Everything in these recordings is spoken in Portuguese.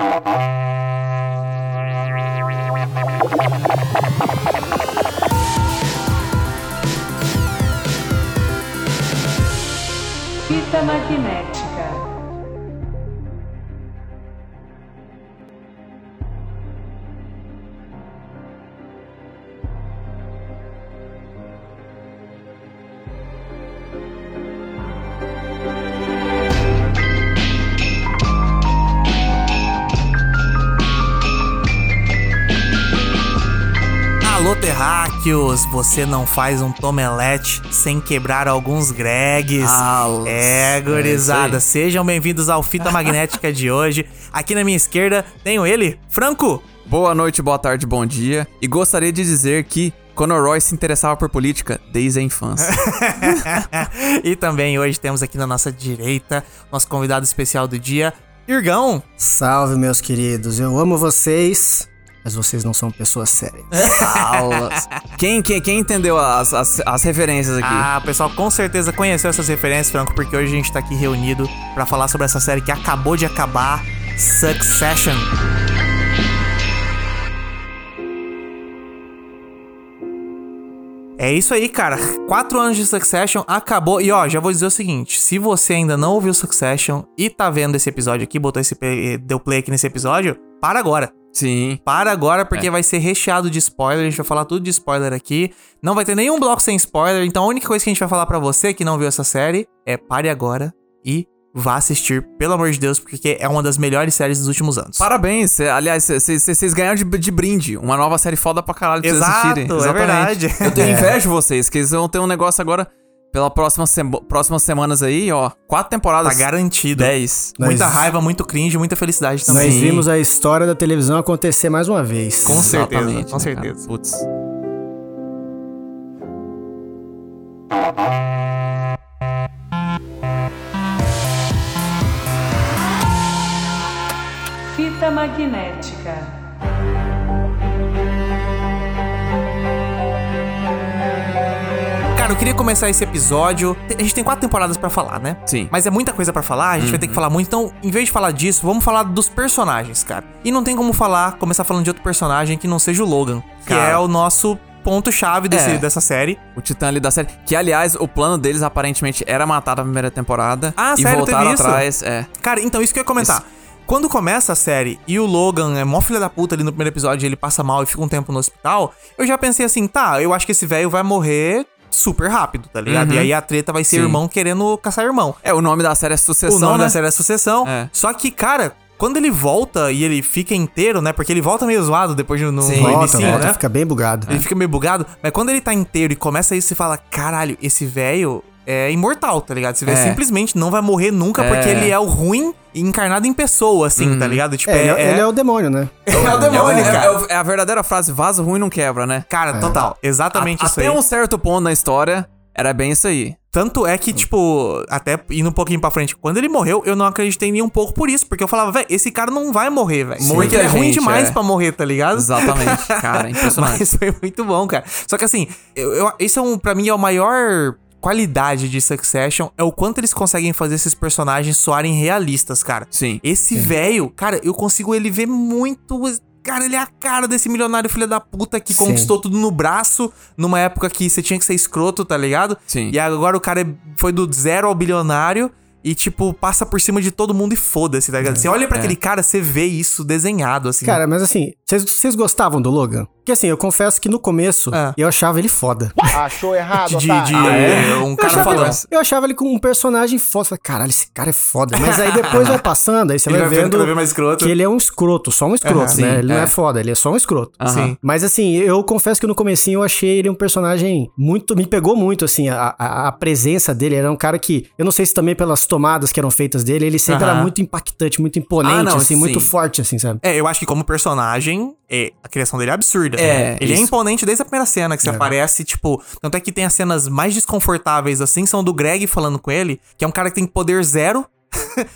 Thank you. Terráqueos! Você não faz um tomelete sem quebrar alguns gregs. Ah, é, gurizada. é Sejam bem-vindos ao Fita Magnética de hoje. Aqui na minha esquerda tenho ele, Franco. Boa noite, boa tarde, bom dia. E gostaria de dizer que Conor Roy se interessava por política desde a infância. e também hoje temos aqui na nossa direita nosso convidado especial do dia, Irgão. Salve, meus queridos. Eu amo vocês, mas vocês não são pessoas sérias. Quem, quem, quem entendeu as, as, as referências aqui? Ah, pessoal com certeza conheceu essas referências, Franco, porque hoje a gente tá aqui reunido pra falar sobre essa série que acabou de acabar, Succession. É isso aí, cara. Quatro anos de Succession acabou. E ó, já vou dizer o seguinte: se você ainda não ouviu Succession e tá vendo esse episódio aqui, botou esse play- deu play aqui nesse episódio, para agora. Sim. Para agora, porque É. vai ser recheado de spoiler. A gente vai falar tudo de spoiler aqui. Não vai ter nenhum bloco sem spoiler. Então a única coisa que a gente vai falar pra você que não viu essa série é pare agora e vá assistir, pelo amor de Deus, porque é uma das melhores séries dos últimos anos. Parabéns. cê- aliás, vocês ganharam de, de brinde uma nova série foda pra caralho pra vocês Exato, assistirem. é verdade. Eu tenho inveja de vocês, que eles vão ter um negócio agora pela próxima semo- próximas semanas aí, ó. Quatro temporadas. Tá garantido. Dez. Muita Nós- raiva, muito cringe, muita felicidade também. Nós vimos a história da televisão acontecer mais uma vez. Com certeza, Exatamente, com né, cara? certeza. Putz. Fita magnética. Cara, eu queria começar esse episódio. A gente tem quatro temporadas pra falar, né? Sim. Mas é muita coisa pra falar, a gente vai ter que falar muito. Então, em vez de falar disso, vamos falar dos personagens, cara. E não tem como falar, começar falando de outro personagem que não seja o Logan, que Cara. é o nosso ponto-chave É. dessa série. O titã ali da série. Que, aliás, o plano deles aparentemente era matar na primeira temporada. Ah, e sério? voltaram isso? atrás. É. Cara, então isso que eu ia comentar. Quando começa a série e o Logan é mó filha da puta ali no primeiro episódio, ele passa mal e fica um tempo no hospital, eu já pensei assim, tá, eu acho que esse velho vai morrer super rápido, tá ligado? Uhum. E aí a treta vai ser Sim. irmão querendo caçar irmão. É, o nome da série é Sucessão. o nome né? da série é Sucessão. É. Só que, cara, quando ele volta e ele fica inteiro, né? Porque ele volta meio zoado depois no, no Sim. Volta, inicinho, volta, né? fica bem bugado. Ele fica meio bugado, mas quando ele tá inteiro e começa isso, você fala: caralho, esse velho é imortal, tá ligado? Esse velho É. simplesmente não vai morrer nunca É. porque ele é o ruim encarnado em pessoa, assim, tá ligado? Tipo, É, ele, é, ele é o demônio, né? é o demônio, é, cara. é o- é a verdadeira frase: vaso ruim não quebra, né? Cara, total. Exatamente A- isso até aí. um certo ponto na história, era bem isso aí. Tanto é que, tipo, até indo um pouquinho pra frente, quando ele morreu, eu não acreditei nem um pouco por isso, porque eu falava, velho, esse cara não vai morrer, velho. Porque Muita ele é ruim demais é. pra morrer, tá ligado? Exatamente, cara, é impressionante. Mas foi muito bom, cara. Só que assim, eu, eu- isso é um, pra mim é a maior qualidade de Succession, é o quanto eles conseguem fazer esses personagens soarem realistas, cara. Sim. Esse velho, cara, eu consigo ele ver muito. Cara, ele é a cara desse milionário filho da puta que Sim. conquistou tudo no braço, numa época que você tinha que ser escroto, tá ligado? Sim. E agora o cara é- foi do zero ao bilionário e, tipo, passa por cima de todo mundo e foda-se, tá ligado? Você olha pra É. aquele cara, você vê isso desenhado, assim. Cara, mas assim, vocês- gostavam do Logan? Porque assim, eu confesso que no começo Ah. eu achava ele foda. Achou errado, de, otário. de Ah, é? um Eu cara achava, fodão. ele, eu achava ele com um personagem foda. Falei, Caralho, esse cara é foda. Mas aí depois vai passando, aí você Ele vai vai vendo vendo mais escroto. que ele é um escroto, só um escroto, Aham. né? Sim, ele não é. é foda, ele é só um escroto. Aham. Sim. Mas assim, eu confesso que no comecinho eu achei ele um personagem muito. Me pegou muito, assim, a, a, a presença dele. Era um cara que. Eu não sei se também pelas tomadas que eram feitas dele, ele sempre Aham. era muito impactante, muito imponente, Ah, não, assim, muito sim. forte, assim, sabe? É, eu acho que como personagem, é, a criação dele é absurda. É, Ele é isso. imponente desde a primeira cena que você aparece, tipo. Tanto é que tem as cenas mais desconfortáveis, assim, são do Greg falando com ele, que é um cara que tem poder zero.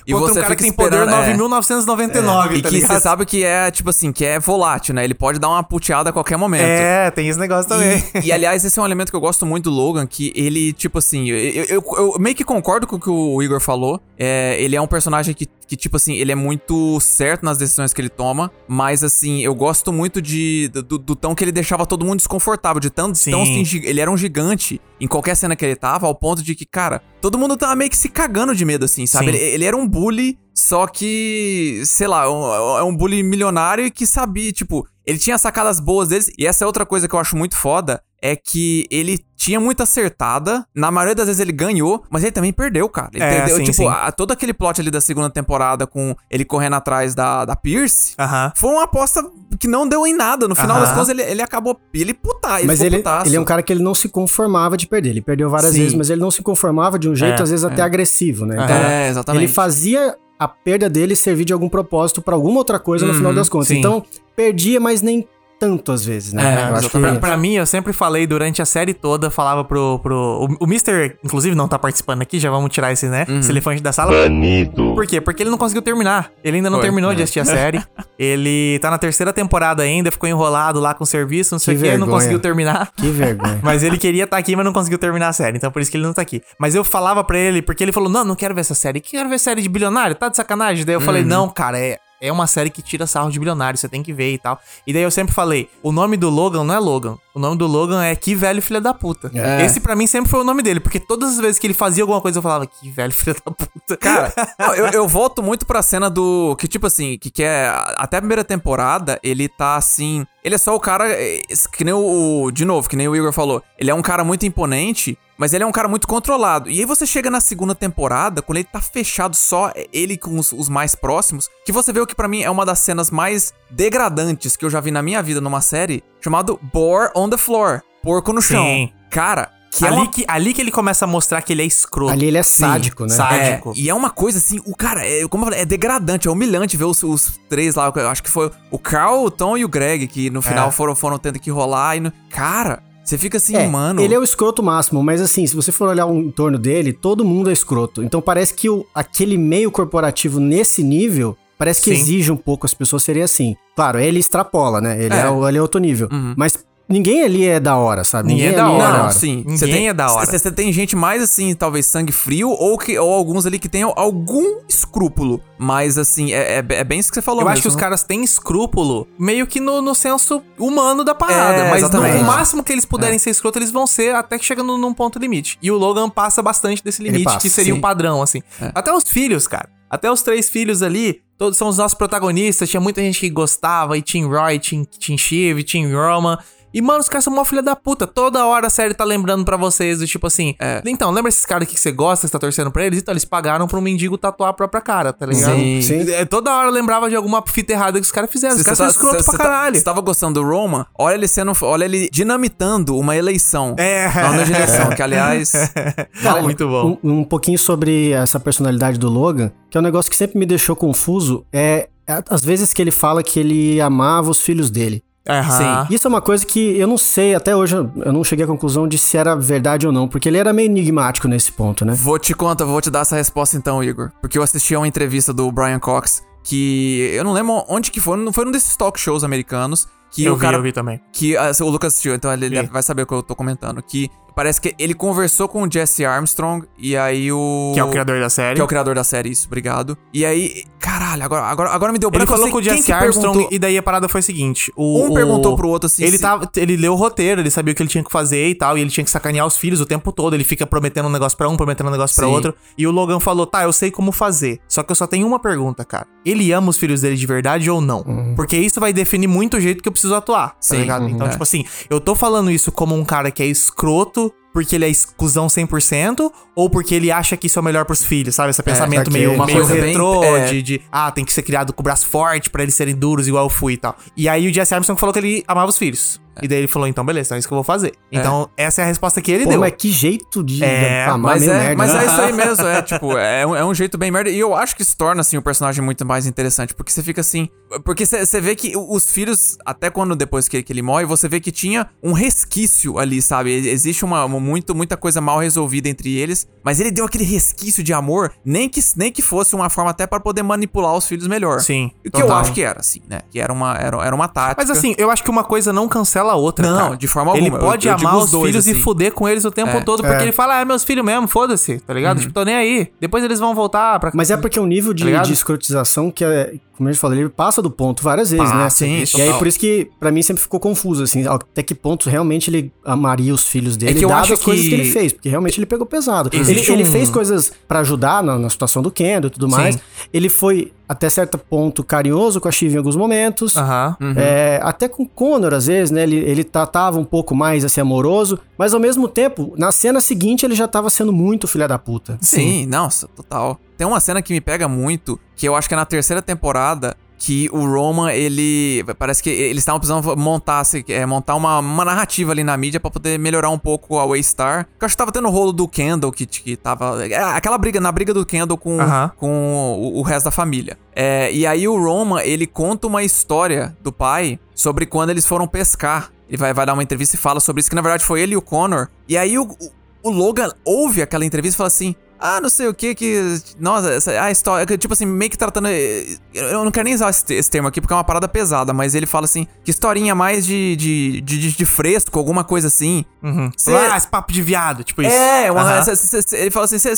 E Contra você um cara que tem poder esperando, é. 9.999, e tá que ligado? você sabe que é, tipo assim, que é volátil, né? Ele pode dar uma puteada a qualquer momento. É, tem esse negócio também. E, e, aliás, esse é um elemento que eu gosto muito do Logan, que ele, tipo assim, eu, eu- eu meio que concordo com o que o Igor falou. É, ele é um personagem que, que, tipo assim, ele é muito certo nas decisões que ele toma, mas assim, eu gosto muito de do, do tão que ele deixava todo mundo desconfortável, de Sim. tão assim, ele era um gigante em qualquer cena que ele tava, ao ponto de que, cara, todo mundo tava meio que se cagando de medo, assim, sabe? Ele, ele era um bully, só que, sei lá, é um bully milionário e que sabia, tipo, ele tinha sacadas boas deles, e essa é outra coisa que eu acho muito foda, é que ele tinha muita acertada, na maioria das vezes ele ganhou, mas ele também perdeu, cara. Ele É, perdeu, sim, tipo, sim. a- todo aquele plot ali da segunda temporada com ele correndo atrás da, da Pierce, Aham. foi uma aposta que não deu em nada. No final Aham. das contas, ele, ele acabou, ele putar, ele Mas ele, putaço. ele é um cara que ele não se conformava de perder. Ele perdeu várias Sim. vezes, mas ele não se conformava de um jeito, É, às vezes, até agressivo, né? Então, É, exatamente. ele fazia a perda dele servir de algum propósito pra alguma outra coisa no Uhum, final das contas. sim. Então, perdia, mas nem tanto às vezes, né? É, eu acho que Pra, pra mim, eu sempre falei durante a série toda, falava pro. pro o, o Mr., inclusive, não tá participando aqui, já vamos tirar esse, né? Uhum. Esse elefante da sala. Banido. Por quê? Porque ele não conseguiu terminar. Ele ainda não Foi, terminou é. de assistir a série. ele tá na terceira temporada ainda, ficou enrolado lá com o serviço, não sei o Que quê, não conseguiu terminar. Que vergonha. Mas ele queria estar aqui, mas não conseguiu terminar a série. Então por isso que ele não tá aqui. Mas eu falava pra ele, porque ele falou: Não, não quero ver essa série. Quero ver série de bilionário, tá de sacanagem? Daí eu falei: Não, cara, é. É uma série que tira sarro de bilionário, você tem que ver e tal. E daí eu sempre falei: o nome do Logan não é Logan. O nome do Logan é Que Velho Filha da Puta. É. Esse pra mim sempre foi o nome dele, porque todas as vezes que ele fazia alguma coisa eu falava: Que velho filha da puta. Cara, eu, eu volto muito pra cena do. Que, tipo assim, que, que é. Até a primeira temporada, ele tá assim. Ele é só o cara. é, Que nem o. De novo, que nem o Igor falou. Ele é um cara muito imponente, mas ele é um cara muito controlado. E aí você chega na segunda temporada, quando ele tá fechado só, é, ele com os, os mais próximos, que você vê o que pra mim é uma das cenas mais degradantes que eu já vi na minha vida numa série, chamado Boar on the Floor. Porco no chão. Sim. Cara, que é ali, uma que, ali que ele começa a mostrar que ele é escroto. Ali ele é sádico, né? sádico. é, e é uma coisa assim, o cara, é, como eu falei, é degradante, é humilhante ver os, os três lá. Eu acho que foi o Carl, o Tom e o Greg, que no final É. foram, foram tendo que rolar. E no- cara, você fica assim, É, mano. Ele é o escroto máximo, mas assim, se você for olhar o entorno dele, todo mundo é escroto. Então parece que o, aquele meio corporativo nesse nível, parece que Sim. exige um pouco as pessoas serem assim. Claro, ele extrapola, né? Ele é, É. o- ele é outro nível. Mas ninguém ali é da hora, sabe? Ninguém é da ali hora. Não, sim. Ninguém Você tem- é da hora. Você você tem gente mais assim, talvez sangue frio, ou, que, ou alguns ali que tenham algum escrúpulo. Mas assim, é, é- é bem isso que você falou Eu mesmo. acho que os caras têm escrúpulo meio que no, no senso humano da parada. É, mas no, exatamente. o máximo que eles puderem ser escroto, eles vão ser até que chegando num ponto limite. E o Logan passa bastante desse limite, passa, que seria sim. o padrão, assim. Até os filhos, cara. Até os três filhos ali, todos são os nossos protagonistas. Tinha muita gente que gostava, e Tim Roy, Tim, Tim Shiv, Tim Roman. E, mano, os caras são mó filha da puta. Toda hora a série tá lembrando pra vocês do tipo assim. É. Então, lembra esses caras aqui que você gosta, que você tá torcendo pra eles? Então, eles pagaram pra um mendigo tatuar a própria cara, tá ligado? Sim. Sim. É, Toda hora eu lembrava de alguma fita errada que os caras fizeram. Os caras tá- são escroto você pra tá- caralho. Você tava gostando do Roman? Olha ele sendo. Olha ele dinamitando uma eleição. É. De eleição, que aliás. Cara, muito bom. Um, um pouquinho sobre essa personalidade do Logan, que é um negócio que sempre me deixou confuso, é é às vezes que ele fala que ele amava os filhos dele. Aham. Isso é uma coisa que eu não sei, até hoje eu não cheguei à conclusão de se era verdade ou não, porque ele era meio enigmático nesse ponto, né? Vou te contar, vou te dar essa resposta então, Igor. Porque eu assisti a uma entrevista do Brian Cox, que eu não lembro onde que foi, não foi num desses talk shows americanos. Que Eu o vi, cara, eu vi também. Que ah, o Lucas assistiu, então ele, ele vai saber o que eu tô comentando. Que parece que ele conversou com o Jesse Armstrong e aí o. Que é o criador da série. Que é o criador da série, isso, obrigado. E aí, caralho, agora, agora, agora me deu Ele branco. eu falou com o Jesse que Armstrong perguntou. e daí a parada foi a seguinte. O, Um o- perguntou pro outro assim, Ele, se- tava, ele leu o roteiro, ele sabia o que ele tinha que fazer e tal, e ele tinha que sacanear os filhos o tempo todo. Ele fica prometendo um negócio pra um, prometendo um negócio pra Sim. outro. E o Logan falou: tá, eu sei como fazer. Só que eu só tenho uma pergunta, cara. Ele ama os filhos dele de verdade ou não? Porque isso vai definir muito o jeito que eu preciso atuar. Tá Sim, ligado? uhum, Então, é. tipo assim, eu tô falando isso como um cara que é escroto. Porque ele é exclusão 100% ou porque ele acha que isso é o melhor pros filhos, sabe? Esse pensamento saquei. meio, Uma meio coisa bem- retrô é. de, de, ah, tem que ser criado com o braço forte pra eles serem duros igual eu fui e tal. E aí o Jesse Armstrong falou que ele amava os filhos. E daí ele falou, então beleza, então é isso que eu vou fazer. Então, essa é a resposta que ele Pô, deu. mas que jeito de É, amar Mas, meio é, merda, mas é isso aí mesmo, é tipo, é um, é um jeito bem merda. E eu acho que se torna, assim, o personagem muito mais interessante, porque você fica assim. Porque você vê que os filhos, até quando depois que, que ele morre, você vê que tinha um resquício ali, sabe? Existe uma, muito, muita coisa mal resolvida entre eles, mas ele deu aquele resquício de amor, nem que, nem que fosse uma forma até pra poder manipular os filhos melhor. Sim, O que eu total. acho que era, assim, né? Que era uma, era, era uma tática. Mas assim, eu acho que uma coisa não cancela a outra, Não, cara. de forma Ele alguma. Eu- pode eu digo amar os os, dois, filhos e assim. fuder com eles o tempo É. todo, porque É. ele fala, ah, é meus filhos mesmo, foda-se, tá ligado? Tipo, tô nem aí. Depois eles vão voltar pra... Mas é porque o nível de, Tá de escrotização que é, como a gente falou, ele passa do ponto várias vezes, né? Passa, sim, E aí por isso que pra mim sempre ficou confuso, assim, até que ponto realmente ele amaria os filhos dele, É que eu dadas acho as coisas que- que ele fez, porque realmente ele pegou pesado. Ele, Existe ele um- fez coisas pra ajudar na, na situação do Kendall e tudo mais. Sim. Ele foi até certo ponto carinhoso com a Shiva em alguns momentos. Aham. É, até com o Connor, às vezes, né? Ele, ele tratava um pouco mais assim, amoroso, mas ao mesmo tempo, na cena seguinte, ele já tava sendo muito filha da puta. Sim, nossa, total. Tem uma cena que me pega muito, que eu acho que é na terceira temporada, que o Roman, ele. Parece que eles estavam precisando montar, assim, é, montar uma, uma narrativa ali na mídia pra poder melhorar um pouco a Waystar. Eu acho que tava tendo o rolo do Kendall, que, que tava. é, aquela briga, na briga do Kendall com, com o, o resto da família. É, e aí o Roman, ele conta uma história do pai sobre quando eles foram pescar. Ele vai, vai dar uma entrevista e fala sobre isso, que na verdade foi ele e o Connor. E aí o, o, o Logan ouve aquela entrevista e fala assim. Ah, não sei o que que. Nossa, essa, a história. que, Tipo assim, meio que tratando. eh, Eu não quero nem usar esse, esse termo aqui porque é uma parada pesada, mas ele fala assim: que historinha mais de, de, de, de- fresco, alguma coisa assim. Uhum. Cê- Ah, esse papo de viado, tipo isso. É, uma- Aham. cê- cê- ele fala assim: cê-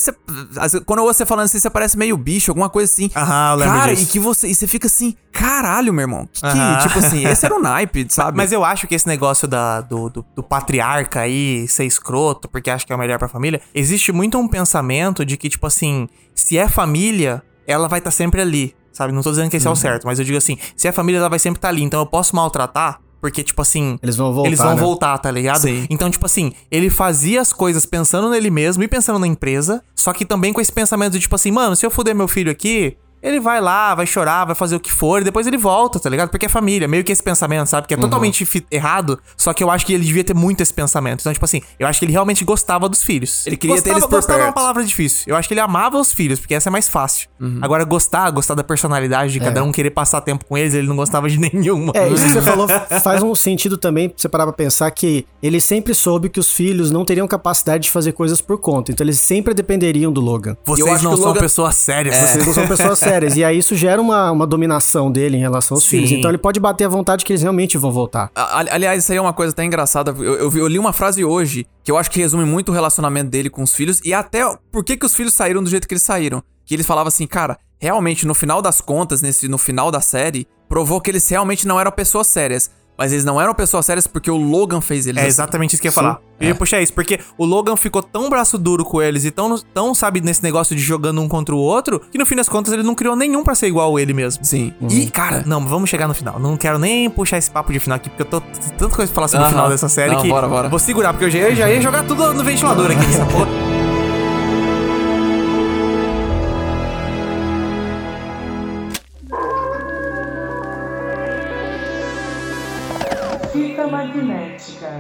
quando eu ouço você falando assim, você parece meio bicho, alguma coisa assim. Aham, lembro Cara, disso. e que você. E você fica assim, caralho, meu irmão. Que, Aham. tipo assim, esse era o naipe, sabe? Mas eu acho que esse negócio da, do, do, do patriarca aí ser escroto, porque acha que é o melhor pra família, existe muito um pensamento de que, tipo assim, se é família, ela vai estar sempre ali, sabe? Não tô dizendo que esse é Uhum. o certo, mas eu digo assim, se é família, ela vai sempre estar ali, então eu posso maltratar, porque, tipo assim. Eles vão voltar, Eles vão né? voltar, tá ligado? Sim. Então, tipo assim, ele fazia as coisas pensando nele mesmo e pensando na empresa, só que também com esse pensamento de, tipo assim, mano, se eu fuder meu filho aqui, ele vai lá, vai chorar, vai fazer o que for, e depois ele volta, tá ligado? Porque é família, meio que esse pensamento, sabe? Que Uhum. é totalmente fi- errado, só que eu acho que ele devia ter muito esse pensamento. Então, tipo assim, eu acho que ele realmente gostava dos filhos. Ele queria ter gostava, eles por Gostava é uma perto. palavra difícil. Eu acho que ele amava os filhos, porque essa é mais fácil. Uhum. Agora, gostar, gostar da personalidade de cada um, querer passar tempo com eles, ele não gostava de nenhuma. É, isso que você falou faz um sentido também pra você parar pra pensar que ele sempre soube que os filhos não teriam capacidade de fazer coisas por conta. Então eles sempre dependeriam do Logan. Vocês não são Logan- pessoas sérias. Vocês não são pessoas sérias. E aí isso gera uma, uma dominação dele em relação aos Sim. filhos. Então ele pode bater à vontade que eles realmente vão voltar. Aliás, isso aí é uma coisa até engraçada. Eu, eu eu li uma frase hoje que eu acho que resume muito o relacionamento dele com os filhos e até por que, que os filhos saíram do jeito que eles saíram. Que eles falavam assim, cara, realmente, no final das contas, nesse, no final da série, provou que eles realmente não eram pessoas sérias. Mas eles não eram pessoas sérias porque o Logan fez eles É assim. exatamente isso que eu ia Sim. falar. Eu ia puxar isso, porque o Logan ficou tão braço duro com eles e tão, tão, sabe, nesse negócio de jogando um contra o outro, que no fim das contas ele não criou nenhum pra ser igual a ele mesmo. Sim. E, cara, não, vamos chegar no final. Não quero nem puxar esse papo de final aqui, porque eu tô tanta coisa pra falar sobre o Aham. final dessa série Não, que. bora, bora. Vou segurar, porque eu já, ia- já ia jogar tudo no ventilador aqui nessa porra. Magnética.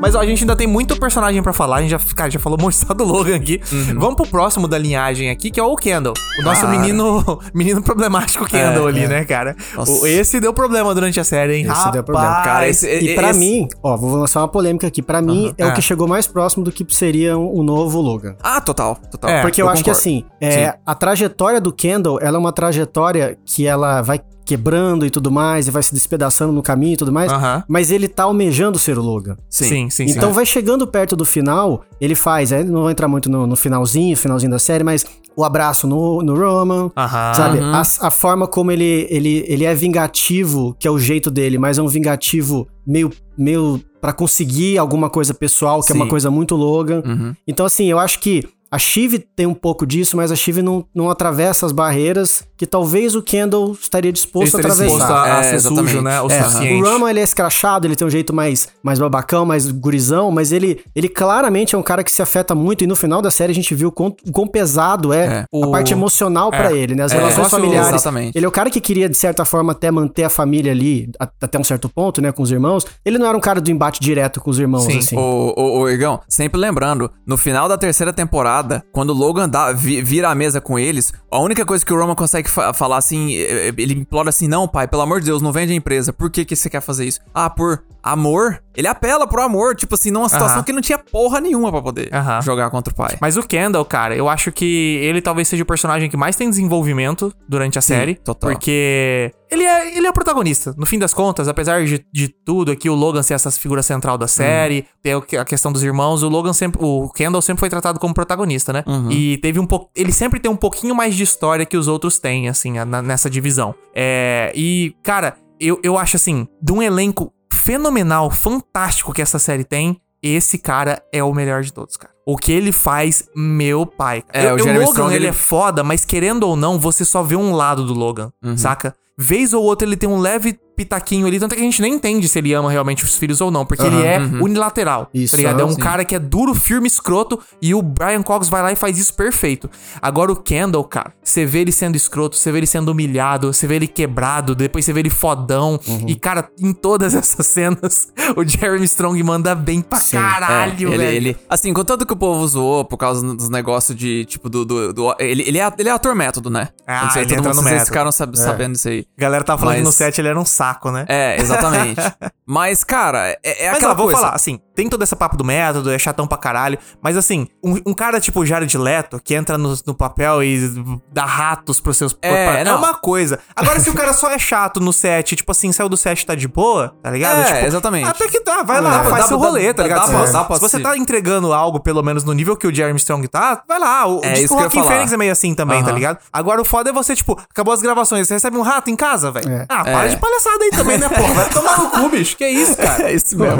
Mas ó, a gente ainda tem muito personagem pra falar. A gente já, cara, já falou muito do Logan aqui. Vamos pro próximo da linhagem aqui, que é o Kendall. O nosso Cara. menino menino problemático Kendall É, ali, é. né, cara? O- esse deu problema durante a série, hein? Esse deu problema. Cara, esse- E pra esse- mim, ó, vou lançar uma polêmica aqui. Pra mim, é É. o que chegou mais próximo do que seria o novo Logan. Ah, total, total. É, Porque eu, eu acho que concordo. assim, é, Sim. a trajetória do Kendall, ela é uma trajetória que ela vai quebrando e tudo mais, e vai se despedaçando no caminho e tudo mais, mas ele tá almejando ser o Logan. Sim, sim, sim. Então vai chegando perto do final, ele faz, é, não vou entrar muito no, no finalzinho, finalzinho da série, mas o abraço no, no Roman, sabe? Uhum. A, a forma como ele, ele, ele é vingativo, que é o jeito dele, mas é um vingativo meio, meio para conseguir alguma coisa pessoal, que é uma Sim. coisa muito Logan. Uhum. Então, assim, eu acho que A Shiv tem um pouco disso, mas a Shiv não, não atravessa as barreiras que talvez o Kendall estaria disposto a estaria atravessar. disposto a, a É, ser exatamente. sujo, né? O É, suficiente. o Rama, ele é escrachado, ele tem um jeito mais, mais babacão, mais gurizão, mas ele, ele claramente é um cara que se afeta muito, e no final da série a gente viu o quão, o quão pesado é, É, a o- parte emocional pra ele, né? As É, relações familiares. exatamente. Ele é o cara que queria, de certa forma, até manter a família ali, a- até um certo ponto, né, com os irmãos. Ele não era um cara do embate direto com os irmãos, Sim. assim. Ô, ô, ô, Igão, sempre lembrando, no final da terceira temporada, quando o Logan dá, vi- vira a mesa com eles, a única coisa que o Roman consegue fa- falar assim, eh, ele implora assim, não, pai, pelo amor de Deus, não vende a empresa. Por que, que você quer fazer isso? Ah, por amor? Ele apela pro amor, tipo assim, numa situação Aham. que não tinha porra nenhuma pra poder Aham. jogar contra o pai. Mas o Kendall, cara, eu acho que ele talvez seja o personagem que mais tem desenvolvimento durante a série. total. Porque ele é, ele é o protagonista. No fim das contas, apesar de, de tudo aqui, o Logan ser essa figura central da série, ter o que- a questão dos irmãos, o Logan sempre. O Kendall sempre foi tratado como protagonista, né? E teve um pouco. Ele sempre tem um pouquinho mais de história que os outros têm, assim, a- na- nessa divisão. É, e, cara, eu, eu acho assim, de um elenco fenomenal, fantástico que essa série tem. Esse cara é o melhor de todos, cara. O que ele faz, meu pai. É, Eu- o Jeremy Logan, Strong, ele ele- é foda, mas querendo ou não, você só vê um lado do Logan, Uhum. saca? Vez ou outra ele tem um leve pitaquinho ali, tanto é que a gente nem entende se ele ama realmente os filhos ou não, porque ele é unilateral, Isso, tá ligado? É um sim. cara que é duro, firme, escroto, e o Brian Cox vai lá e faz isso perfeito. Agora o Kendall, cara, você vê ele sendo escroto, você vê ele sendo humilhado, você vê ele quebrado, depois você vê ele fodão, e cara, em todas essas cenas, o Jeremy Strong manda bem pra caralho, É, ele, velho. ele- assim, contanto que o povo zoou por causa dos negócios de, tipo, do. do, do- ele, ele, é, ele é ator método, né? Ah, Não sei, ele todo mundo, no vocês método. ficaram sab- sabendo disso aí. A galera tava falando que Mas- no set ele era um saco, né? É, exatamente. Mas, cara, é, é Mas aquela ó, vou coisa. falar, assim, tem todo esse papo do método, é chatão pra caralho, mas assim, um, um cara tipo Jared Leto, que entra no, no papel e dá ratos pros seus... É, pra- é uma coisa. Agora, se o cara só é chato no set, tipo assim, saiu do set e tá de boa, tá ligado? É, tipo, exatamente. Até que tá, vai lá, Dá pra- faz dá seu rolê, tá dá- ligado? dá você- dá pra se você tá entregando algo, pelo menos no nível que o Jeremy Strong tá, vai lá. O, É o falar. Phoenix é meio assim também, tá Aham. ligado? Agora o foda é você, tipo, acabou as gravações, você recebe um rato em casa, velho. É. Ah, para É. de palhaçada aí também, né, pô? Vai tomar no cu, bicho. Que isso, cara? É isso mesmo.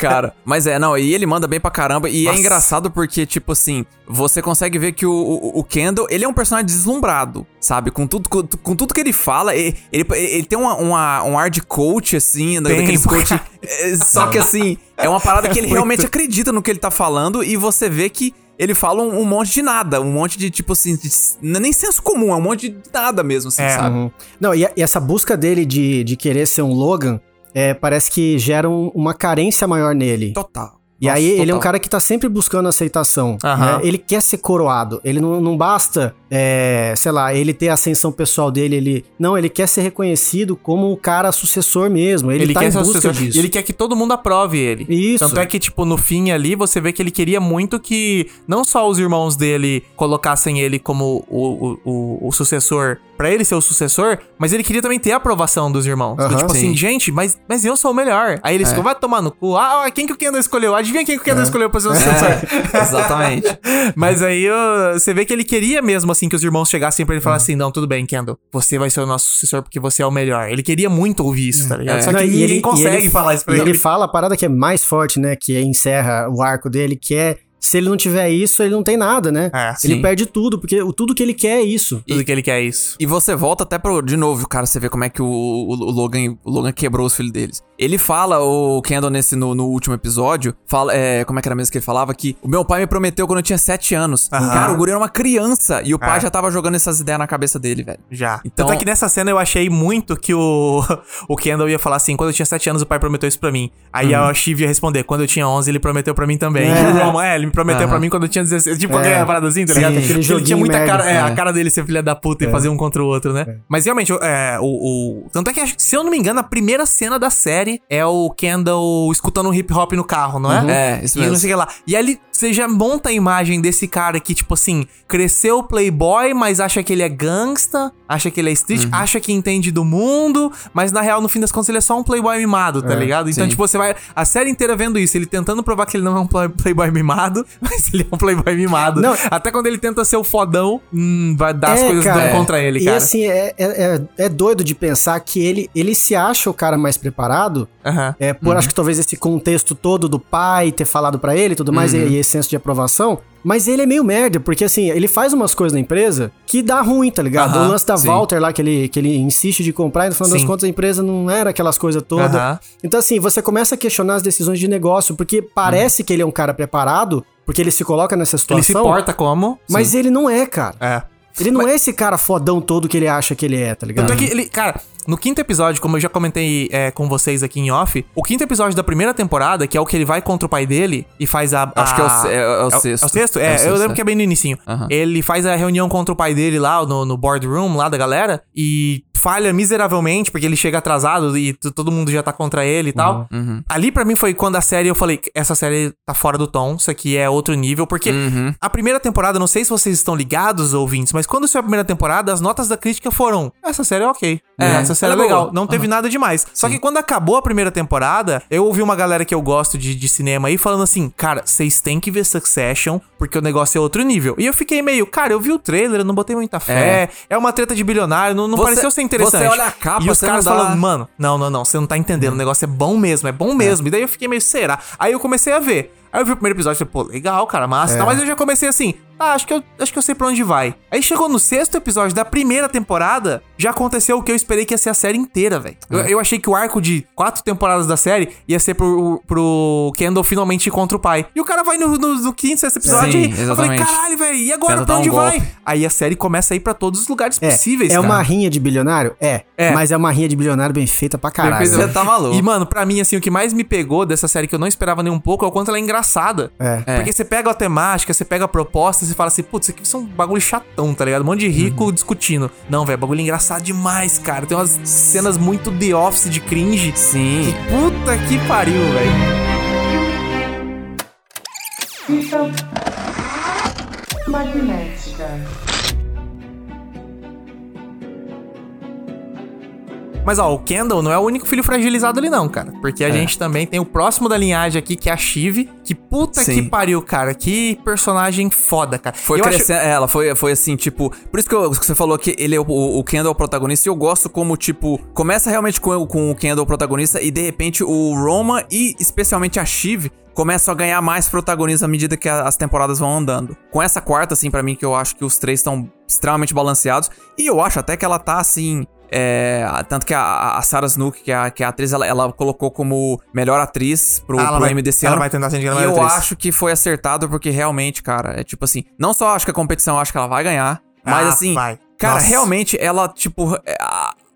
cara, mas é, não, e ele manda bem pra caramba. E Nossa. é engraçado porque, tipo assim, você consegue ver que o, o, o Kendall, ele é um personagem deslumbrado, sabe? Com tudo, com, com tudo que ele fala, ele, ele, ele tem uma, uma- um ar de coach, assim, Tem, daqueles pra coach. é, Só que assim, é uma parada que ele realmente acredita no que ele tá falando e você vê que. Ele fala um, um monte de nada, um monte de tipo assim, de- não é nem senso comum, é um monte de nada mesmo, assim, É. sabe? Uhum. Não, e, a- e essa busca dele de, de querer ser um Logan, é, parece que gera um- uma carência maior nele. Total. E Nossa, aí ele é um total. cara que tá sempre buscando aceitação. Aham. né? Ele quer ser coroado. Ele não, não basta, é, sei lá, ele ter a ascensão pessoal dele. Ele não, ele quer ser reconhecido como o cara sucessor mesmo. Ele, tá quer em ser o busca sucessor. disso. Ele quer que todo mundo aprove ele. Isso. Tanto é que, tipo, no fim ali, você vê que ele queria muito que não só os irmãos dele colocassem ele como o, o, o, o sucessor, pra ele ser o sucessor, mas ele queria também ter a aprovação dos irmãos. Aham, tipo assim, sim. gente, mas, mas eu sou o melhor. Aí eles ficam, vai tomar no cu. Ah, quem que o Kendall escolheu? Adivinha quem que o Kendall escolheu pra ser o sucessor? É, exatamente. Mas aí você vê que ele queria mesmo, assim, que os irmãos chegassem pra ele falar assim: não, tudo bem, Kendall, você vai ser o nosso sucessor porque você é o melhor. Ele queria muito ouvir isso, tá ligado? É. Só que Não, e ninguém ele- consegue e ele- falar isso pra E ele. ele fala a parada que é mais forte, né? Que encerra o arco dele, que é se ele não tiver isso, ele não tem nada, né? É, ele sim. perde tudo, porque o tudo que ele quer é isso. Tudo que ele quer é isso. E você volta até pro. De novo, cara, você vê como é que o, o, o Logan, o Logan quebrou os filhos deles. Ele fala, o Kendall, nesse, no, no último episódio, fala, é, como é que era mesmo que ele falava? Que o meu pai me prometeu quando eu tinha 7 anos. Cara, o guri era uma criança e o pai É. já tava jogando essas ideias na cabeça dele, velho. Já. Então- Tanto é que nessa cena eu achei muito que o, o Kendall ia falar assim: quando eu tinha 7 anos, o pai prometeu isso pra mim. Aí a Shiv ia responder: quando eu tinha 11, ele prometeu pra mim também. É. É, ele me prometeu Aham. pra mim quando eu tinha 16. Tipo, É. é. parada assim, tá Sim, ligado? Porque ele tinha muita merda. cara, é, a É. cara dele ser filha da puta e fazer um contra o outro, né? Mas realmente, é, o, o- Tanto é que, se eu não me engano, a primeira cena da série é o Kendall escutando um hip hop no carro, não é? É, isso E mesmo. não sei o que lá. E aí você já monta a imagem desse cara que, tipo assim, cresceu playboy, mas acha que ele é gangsta, acha que ele é street, Uhum. acha que entende do mundo, mas na real, no fim das contas, ele é só um playboy mimado, tá ligado? Então, sim. tipo, você vai a série inteira vendo isso, ele tentando provar que ele não é um play- playboy mimado, mas ele é um playboy mimado. Não. Até quando ele tenta ser o fodão, hum, vai dar as É, coisas cara. dando contra ele, E cara. assim, é, é, é- é doido de pensar que ele, ele se acha o cara mais preparado, Aham. É, por acho que talvez esse contexto todo do pai ter falado pra ele e tudo mais, e, e esse senso de aprovação. Mas ele é meio merda, porque assim, ele faz umas coisas na empresa que dá ruim, tá ligado? O lance da sim. Walter lá, que ele, que ele insiste de comprar, e no final das Sim. contas a empresa não era aquelas coisas todas. Então, assim, você começa a questionar as decisões de negócio, porque parece que ele é um cara preparado, porque ele se coloca nessa Ele se situação. porta como. Mas ele não é, cara. É. Ele não é esse cara fodão todo que ele acha que ele é, tá ligado? Tanto é que ele, cara, no quinto episódio, como eu já comentei é, com vocês aqui em off, o quinto episódio da primeira temporada, que é o que ele vai contra o pai dele e faz a. Acho a- que é o se- é- é o sexto. É o sexto? É, É o eu sexto, lembro é. que é bem no inicinho. Aham. Ele faz a reunião contra o pai dele lá no, no boardroom lá da galera e falha miseravelmente, porque ele chega atrasado e todo mundo já tá contra ele e tal. Uhum. Ali pra mim foi quando a série eu falei, essa série tá fora do tom, isso aqui é outro nível, porque Uhum. a primeira temporada, não sei se vocês estão ligados, ouvintes, mas quando saiu a primeira temporada, as notas da crítica foram, essa série é ok. É, essa série é ela é legal. boa. Não teve nada demais. Só que quando acabou a primeira temporada, eu ouvi uma galera que eu gosto de, de cinema aí falando assim, cara, vocês têm que ver Succession, porque o negócio é outro nível. E eu fiquei meio, cara, eu vi o trailer, eu não botei muita fé, é, uma treta de bilionário, não, não Você- pareceu ser interessante. você olha a capa, e os caras dá- falando, mano, não, não, não, você não tá entendendo, o negócio é bom mesmo, é bom mesmo. E daí eu fiquei meio, será? Aí eu comecei a ver. Aí eu vi o primeiro episódio e falei, pô, legal, cara, massa. e tal, Mas eu já comecei assim, ah, acho que, eu, acho que eu sei pra onde vai. Aí chegou no sexto episódio da primeira temporada, já aconteceu o que eu esperei que ia ser a série inteira, velho. Eu, eu achei que o arco de quatro temporadas da série ia ser pro, pro Kendall finalmente ir contra o pai. E o cara vai no, no, no quinto, sexto episódio Sim, e eu falei, exatamente. caralho, velho, e agora Tenta pra dar um onde vai? golpe. Aí a série começa a ir pra todos os lugares É, possíveis, é cara. uma rinha de bilionário? É, É. Mas é uma rinha de bilionário bem feita pra caralho. Você tá maluco. E, mano, pra mim, assim, o que mais me pegou dessa série que eu não esperava nem um pouco é o quanto ela é engraçada. É. É. Porque você pega a temática, você pega a proposta, você fala assim, putz, isso aqui ser um bagulho chatão, tá ligado? Um monte de rico discutindo. Não, velho, bagulho engraçado demais, cara. Tem umas cenas muito The Office de cringe. Sim. Puta que pariu, velho. Fita magnética. Mas, ó, o Kendall não é o único filho fragilizado ali, não, cara. Porque a gente também tem o próximo da linhagem aqui, que é a Shiv. Que puta Sim. que pariu, cara. Que personagem foda, cara. Foi Eu acho- crescendo, é, ela foi, foi assim, tipo. Por isso que, eu- que você falou que ele é o, o Kendall é o protagonista, e eu gosto como, tipo, começa realmente com, com o Kendall o protagonista, e de repente o Roma e especialmente a Shiv começam a ganhar mais protagonismo à medida que as temporadas vão andando. Com essa quarta, assim, pra mim, que eu acho que os três estão extremamente balanceados, e eu acho até que ela tá assim. É, tanto que a, a Sarah Snook, que é a, que é a atriz, ela, ela colocou como melhor atriz pro, Ah, pro vai- ela vai tentar ser indicada E melhor eu atriz. acho que foi acertado porque realmente, cara, é tipo assim, não só acho que a competição, acho que ela vai ganhar, mas Ah, assim, vai. cara, Nossa. realmente ela, tipo, é,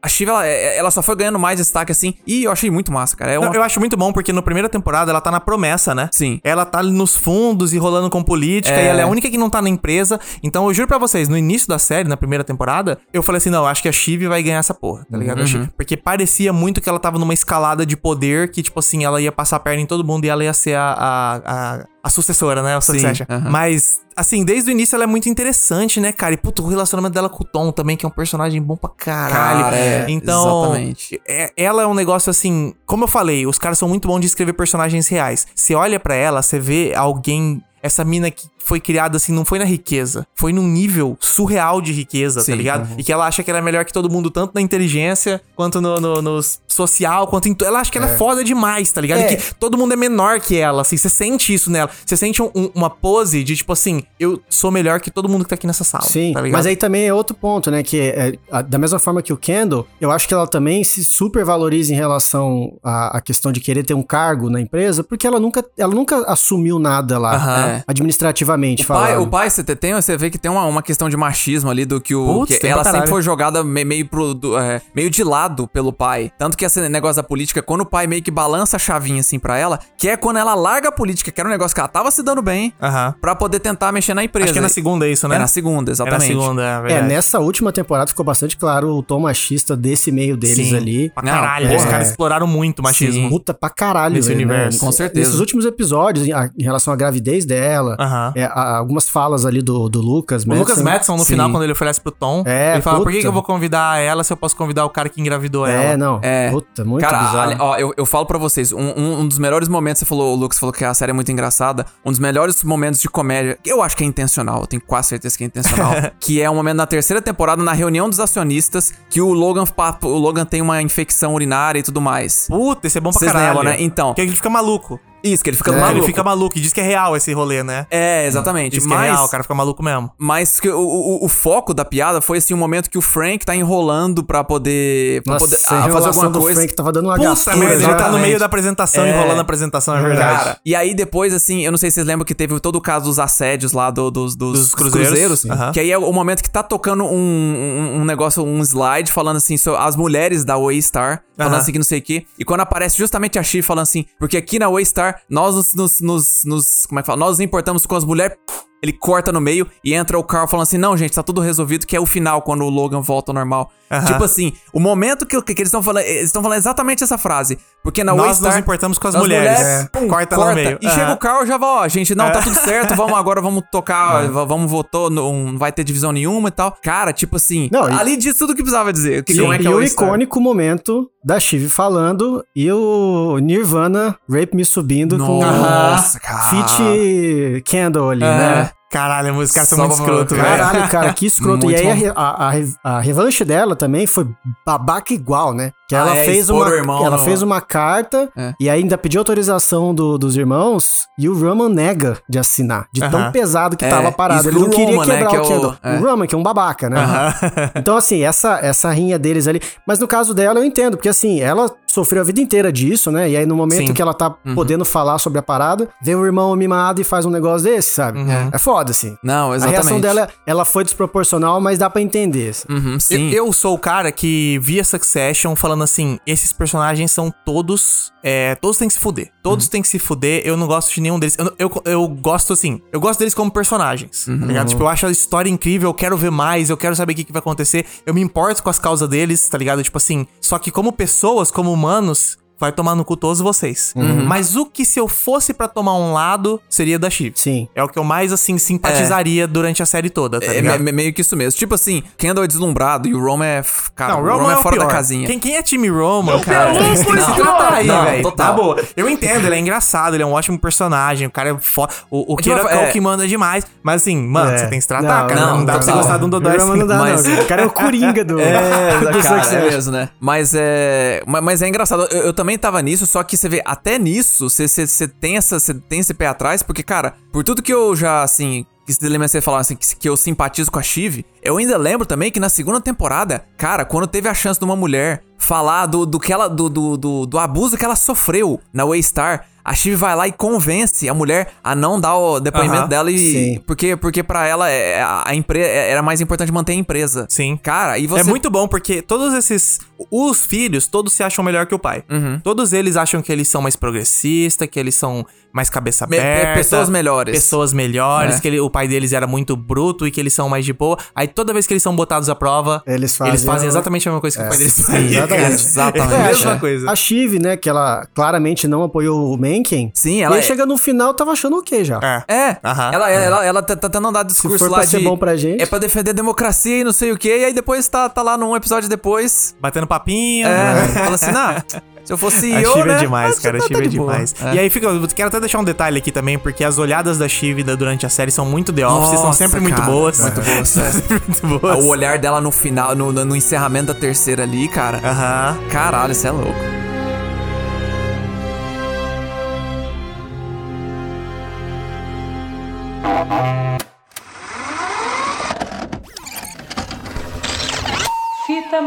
a, Shiva, ela, é, ela só foi ganhando mais destaque assim, e eu achei muito massa, cara. É uma... Eu acho muito bom, porque na primeira temporada ela tá na promessa, né? Sim. Ela tá ali nos fundos e rolando com política, É. e ela é a única que não tá na empresa. Então eu juro pra vocês, no início da série, na primeira temporada, eu falei assim: não, eu acho que a Shiv vai ganhar essa porra, tá ligado? Shiv- Porque parecia muito que ela tava numa escalada de poder que, tipo assim, ela ia passar a perna em todo mundo e ela ia ser a, a, a, a sucessora, né? O Sim, Succession. aham. Mas. Assim, desde o início ela é muito interessante, né, cara? E, puto, o relacionamento dela com o Tom também, que é um personagem bom pra caralho. Cara, é, então, exatamente. é- ela é um negócio assim, como eu falei, os caras são muito bons de escrever personagens reais. Você olha pra ela, você vê alguém, essa mina que foi criada assim, não foi na riqueza, foi num nível surreal de riqueza, Sim, tá ligado? uhum. E que ela acha que ela é melhor que todo mundo, tanto na inteligência, quanto no, no- no social, quanto em. tu- Ela acha que ela é foda demais, tá ligado? É. E que todo mundo é menor que ela, assim, você sente isso nela. Você sente um- um- uma pose de tipo assim, eu sou melhor que todo mundo que tá aqui nessa sala. Sim, tá ligado? mas aí também é outro ponto, né? Que é, a- da mesma forma que o Kendall, eu acho que ela também se super valoriza em relação à, à questão de querer ter um cargo na empresa, porque ela nunca, ela nunca assumiu nada lá, Aham. É, administrativamente O pai, falando. o pai, você tem, você vê que tem uma, uma questão de machismo ali do que o. Putz, que ela sempre foi jogada me- meio, pro, do- é, meio de lado pelo pai. Tanto que esse negócio da política, quando o pai meio que balança a chavinha assim pra ela, que é quando ela larga a política, que era um negócio que ela tava se dando bem, Aham. pra poder tentar mexer na empresa. Acho que é na segunda isso, né? É na segunda, É na exatamente. segunda, é É, verdade. nessa última temporada ficou bastante claro o tom machista desse meio deles Sim, ali. Pra Não, caralho, porra, os caras é. exploraram muito o machismo. Sim. Puta pra caralho, Nesse velho, né? universo. Com certeza. Nesses últimos episódios, em, a- em relação à gravidez dela, dela. Aham. É, algumas falas ali do, do Lucas O Lucas. Madison, no Sim. final, quando ele oferece pro Tom, É, ele fala, por que, puta. que eu vou convidar ela se eu posso convidar o cara que engravidou É, ela? não. É. Puta, muito Cara, bizarro. ali- ó, eu, eu falo pra vocês, um, um- um dos melhores momentos, você falou, o Lucas falou que a série é muito engraçada, um dos melhores momentos de comédia, que eu acho que é intencional, eu tenho quase certeza que é intencional, que é um momento na terceira temporada, na reunião dos acionistas, que o Logan, o Logan tem uma infecção urinária e tudo mais. Puta, esse é bom pra Vocês caralho. lembram, né? Então. Que ele fica maluco. Isso, que ele fica Ele maluco. fica maluco e diz que é real esse rolê, né? É, exatamente. Diz que mas, é real, o cara fica maluco mesmo. mas que o, o, o foco da piada foi assim, um momento que o Frank tá enrolando pra poder, pra Nossa, poder a ah, fazer alguma do coisa. Frank tava dando uma Puta gastura. merda, ele tá no meio da apresentação, É. enrolando a apresentação, é verdade. Cara, e aí depois, assim, eu não sei se vocês lembram que teve todo o caso dos assédios lá do- dos, dos, Dos cruzeiros, aham. Que aí é o momento que tá tocando um, um, um negócio, um slide falando assim, sobre as mulheres da Waystar, falando assim que não sei o quê. E quando aparece justamente a Chi falando assim, porque aqui na Waystar, nós nos, nos, nos, nos- Como é que fala? Nós nos importamos com as mulheres. Ele corta no meio e entra o Carl falando assim: não, gente, tá tudo resolvido, que é o final, quando o Logan volta ao normal. Aham. Tipo assim, o momento que, que eles estão falando, eles estão falando exatamente essa frase. Porque na Nós Waystar, nos importamos com as as mulheres. mulheres, É. Corta no meio. E Aham. chega o Carl já vai, ó, gente, não, tá É. tudo certo, vamos agora, vamos tocar, v- vamos votar, não vai ter divisão nenhuma e tal. Cara, tipo assim, Não, e- ali diz tudo o que precisava dizer. Que, Sim, como é que e é o icônico momento da Shiv falando e o Nirvana Rape Me subindo com Nossa, cara. Fit Candle ali, É. né? Caralho, os caras são Só muito escroto, velho. Caralho, cara, que escroto. Muito e aí a, a, a re- a revanche dela também foi babaca igual, né? Que Ah, ela é, fez uma irmão ela fez uma carta É. e aí ainda pediu autorização do- dos irmãos e o Roman nega de assinar, de tão Aham. pesado que É, tava a parada. isso Ele que não queria Roman, né, quebrar que é o o- Kendall. é. O Roman, que é um babaca, né? Então, assim, essa, essa rinha deles ali. Mas no caso dela, eu entendo, porque assim, ela sofreu a vida inteira disso, né? E aí, no momento Sim. que ela tá Uhum. podendo falar sobre a parada, vem o irmão mimado e faz um negócio desse, sabe? Uhum. É foda, assim. Não, A exatamente. reação dela, ela foi desproporcional, mas dá pra entender. assim. Uhum, Eu, sim. eu sou o cara que via Succession falando assim: esses personagens são todos. É, todos têm que se fuder. Todos Uhum. têm que se fuder. Eu não gosto de nenhum deles. Eu, eu, eu gosto assim. Eu gosto deles como personagens. Uhum. Tá ligado? Tipo, eu acho a história incrível. Eu quero ver mais. Eu quero saber o que, que vai acontecer. Eu me importo com as causas deles, tá ligado? Tipo assim. Só que como pessoas, como humanos. Vai tomar no cu todos vocês. Uhum. Mas o que se eu fosse pra tomar um lado seria da Chive. Sim. É o que eu mais, assim, simpatizaria durante a série toda, tá É, ligado? me- meio que isso mesmo. Tipo assim, Kendall é deslumbrado e o Roman é. Cara, Não, o Roman, é o fora da pior. casinha. Quem, quem é time Roman, cara? Tem que se tratar aí, Não, velho. Tá boa. Eu entendo, ele é engraçado, ele é um ótimo personagem. O cara é foda. O, o É tipo, Kira é- Cole que manda demais. Mas assim, mano, É. você tem que se tratar, Não, cara. Não, não, dá pra você gostar de um Dodói O assim. não dá, mas- não. O cara é o Coringa do, É, do cara, é mesmo, né? Mas é. Mas, é engraçado. Eu, eu também tava nisso, só que você vê, até nisso, você, você, você tem, essa, você tem esse pé atrás, porque, cara, por tudo que eu já, assim. Que se lembra você falar assim, que, que eu simpatizo com a Shiv, eu ainda lembro também que na segunda temporada, cara, quando teve a chance de uma mulher falar do, do que ela. Do, do, do, do abuso que ela sofreu na Waystar. A Shiv vai lá e convence a mulher a não dar o depoimento Aham, dela e. sim. Porque, porque pra ela é, a, a empresa era mais importante manter a empresa. Sim. Cara, e você. É muito bom porque todos esses. Os filhos, todos se acham melhor que o pai. Uhum. Todos eles acham que eles são mais progressistas, que eles são mais cabeça Me- aberta. pessoas melhores. Pessoas melhores, É. que ele- o pai deles era muito bruto e que eles são mais de boa. Aí toda vez que eles são botados à prova, Eles fazem eles fazem exatamente a mesma coisa que o pai deles fazia. exatamente. Exatamente. É a mesma É. coisa. A Shiv, né, que ela claramente não apoiou o Mencken. Sim, E ela aí é- chega no final, tava achando o quê já? É. É, Aham. ela, ela, ela tá tá tentando dar discurso for lá pra de... ser bom pra gente. É pra defender a democracia e não sei o quê, e aí depois tá, tá lá num episódio depois... Batendo papinho. É, fala assim, nah, se eu fosse A CEO, Shiva né? é demais, tá- cara. A tá- Shiva tá é demais. É. E aí fica. Eu quero até deixar um detalhe aqui também, porque as olhadas da Shiva durante a série são muito The Office, são Nossa, sempre muito cara, boas. muito boas, é. sempre muito boas. O olhar dela no final, no, no encerramento da terceira ali, cara. Aham. Caralho, isso é louco.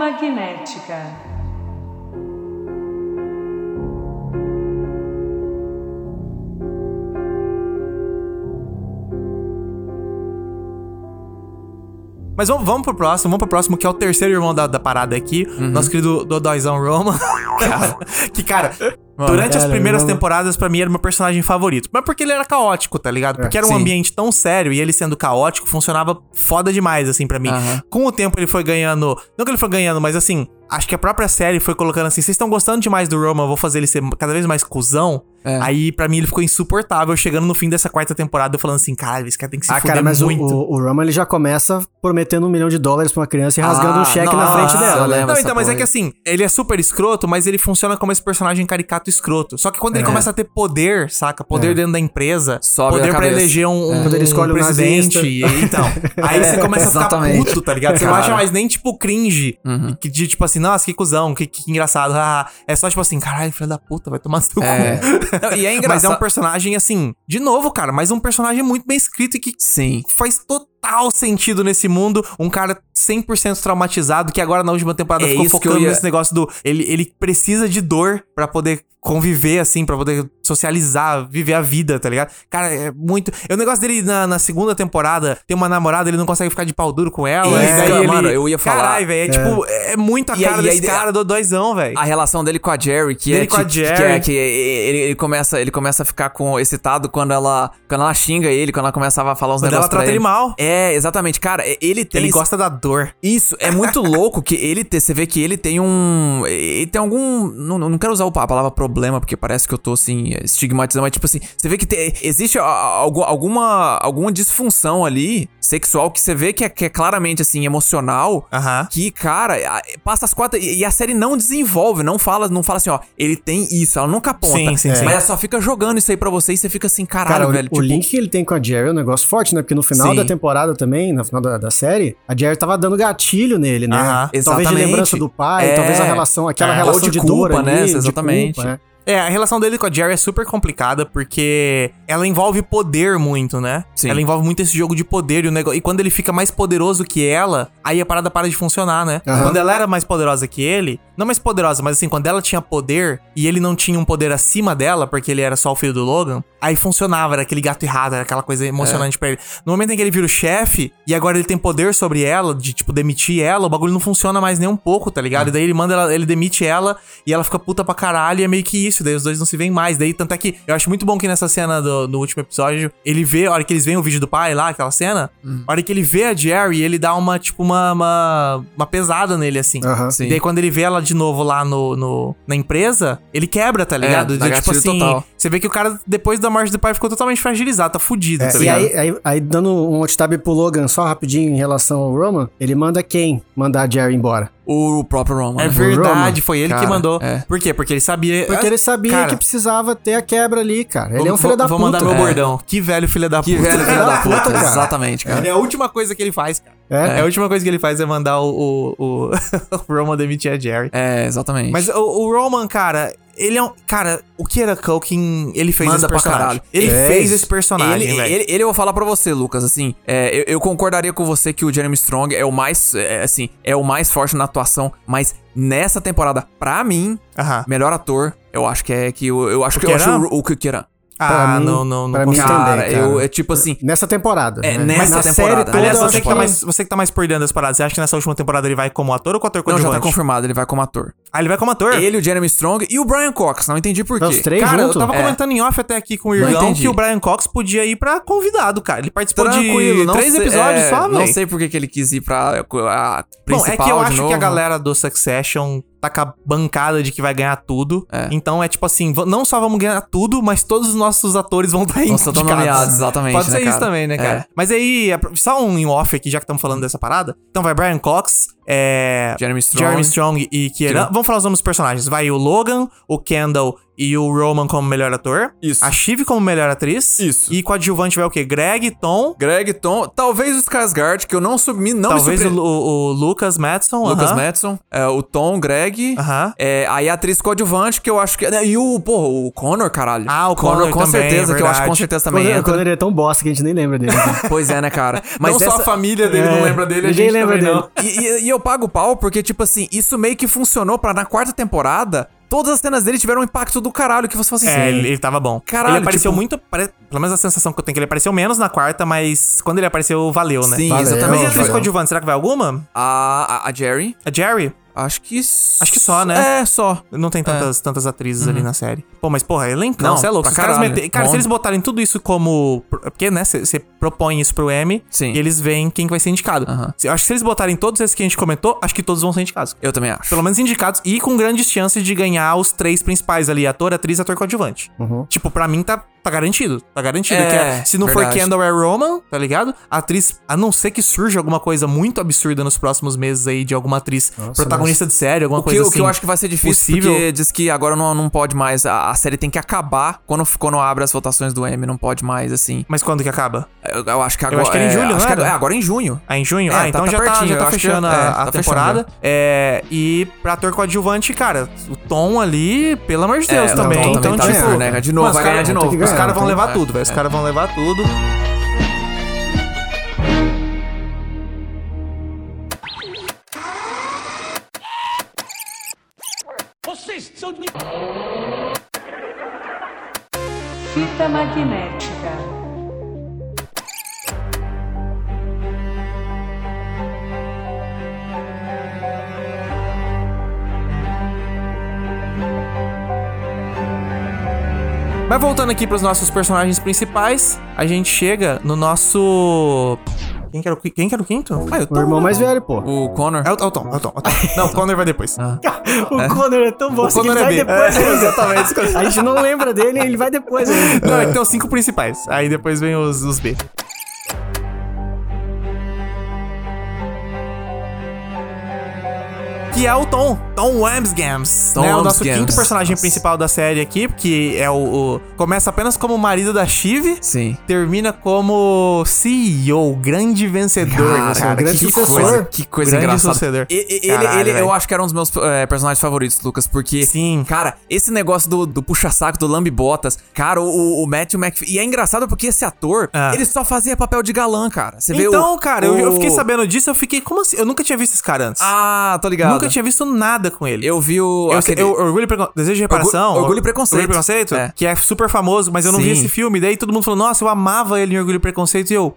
Magnética. Mas vamos, vamos pro próximo, vamos pro próximo, que é o terceiro irmão da, da parada aqui. Uhum. Nosso querido Dodóizão Roman. que, cara, durante as cara, primeiras Roman- temporadas, pra mim, era meu personagem favorito. Mas porque ele era caótico, tá ligado? Porque era um sim. ambiente tão sério e ele sendo caótico funcionava foda demais, assim, pra mim. Com o tempo ele foi ganhando. Não que ele foi ganhando, mas assim, acho que a própria série foi colocando assim: vocês estão gostando demais do Roman, vou fazer ele ser cada vez mais cuzão. É. Aí, pra mim, ele ficou insuportável. Chegando no fim dessa quarta temporada, eu falando assim, caralho, esse cara tem que se Ah, fuder cara, mas o, muito. o, o Roman ele já começa prometendo um milhão de dólares pra uma criança e rasgando Ah, um cheque não, na frente ah, dela, né? Não, então, mas é porra que aí. assim, ele é super escroto, mas ele funciona como esse personagem caricato escroto. Só que quando ele É. começa a ter poder, saca? Poder É. dentro da empresa, Sobe poder pra eleger um, um Quando ele escolhe o presidente. e- então, aí você começa a ficar puto, tá ligado? Você não acha mais nem tipo cringe, Uhum. que de tipo assim, nossa, que cuzão, que, que engraçado. ah, é só tipo assim, caralho, filho da puta, vai tomar seu É. cu. Não, e é Mas é engraçado. um personagem assim, de novo, cara, mas um personagem muito bem escrito e que Sim. faz total sentido nesse mundo. Um cara 100% traumatizado que agora na última temporada É ficou isso que eu focando ia- nesse negócio do. Ele, ele precisa de dor pra poder conviver, assim, pra poder socializar, viver a vida, tá ligado? Cara, é muito. É o negócio dele na, na segunda temporada, tem uma namorada, ele não consegue ficar de pau duro com ela. Isso, ele... mano, eu ia falar. Caralho, velho, é, tipo, é muito a E cara aí- desse aí- cara do doisão, velho. A relação dele com a Jerry, que Dele é com a Jerry. que, é, que ele, ele começa, ele começa a ficar com excitado quando ela, quando ela xinga ele, quando ela começava a falar uns Quando ela negócios pra trata ele ele. mal. É, exatamente, cara, ele tem Ele esse- gosta da dor. Isso, é muito louco que ele tem. Você vê que ele tem um. Ele tem algum. Não, não quero usar a palavra problema, porque parece que eu tô assim, estigmatizando, mas tipo assim, você vê que tem- existe alguma, alguma disfunção ali, sexual, que você vê que é, que é claramente assim, emocional. Que, cara, passa as quatro. E a série não desenvolve, não fala, não fala assim, ó, ele tem isso, ela nunca aponta. Sim, sim, sim. Mas ela só fica jogando isso aí pra você e você fica assim, caralho, Cara, o, velho. o tipo, link que ele tem com a Jerry é um negócio forte, né? Porque no final Sim. da temporada também, no final da, da série, a Jerry tava dando gatilho nele, né? Aham. Talvez de lembrança do pai, É. talvez a relação, aquela É. relação de de, culpa, dor né? ali, de Exatamente. culpa, né? É, a relação dele com a Jerry é super complicada porque ela envolve poder muito, né? Sim. Ela envolve muito esse jogo de poder e o negócio. E quando ele fica mais poderoso que ela, aí a parada para de funcionar, né? Aham. Quando ela era mais poderosa que ele, não mais poderosa, mas assim, quando ela tinha poder e ele não tinha um poder acima dela, porque ele era só o filho do Logan, aí funcionava, era aquele gato errado, era aquela coisa emocionante pra ele. No momento em que ele vira o chefe e agora ele tem poder sobre ela, de tipo demitir ela, o bagulho não funciona mais nem um pouco, tá ligado? E daí ele manda ela, ele demite ela e ela fica puta pra caralho e é meio que isso, daí os dois não se veem mais. Daí, tanto é que eu acho muito bom que nessa cena do, no último episódio, ele vê, a hora que eles veem o vídeo do pai lá, aquela cena, a hora que ele vê a Jerry, ele dá uma, tipo, uma, uma, uma pesada nele, assim. E daí quando ele vê ela de novo lá no, no- na empresa, ele quebra, tá ligado? dá E, tipo assim, total. você vê que o cara, depois da morte do pai, ficou totalmente fragilizado, tá fudido, É, tá e ligado? aí, aí, aí, dando um outtab pro Logan só rapidinho em relação ao Roman, ele manda quem mandar a Jerry embora? O próprio Roman. É né? verdade, Roman. foi ele que Cara, mandou. é. Por quê? Porque ele sabia. Porque ele sabia cara, que precisava ter a quebra ali, cara. Ele é um vou- filho da Vou puta. mandar meu É. bordão. Que velho filho da Que puta. velho filho da puta, cara. exatamente, cara. É a última coisa que ele faz, cara. É? É. a última coisa que ele faz é mandar o, o, o, o Roman demitir a Jerry. É, exatamente. Mas o, o Roman, cara, ele é um. Cara, o Kira Culkin, ele fez Manda esse pra personagem. caralho. Ele Fez. fez esse personagem, ele, velho. ele, ele eu vou falar pra você, Lucas, assim, é, eu, eu concordaria com você que o Jeremy Strong é o mais, é, assim, é o mais forte na atuação, mas nessa temporada, pra mim, Aham. melhor ator, eu acho que é que eu, eu acho O que eu acho Kieran? o, o Kieran. Ah, mim- não, não, não consigo. Cara, cara. eu é tipo assim, Nessa temporada. É, né? nessa temporada. Aliás, você acho que, tá mais, você que tá mais por dentro das paradas, você acha que nessa última temporada ele vai como ator ou com ator não, já coadjuvante? tá confirmado, ele vai como ator. Ah, ele vai como ator? Ele, o Jeremy Strong e o Brian Cox, não entendi por Os quê. três Cara, juntos? eu tava É. comentando em off até aqui com o entendi. que o Brian Cox podia ir pra convidado, cara. Ele participou Tranquilo, de não três sei- episódios é, só, velho. Não sei por que que ele quis ir pra a Bom, principal é que eu acho que novo. a galera do Succession tá com a bancada de que vai ganhar tudo. É. Então é tipo assim, não só vamos ganhar tudo, mas todos os nossos atores vão estar Vão indicados. estar nomeados, exatamente, Pode né, ser isso cara? também, né, É. cara? Mas aí, só um em off aqui, já que estamos falando dessa parada. Então vai Brian Cox, é... Jeremy Strong. Jeremy Strong e Kieran. Kieran. Vamos falar os nomes dos personagens. Vai o Logan, o Kendall e o Roman como melhor ator. Isso. A Shiv como melhor atriz. Isso. E coadjuvante vai o quê? Greg, Tom. Greg, Tom, talvez o Skarsgård, que eu não subi, não talvez o, o- o Lucas Madison. Lucas aham. Madison, é, o Tom, Greg, Aham. é, aí a atriz coadjuvante, que eu acho que... né, E o, porra, o Connor, caralho. Ah, o Connor com também, certeza, que eu acho que com certeza também Quando, entra. quando ele é tão bosta que a gente nem lembra dele. Pois é, né, cara? Mas não essa... só a família dele É, não lembra dele, a ninguém gente lembra também dele. não. E, e- e eu pago o pau porque, tipo assim, isso meio que funcionou pra na quarta temporada, todas as cenas dele tiveram um impacto do caralho, que você fala assim... É, ele, ele tava bom. Caralho, ele apareceu tipo- muito. pare- Pelo menos a sensação que eu tenho é que ele apareceu menos na quarta, mas quando ele apareceu, valeu, né? Sim, Valeu, Mas e a exatamente. atriz coadjuvante, será que vai alguma? A, a, a Jerry, A Jerry? Acho que. Acho que só, né? É, só. Não tem tantas, tantas atrizes ali na série. Pô, mas porra, elencão, Não, você é louco. Os caras metem- Cara, se eles botarem tudo isso como. Porque, né, você propõe isso pro M Sim. e eles veem quem que vai ser indicado. Eu acho que se eles botarem todos esses que a gente comentou, acho que todos vão ser indicados. Eu também acho. Pelo menos indicados e com grandes chances de ganhar os três principais ali: ator, atriz e ator coadjuvante. Uhum. Tipo, pra mim tá, tá garantido. Tá garantido. É, que é- se não verdade. for Kendall é Roman, tá ligado? A atriz, a não ser que surja alguma coisa muito absurda nos próximos meses aí de alguma atriz protagonista de série, alguma O que, coisa o assim. que eu acho que vai ser difícil, possível. porque diz que agora não, não pode mais. A, a série tem que acabar quando, quando abre as votações do M, não pode mais, assim. Mas quando que acaba? Eu, eu acho que agora. acho que era em julho, que era? é, agora em junho. Ah, em junho? É, ah, tá- então tá já, tá, pertinho, já eu tá fechando já- a, é, a tá fechando temporada. É, e pra ator coadjuvante, cara, o Tom ali, pelo amor de Deus, É, também. o Tom então, também tá tipo, né? De novo, vai ganhar de novo. Os caras vão levar tudo, velho. Os caras vão levar tudo. Fita magnética. Mas voltando aqui pros nossos personagens principais, a gente chega no nosso. Quem que era o, quem que era o quinto? Ah, eu O irmão mais velho, pô. O Connor. É o, é o Tom, é o Tom. é o Tom. Não, o Connor vai depois. O Connor é tão bom assim que Connor ele é vai B. depois É, exatamente. A gente não lembra dele, ele vai depois ainda. Não, é que tem os cinco principais. Aí depois vem os, os B. Que é o Tom, Tom Wamsgams, Tom né? O nosso quinto personagem Nossa. principal da série aqui, que é o, o- Começa apenas como marido da Shiv, Sim. termina como CEO, grande vencedor, Cara, cara. um grande que sucessor. coisa. Que coisa Grande engraçada. sucedor. E- e- Ele, Caralho, ele- eu acho que era um dos meus é, personagens favoritos, Lucas, porque. Sim. Cara, esse negócio do, do puxa-saco, do lambe-botas, cara, o, o Matthew McPhee. E é engraçado porque esse ator, Ah. ele só fazia papel de galã, cara. Você vê Então, o, cara, eu, eu o- fiquei sabendo disso, eu fiquei, como assim? Eu nunca tinha visto esse cara antes. Ah, tô ligado. Nunca tinha visto nada com ele. Eu vi o. Eu, aquele- eu, Orgulho e Precon... Desejo de Reparação. Orgulho- Orgulho e Preconceito. Orgulho e Preconceito, É. que é super famoso, mas eu não vi Sim. esse filme. Daí todo mundo falou, nossa, eu amava ele em Orgulho e Preconceito. E eu,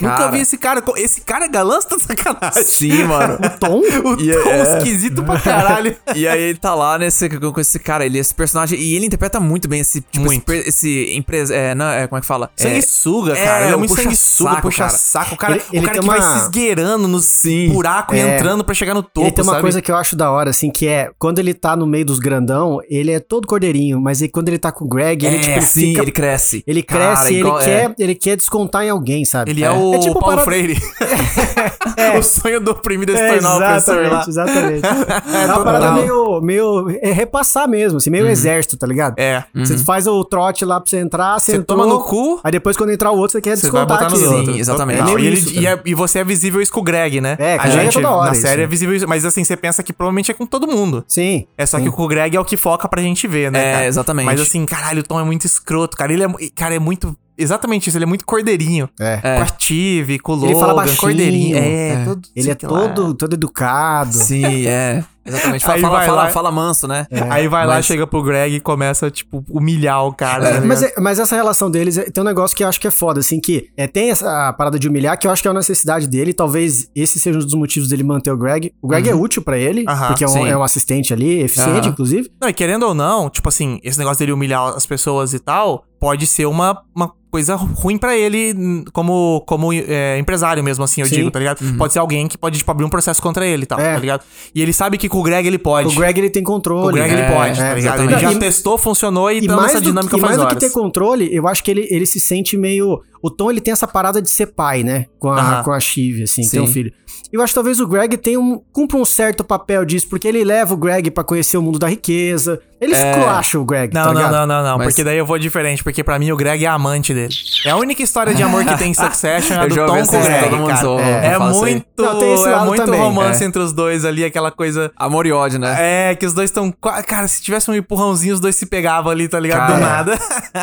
nunca Cara. vi esse cara. Esse cara é galã, você tá de sacanagem. Sim, mano. Tom? O E tom é- esquisito pra caralho. E aí ele tá lá nesse, com esse cara, ele, esse personagem, e ele interpreta muito bem esse, tipo, Muito. esse, esse empresa, é, não, é, como é que fala? É, Sanguessuga, é, cara. ele é o muito puxa-saco, sanguessuga, puxa cara. saco. O cara, Ele- o ele cara tem que vai uma- se esgueirando nos Sim. buracos e É. entrando pra chegar no topo, Ele tem uma sabe? coisa que eu acho da hora, assim, que é quando ele tá no meio dos grandão, ele é todo cordeirinho, mas aí quando ele tá com o Greg, ele, É, tipo, ele sim, fica- ele cresce. Ele Cara, cresce, igual- ele, é. quer, ele quer descontar em alguém, sabe? Ele é, o É tipo Paulo parada- Freire. o sonho do oprimido é se É, tornar o opressor lá. exatamente, exatamente. É uma parada meio, meio é repassar mesmo, assim, meio exército, tá ligado? É. Você faz o trote lá pra você entrar, você, Você entrou, toma no cu, Aí depois quando entrar o outro, você quer descontar outros. Sim, exatamente. É e, ele- isso, e, é- e você é visível isso com o Greg, né? É, com a o é gente toda hora na isso, série né? é visível isso. Mas assim, você pensa que provavelmente é com todo mundo. Sim. É só sim. que com o Greg é o que foca pra gente ver, né? É, cara? exatamente. Mas assim, caralho, o Tom é muito escroto, cara. Ele é, cara, é muito. Exatamente isso, ele é muito cordeirinho. É. Com a Tive, com o Ele Logan, fala baixinho. cordeirinho. É, É. todo. Ele é lá. todo, todo educado. Sim, é. Exatamente. Fala, Aí fala, vai fala, lá. fala manso, né? Aí vai lá, Mas- chega pro Greg e começa, tipo, humilhar o cara. tá Mas, ligado? é- mas essa relação deles é- tem um negócio que eu acho que é foda, assim, que é, tem essa parada de humilhar, que eu acho que é uma necessidade dele. Talvez esse seja um dos motivos dele manter o Greg. O Greg é útil pra ele, Aham, porque é um, é um assistente ali, eficiente, Aham. inclusive. Não, e querendo ou não, tipo assim, esse negócio dele humilhar as pessoas e tal, pode ser uma, uma coisa ruim pra ele como, como é, empresário mesmo, assim, eu Sim. digo, tá ligado? Pode ser alguém que pode, tipo, abrir um processo contra ele e tal, É. tá ligado? E ele sabe que com o Greg ele pode. O Greg ele tem controle. O Greg ele É, pode, tá é, ligado? Ele já E- testou, funcionou e, E tá nessa do, dinâmica e faz mais do que ter controle, eu acho que ele, ele se sente meio. O Tom ele tem essa parada de ser pai, né? Com a, Aham. com a Shiv, assim, Sim. tem um filho. Eu acho que talvez o Greg tenha um, cumpra um certo papel disso, porque ele leva o Greg pra conhecer o mundo da riqueza. Ele esculacha o Greg, Não, tá não, ligado? não, não, não, Mas- porque daí eu vou diferente, porque pra mim o Greg é amante dele. É a única história de amor que tem em Succession, é a do Tom com o Greg, todo mundo cara. zoa, É, aí. muito, Não, tem esse é muito também, romance é. entre os dois ali, aquela coisa... Amor e ódio, né? É, que os dois estão. Cara, se tivesse um empurrãozinho, os dois se pegavam ali, tá ligado? Cara. Do nada.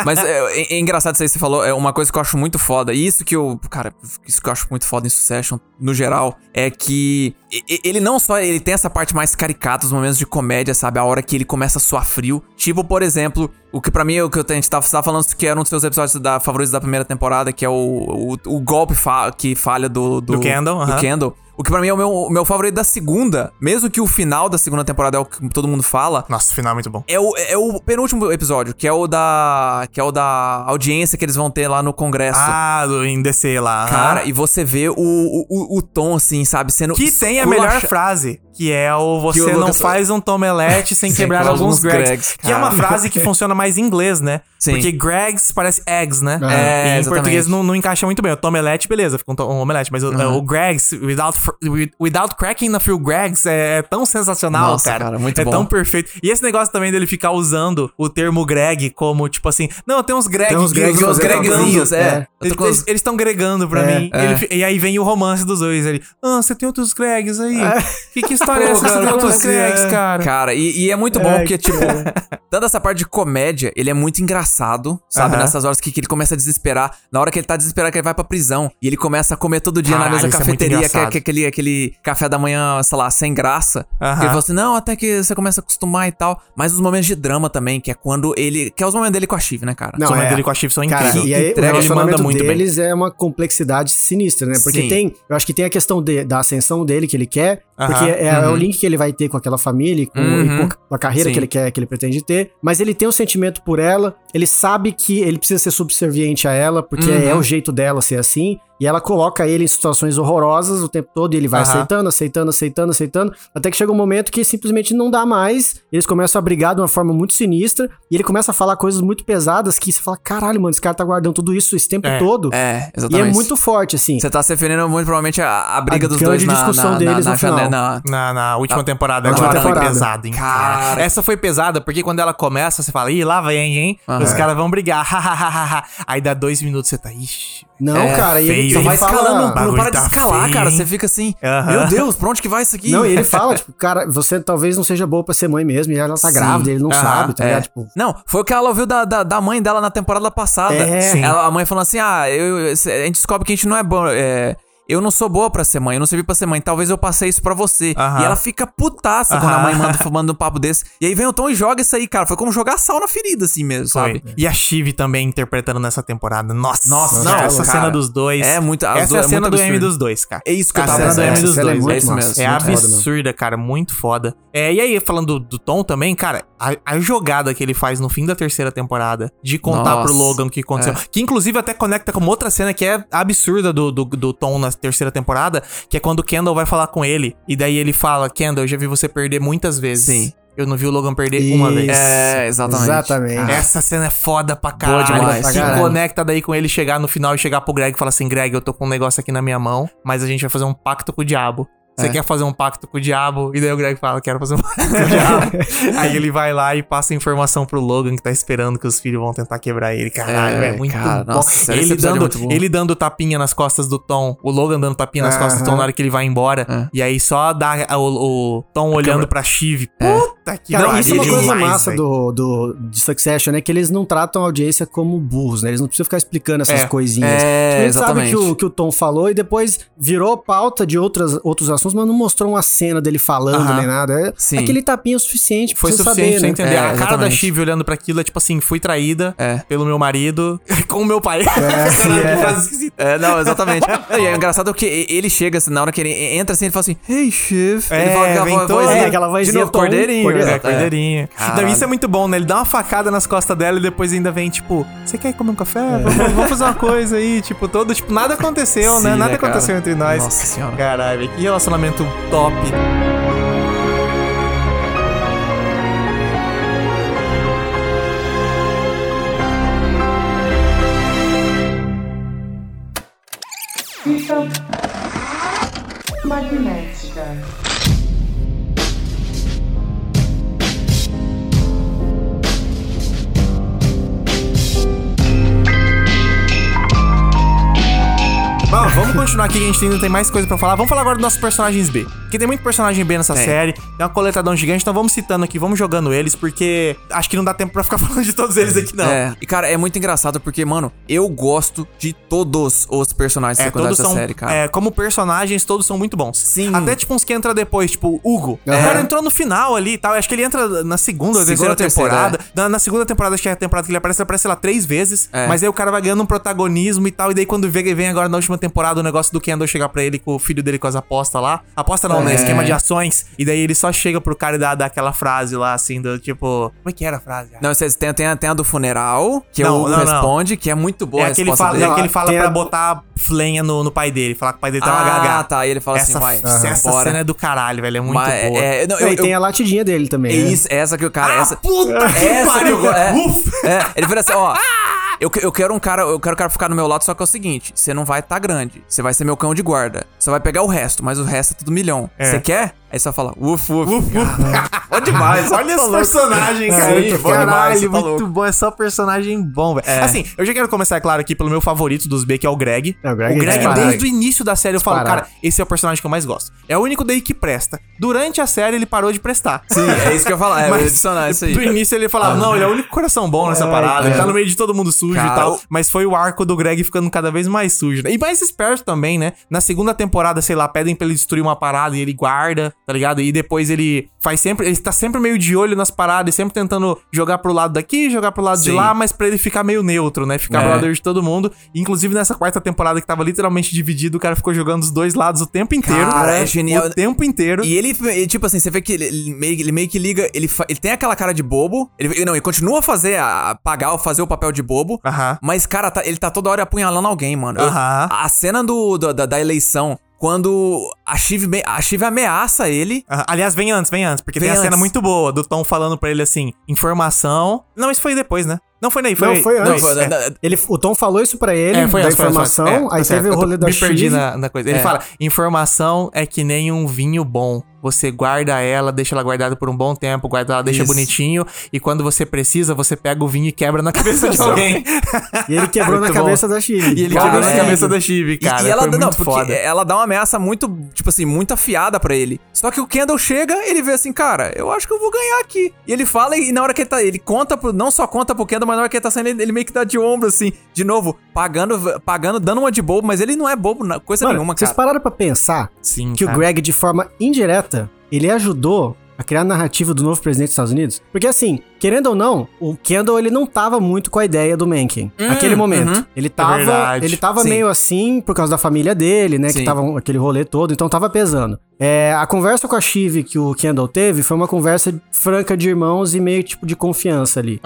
Mas é, é- é engraçado isso aí que você falou, é uma coisa que eu acho muito foda. E isso que eu, cara, isso que eu acho muito foda em Succession, no geral, é que ele não só ele tem essa parte mais caricata, os momentos de comédia, sabe? A hora que ele começa a suar frio. Tipo, por exemplo, o que pra mim, o que eu- a gente tava, você tava falando que era um dos seus episódios da, favoritos da primeira temporada, que é o, o, o golpe fa- que falha do, Do Kendall, do aham. Kendall. O que pra mim é o meu, o meu favorito da segunda, mesmo que o final da segunda temporada é o que todo mundo fala, Nossa, o final é muito bom. é o, é o penúltimo episódio, que é o da. que é o da audiência que eles vão ter lá no Congresso. Ah, do, em DC lá. Cara, aham. e você vê o, o, o, o tom, assim, sabe? Sendo. Que tem a melhor frase, que é o você o não faz um tomelete sem Sem quebrar alguns Gregs. Gregs, que é uma cara. frase que funciona mais em inglês, né? Sim. Porque Gregs parece eggs, né? É, E em exatamente. português não, não encaixa muito bem. O tomelete, beleza, fica um, um omelete. Mas o, o Gregs, without, without cracking the few Gregs, é, é tão sensacional, Nossa, cara. cara, muito é bom. tão perfeito. E esse negócio também dele ficar usando o termo Greg como, tipo assim, não, tem uns Greg. Tem uns Gregs uns Gregzinhos, É. é. Eles estão gregando pra É, mim. é. Ele e aí vem o romance dos dois. Ele, ah, você tem outros Gregs aí? Que, que história é essa? Cara, Gregs, é? cara? Cara, e, e é muito bom É, porque, tipo, tanto essa parte de comédia, ele é muito engraçado, sabe? Aham. Nessas horas que, que ele começa a desesperar. Na hora que ele tá desesperado, que ele vai pra prisão. E ele começa a comer todo dia na Caralho, mesma isso é cafeteria, que é, que aquele, aquele café da manhã, sei lá, sem graça. Aham. Que ele fala assim: não, até que você começa a acostumar e tal. Mas os momentos de drama também, que é quando ele. Que é os momentos dele com a Chive, né, cara? Não, Os momentos é. dele com a Chief são Cara, incríveis. e aí Entrega, o relacionamento manda muito bem. deles é uma complexidade sinistra, né? Porque Sim. tem, eu acho que tem a questão de- da ascensão dele que ele quer, Porque é, é o link que ele vai ter com aquela família e com, Uhum. com a carreira Sim. que ele quer, que ele pretende ter, mas ele tem um sentimento por ela, ele sabe que ele precisa ser subserviente a ela, porque Uhum. é o jeito dela ser assim, e ela coloca ele em situações horrorosas o tempo todo, e ele vai Aham. aceitando, aceitando, aceitando, aceitando, até que chega um momento que simplesmente não dá mais, eles começam a brigar de uma forma muito sinistra, e ele começa a falar coisas muito pesadas que você fala, caralho, mano, esse cara tá guardando tudo isso esse tempo É, todo. É, E exatamente. é muito forte, assim. Você tá se referindo muito provavelmente à, à briga A dos dois na, discussão na, deles na, no final. na- Na, na última temporada, última agora foi temporada. pesada, hein? Cara. Essa foi pesada, porque quando ela começa, você fala, ih, lá vem, hein? Aham. Os caras vão brigar, hahaha. Aí dá dois minutos, você tá, ixi. Não, É, cara, e ele, feio, Só ele vai fala... escalando, não Bagulho para de tá escalar, feio, cara. Você fica assim, Aham. meu Deus, pra onde que vai isso aqui? Não, e ele fala, tipo, cara, você talvez não seja boa pra ser mãe mesmo, e ela tá Sim. grávida, ele não Aham, sabe, tá É. ligado? Tipo, Não, foi o que ela ouviu da, da, da mãe dela na temporada passada. É. Sim. Ela, a mãe falando assim: ah, eu- a gente descobre que a gente não é bom. É, eu não sou boa pra ser mãe, eu não servi pra ser mãe. Talvez eu passei isso pra você. Aham. E ela fica putaça quando a mãe manda, manda um papo desse. E aí vem o Tom e joga isso aí, cara. Foi como jogar sal na ferida, assim mesmo, Foi. sabe? E a Chive também interpretando nessa temporada. Nossa, Nossa, não, essa cara, cena dos dois. é muito- Essa é a é cena muito do M dos dois, cara. É isso que eu a tava cena do. M dos é dois. é isso massa, mesmo. É absurda, cara, muito foda. É, e aí, falando do, do Tom também, cara, a, a jogada que ele faz no fim da terceira temporada de contar Nossa, pro Logan o que aconteceu, que inclusive até conecta com outra cena que é absurda do, do, do Tom na terceira temporada, que é quando o Kendall vai falar com ele, e daí ele fala, Kendall, eu já vi você perder muitas vezes. Sim. Eu não vi o Logan perder uma Isso. vez. É, exatamente. Exatamente. Essa cena é foda pra caralho. demais. Que Pra caralho. conecta daí com ele chegar no final e chegar pro Greg e falar assim: Greg, eu tô com um negócio aqui na minha mão, mas a gente vai fazer um pacto com o diabo. Você É. quer fazer um pacto com o diabo? E daí o Greg fala, quero fazer um pacto com o diabo. Aí ele vai lá e passa a informação pro Logan que tá esperando que os filhos vão tentar quebrar ele. Caralho, É, é, muito cara, bom. nossa, ele, é dando, bom. ele dando tapinha nas costas do Tom, o Logan dando tapinha nas costas do Tom Aham. na hora que ele vai embora. É. E aí só dá o, o Tom olhando pra Chive. Puta que Cara, isso é uma coisa demais, massa do, do, de Succession, né? Que eles não tratam a audiência como burros, né? Eles não precisam ficar explicando essas É, coisinhas. é, sabe exatamente. que o, que o Tom falou e depois virou pauta de outras, outros assuntos, mas não mostrou uma cena dele falando Aham. nem nada. É, Sim. Aquele tapinha é o suficiente pra Foi você suficiente saber, né? entender. É, a cara da exatamente. Chive olhando pra aquilo é tipo assim, fui traída É. pelo meu marido com o meu pai. Que frase esquisita. É, não, exatamente. E é engraçado que ele chega, assim, na hora que ele entra assim, ele fala assim, hey. É, ele fala aquela vem voz- É, aquela vozinha De novo, tom, cordeirinho. Cordeiro. É, exato, cordeirinha. Caralho. Não, isso é muito bom, né? Ele dá uma facada nas costas dela e depois ainda vem, tipo, você quer comer um café? Vamos, vamos fazer uma coisa aí. Tipo, todo, tipo, nada aconteceu, né? Sim, Nada né, cara? aconteceu entre nós. Nossa senhora. Caralho, que relacionamento top. Fita magnética. Continuar aqui a gente ainda tem mais coisa pra falar. Vamos falar agora dos nossos personagens B. Porque tem muito personagem B nessa Tem. série. Tem uma coletadão gigante, então vamos citando aqui, vamos jogando eles, porque acho que não dá tempo pra ficar falando de todos eles aqui, não. É, e cara, é muito engraçado porque, mano, eu gosto de todos os personagens É, secundários todos da são. série, cara. é, como personagens, todos são muito bons. Sim. Até tipo uns que entra depois, tipo o Hugo. O Aham. cara entrou no final ali e tal. Acho que ele entra na segunda ou terceira terceira, temporada. Na, na segunda temporada, acho que é a temporada que ele aparece, ele aparece, sei lá, três vezes. É. Mas aí o cara vai ganhando um protagonismo e tal. E daí quando vem, vem agora na última temporada, o negócio negócio do Kendall chegar pra ele com o filho dele com as apostas lá. Aposta não, né? É. Esquema de ações. E daí ele só chega pro cara e dá, dá aquela frase lá, assim, do tipo. Como é que era a frase? Não, vocês tem, tem, a- tem a do funeral, que Não, o Hugo não, não. responde, que é muito boa é a aquele resposta fala, dele. é que ele fala pra a- botar flenha no, no pai dele. Falar que o pai dele tá uma Ah, gaga. tá, e ele fala essa, assim, vai, Essa bora. cena é do caralho, velho. É muito Mas, boa. é, não, Não, eu, e tem eu- a latidinha dele também. é né? isso, essa que o cara. Ah, essa, puta que essa que pariu, eu, é, Uf. é, ele vira assim, ó. Eu, eu quero um cara, eu quero um cara ficar no meu lado, só que é o seguinte: você não vai estar grande. Você vai ser meu cão de guarda. Você vai pegar o resto, mas o resto é tudo milhão. É. Você quer? Aí você vai falar, uf, uf. Bom demais, Olha esse personagem, cara. Sim, muito bom demais, caralho, tá muito louco. bom. É só personagem bom, velho. Assim, eu já quero começar, claro, aqui pelo meu favorito dos B, que é o Greg. É, o Greg o é Greg, desde o início da série, eu falo, Disparado. cara, esse é o personagem que eu mais gosto. É o único daí que presta. Durante a série, ele parou de prestar. Sim, é isso que eu ia falar. É, adicionar isso aí. Do início ele falava, não, ele é o único coração bom nessa parada. Ele tá no meio de todo mundo sujo Cara, e tal. Mas foi o arco do Greg ficando cada vez mais sujo. né? E mais esperto também, né? Na segunda temporada, sei lá, pedem pra ele destruir uma parada e ele guarda, tá ligado? E depois ele faz sempre. Ele tá sempre meio de olho nas paradas e sempre tentando jogar pro lado daqui, jogar pro lado de Sim. lá, mas pra ele ficar meio neutro, né? Ficar É. brother de todo mundo. Inclusive nessa quarta temporada que tava literalmente dividido, o cara ficou jogando os dois lados o tempo inteiro. Cara, é genial. O tempo inteiro. E ele, ele, tipo assim, você vê que ele, ele meio, ele meio que liga, ele, fa- ele tem aquela cara de bobo, ele, não, ele continua a fazer, a, pagar, fazer o papel de bobo, Aham. mas, cara, tá- ele tá toda hora apunhalando alguém, mano. Eu- Aham. a cena do, do- da, da eleição, quando a Shiv, a Shiv ameaça ele, Ah, Aliás, vem antes, vem antes, porque Vem tem a cena muito boa do Tom falando pra ele assim: informação. Não, isso foi depois, né? Não foi daí, foi Não, foi não, antes. é. da- da- Ele, o Tom falou isso pra ele, É, foi da antes, foi antes, foi informação, antes. É, aí tá teve certo. o rolê da Me perdi Shiv. na, na coisa. Ele É. fala: informação é que nem um vinho bom. Você guarda ela, deixa ela guardada por um bom tempo, guarda ela, deixa Isso. bonitinho. E quando você precisa, você pega o vinho e quebra na cabeça de alguém. E ele quebrou na bom. cabeça da Shiv. E ele quebrou na é. cabeça da Chive, cara. e, e ela, foi não, muito porque foda. ela dá uma ameaça muito, tipo assim, muito afiada pra ele. Só que o Kendall chega, ele vê assim, cara, eu acho que eu vou ganhar aqui. E ele fala, e na hora que ele tá, ele conta, pro, não só conta pro Kendall, mas na hora que ele tá saindo, ele, ele meio que dá de ombro, assim, de novo, pagando, pagando, dando uma de bobo, mas ele não é bobo, na- coisa Mano, nenhuma, vocês cara. pararam pra pensar Sim, que o. Greg, de forma indireta, ele ajudou a criar a narrativa do novo presidente dos Estados Unidos? Porque assim, querendo ou não, o Kendall ele não tava muito com a ideia do Mencken naquele momento. uhum. Ele tava, verdade. ele tava Sim. meio assim por causa da família dele, né, Sim. que tava aquele rolê todo, então tava pesando. É, a conversa com a Shiv que o Kendall teve foi uma conversa franca de irmãos e meio tipo de confiança ali.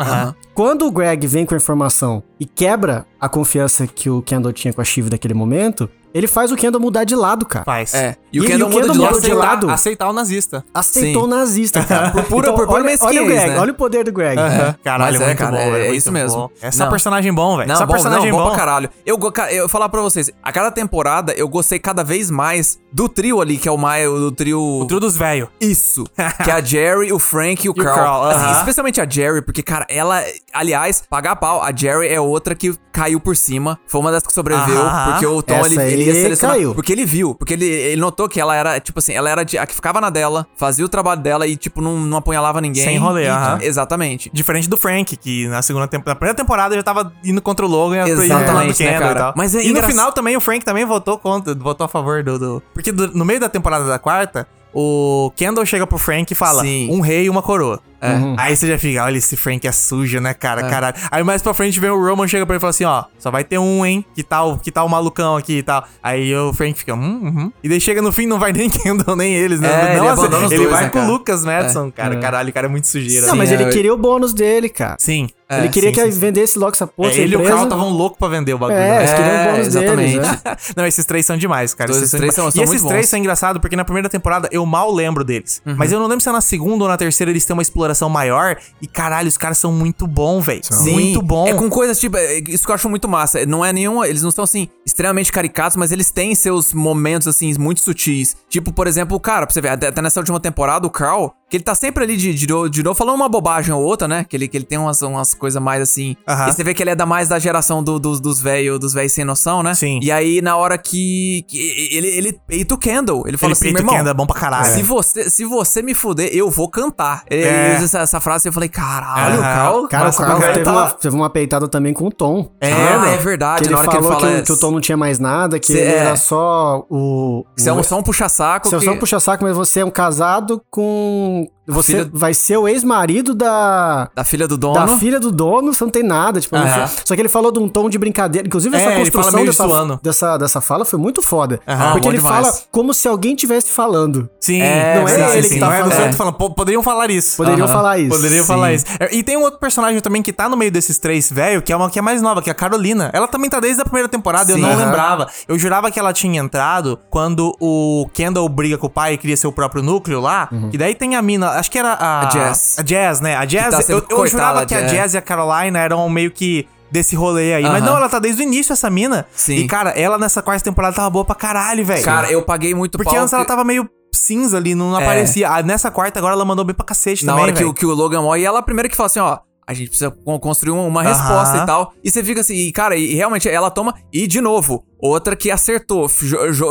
Quando o Greg vem com a informação e quebra a confiança que o Kendall tinha com a Shiv naquele momento, ele faz o Kendall mudar de lado, cara. Faz. É. E E- o e Kendall o muda Kendall de mudou lado. de aceitar, lado. aceitar o nazista. Aceitou o nazista, cara. Por pura- por pura olha, olha o Greg, né? olha o poder do Greg. Caralho, Mas é, muito cara, bom, é- velho, é muito isso mesmo. bom. É só Não. personagem bom, velho. Não, Só bom, personagem não, bom bom. pra caralho. Eu, eu vou falar pra vocês, a cada temporada eu gostei cada vez mais do trio ali, que é o Maio, do trio... O trio dos velhos. Isso. que é a Jerry, o Frank e o E o Carl. Carl, Assim, aham. especialmente a Jerry, porque, cara, ela... Aliás, pagar pau, a Jerry é outra que caiu por cima. Foi uma das que sobreviveu, porque o Tom, Essa ele, ele ia selecionar... caiu. Porque ele viu, porque ele, ele notou que ela era, tipo assim, ela era de- a que ficava na dela, fazia o trabalho dela e, tipo, não, não apunhalava ninguém. Sem rolê, E- aham. Exatamente. Diferente do Frank, que na segunda temporada, na primeira temporada já tava indo contra o Logan e Exatamente, né, Kendall cara? e tal. Mas é e no final também o Frank também votou contra, votou a favor do. do- Porque do- no meio da temporada da quarta, o Kendall chega pro Frank e fala: Sim. um rei e uma coroa. É. Uhum. Aí você já fica, olha, esse Frank é sujo, né, cara? Caralho. Aí mais pra frente vem o Roman, chega pra ele e fala assim: ó, só vai ter um, hein? Que tal, que tal o malucão aqui e tal. Aí o Frank fica, hum, uhum. E daí chega no fim, não vai nem Kendall, nem eles, né? É, não, ele assim, ele dois, vai né, com o? Lucas Madison, cara. Caralho, o cara é muito sujeira. Não, Sim, mas é, ele eu- queria o bônus dele, cara. Sim. É, ele queria sim, que sim. vendesse logo essa porra, É, ele e o empresa. Carl estavam loucos pra vender o bagulho. É, né? eles queriam É, o bônus exatamente. deles, né? Não, esses três são demais, cara. Esses três são- são e esses muito três bons. são engraçados porque na primeira temporada eu mal lembro deles. Mas eu não lembro se é na segunda ou na terceira eles têm uma exploração maior. E caralho, os caras são muito bons, velho. Muito bom. É com coisas tipo. é, Isso que eu acho muito massa. Não é nenhuma. Eles não são assim, extremamente caricatos, mas eles têm seus momentos, assim, muito sutis. Tipo, por exemplo, o cara, pra você ver, até nessa última temporada, o Carl, que ele tá sempre ali de, de, de novo falando uma bobagem ou outra, né? Que ele, que ele tem umas, umas coisas mais assim. Aham. E você vê que ele é da mais da geração do- dos dos velhos dos velhos sem noção, né? Sim. E aí, na hora que. que ele, ele peita o Kendall. Ele fala Ele assim, peita meu o irmão. Kendall, é bom pra caralho. Se você, se você me fuder, eu vou cantar. Ele É. usa essa, essa frase e eu falei, caralho, o Aham. Carl. Cara, o Carl cara teve, tá- uma, teve uma peitada também com o Tom. É, Lembra? é verdade. Que ele na hora falou que ele fala. que, o- que o Tom não tinha mais nada, que Cê- ele é. era só o... Você é um, só um puxa-saco. Você é que- só um puxa-saco, mas você é um casado com você filha- vai ser o ex-marido da. Da filha do dono. Da filha do dono, você não tem nada, tipo, foi- só que ele falou de um tom de brincadeira. Inclusive, É, essa fala construção dessa, zoando. dessa, dessa fala foi muito foda. Aham, porque ele demais. fala como se alguém estivesse falando. Sim, É, não é sim, ele sim, que tá falando. É. falando, "Pô, poderiam falar isso. Poderiam Aham. falar isso. Poderiam Sim. falar isso. É, E tem um outro personagem também que tá no meio desses três velho, que é uma que é mais nova, que é a Carolina. Ela também tá desde a primeira temporada, eu não lembrava. Eu jurava que ela tinha entrado quando o Kendall briga com o pai e cria seu próprio núcleo lá. E daí tem a mina, acho que era a. A Jazz. A Jazz, né? A Jazz, tá eu, eu jurava que a. Jazz e a Carolina eram meio que desse rolê aí. Mas não, ela tá desde o início, essa mina. Sim. E, cara, ela nessa quarta temporada tava boa pra caralho, velho. Cara, eu paguei muito Porque antes ela que- tava meio cinza ali, não É. aparecia. Ah, nessa quarta agora ela mandou bem pra cacete Na também, hora que, o- que o Logan morre, e ela a primeira que fala assim, ó. A gente precisa con- construir um- uma Aham. resposta e tal. E você fica assim, e cara, e realmente ela toma. E de novo, outra que acertou.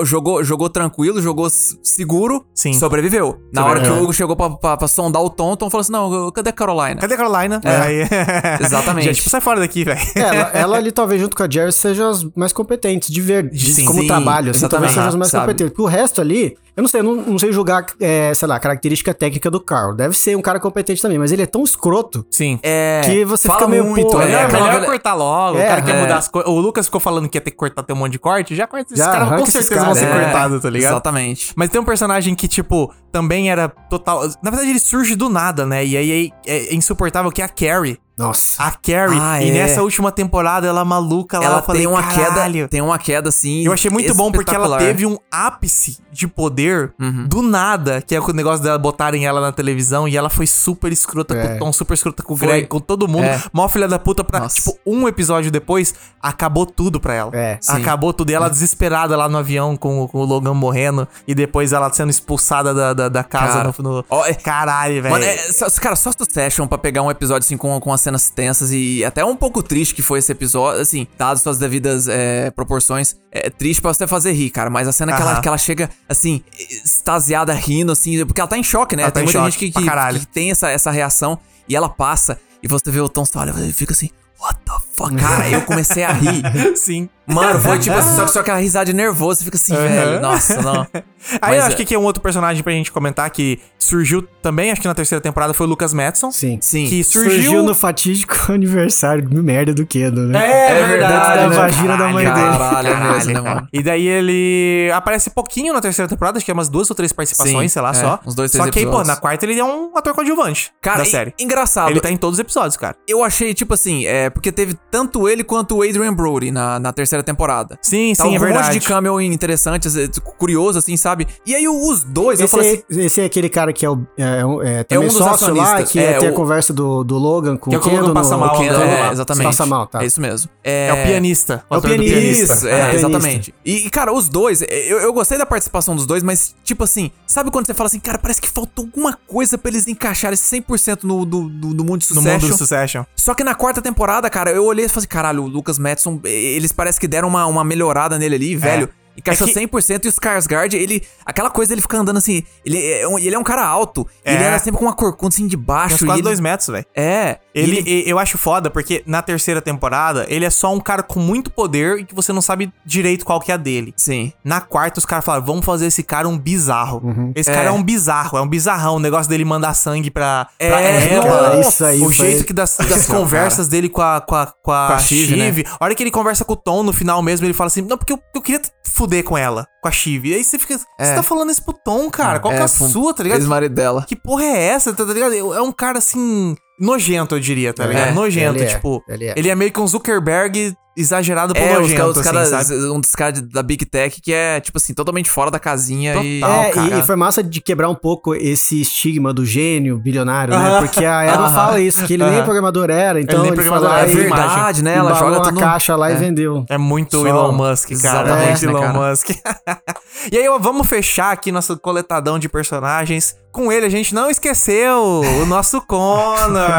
jogou, jogou tranquilo, jogou seguro. Sim. Sobreviveu. Na hora que o Hugo chegou pra, pra- pra sondar o Tom, o Tom falou assim: não, cadê a Carolina? Cadê a Carolina? É. Aí- Exatamente. Já, tipo, sai fora daqui, velho. Ela, ela ali, talvez, junto com a Jerry, sejam as mais competentes, de ver, de- Sim, como sim, trabalho, assim, talvez sejam as mais sabe? competentes. Porque o resto ali, eu não sei, eu não, não sei julgar, é, sei lá, a característica técnica do Carl. Deve ser um cara competente também, mas ele é tão escroto Sim. É. que você fica meio, muito, pô, é, Melhor, cortar logo. É, o cara quer é. mudar as coisas. O Lucas ficou falando que ia ter que cortar ter um monte de corte. Já corta esses Já, caras, com certeza vão ser É, cortados, tá ligado? Exatamente. Mas tem um personagem que, tipo, também era total. Na verdade, ele surge do nada, né? E aí é insuportável que é a Carrie. Nossa. A Carrie. Ah, e é. nessa última temporada, ela maluca lá. Ela falei, tem uma "Caralho". queda. Tem uma queda, assim. Eu achei muito bom porque ela teve um ápice de poder Uhum. do nada, que é o negócio dela botarem ela na televisão e ela foi super escrota com É. o Tom, super escrota com o. Greg, com todo mundo. É. Mó filha da puta pra, Nossa. tipo, um episódio depois, acabou tudo pra ela. É, sim. Acabou tudo. E ela desesperada lá no avião com, o- com o Logan morrendo e depois ela sendo expulsada da, da, da casa Cara. no, no- é- Caralho, velho. Mano, é, só- cara, só Succession pra pegar um episódio assim com, com as cenas tensas e até um pouco triste que foi esse episódio, assim, dadas suas devidas é, proporções. É triste pra você fazer rir, cara, mas a cena que ela, que ela chega, assim, extasiada rindo, assim, porque ela tá em choque, né? Ela tá tem em muita gente que, que, que tem essa, essa reação e ela passa e você vê o Tom, você olha e fica assim, what the fuck? Cara, eu comecei a rir. Sim. Mano, foi tipo assim, só, só aquela risada nervosa, você fica assim, velho, nossa, não. Aí Mas eu acho é- que aqui é um outro personagem pra gente comentar que surgiu também, acho que na terceira temporada, foi o Lucas Madison. Sim. Sim. Que Surgiu, surgiu, no fatídico aniversário, merda do Kedo, né? É, verdade, da né? vagina da mãe dele. Caralho, é mesmo, né, mano? E daí ele aparece pouquinho na terceira temporada, acho que é umas duas ou três participações, Sim, sei lá, é, só. uns dois, três Só que aí, pô, episódios. na quarta ele é um ator coadjuvante Cara, da série. engraçado. Ele tá em todos os episódios, cara. Eu achei, tipo assim, é, porque teve tanto ele quanto o Adrian Brody na, na terceira temporada. Sim, Tá sim, um é monte verdade. de cameo interessantes, é, curioso, assim, sabe? E aí os dois, eu Esse, falei assim. é, esse é aquele cara que é, o, é, um- é também um dos sócio lá, que É, é, tem o- a conversa do, do Logan com Que é o que o Kendo passa no- mal, o Ken- Kendo é, lá. exatamente. Passa mal, tá. É isso mesmo. É o pianista. É o ator do pianista. Isso, É, é, pianista. exatamente. E, cara, os dois, eu, eu gostei da participação dos dois, mas, tipo assim, sabe quando você fala assim, cara, parece que faltou alguma coisa pra eles encaixarem 100% no do, do, do mundo de No sucesso. mundo do Succession. Só que na quarta temporada, cara, eu olhei e falei assim, caralho, o Lucas Madison, eles parece que deram uma, uma melhorada nele ali, velho. Encaixou É que- 100% e o Skarsgård, ele... Aquela coisa dele fica andando assim... Ele é um, ele é um cara alto. É. Ele anda sempre com uma corcunda assim de baixo. uns e quase ele- dois metros, velho. É. Ele, e- eu acho foda porque na terceira temporada ele é só um cara com muito poder e que você não sabe direito qual que é a dele. Sim. Na quarta, os caras falaram: vamos fazer esse cara um bizarro. Esse É. cara é um bizarro, é um bizarrão. O negócio dele mandar sangue pra, É, pra Eva. cara, isso aí o foi- jeito que das, das conversas dele com a, com a, com a, Com a Shiv, né? A hora que ele conversa com o Tom no final mesmo, ele fala assim: Não, porque eu, eu queria fuder com ela, com a Shiv. E aí você fica. Você tá falando isso pro Tom, cara? Qual que é a pro- sua, tá ligado? Ex-marido dela. Que porra é essa, tá ligado? É um cara assim. Nojento, eu diria, tá ligado? É, nojento, ele é, tipo. ele é. Ele é meio que um Zuckerberg exagerado por É, os, nojento, os assim, caras, sabe? um dos caras da Big Tech que é, tipo assim, totalmente fora da casinha e... Total. É, cara. e, e foi massa de quebrar um pouco esse estigma do gênio bilionário, né? Porque a Eva Aham. fala isso, que ele nem Aham. programador era, então nem ele, foi programador lá era, e é verdade. né? Ela joga uma tudo... caixa lá É. e vendeu. É muito Só- Elon Musk, cara. Exatamente, É muito né, Elon cara? Musk. e aí, vamos fechar aqui nosso coletadão de personagens. Com ele, a gente não esqueceu o nosso Connor.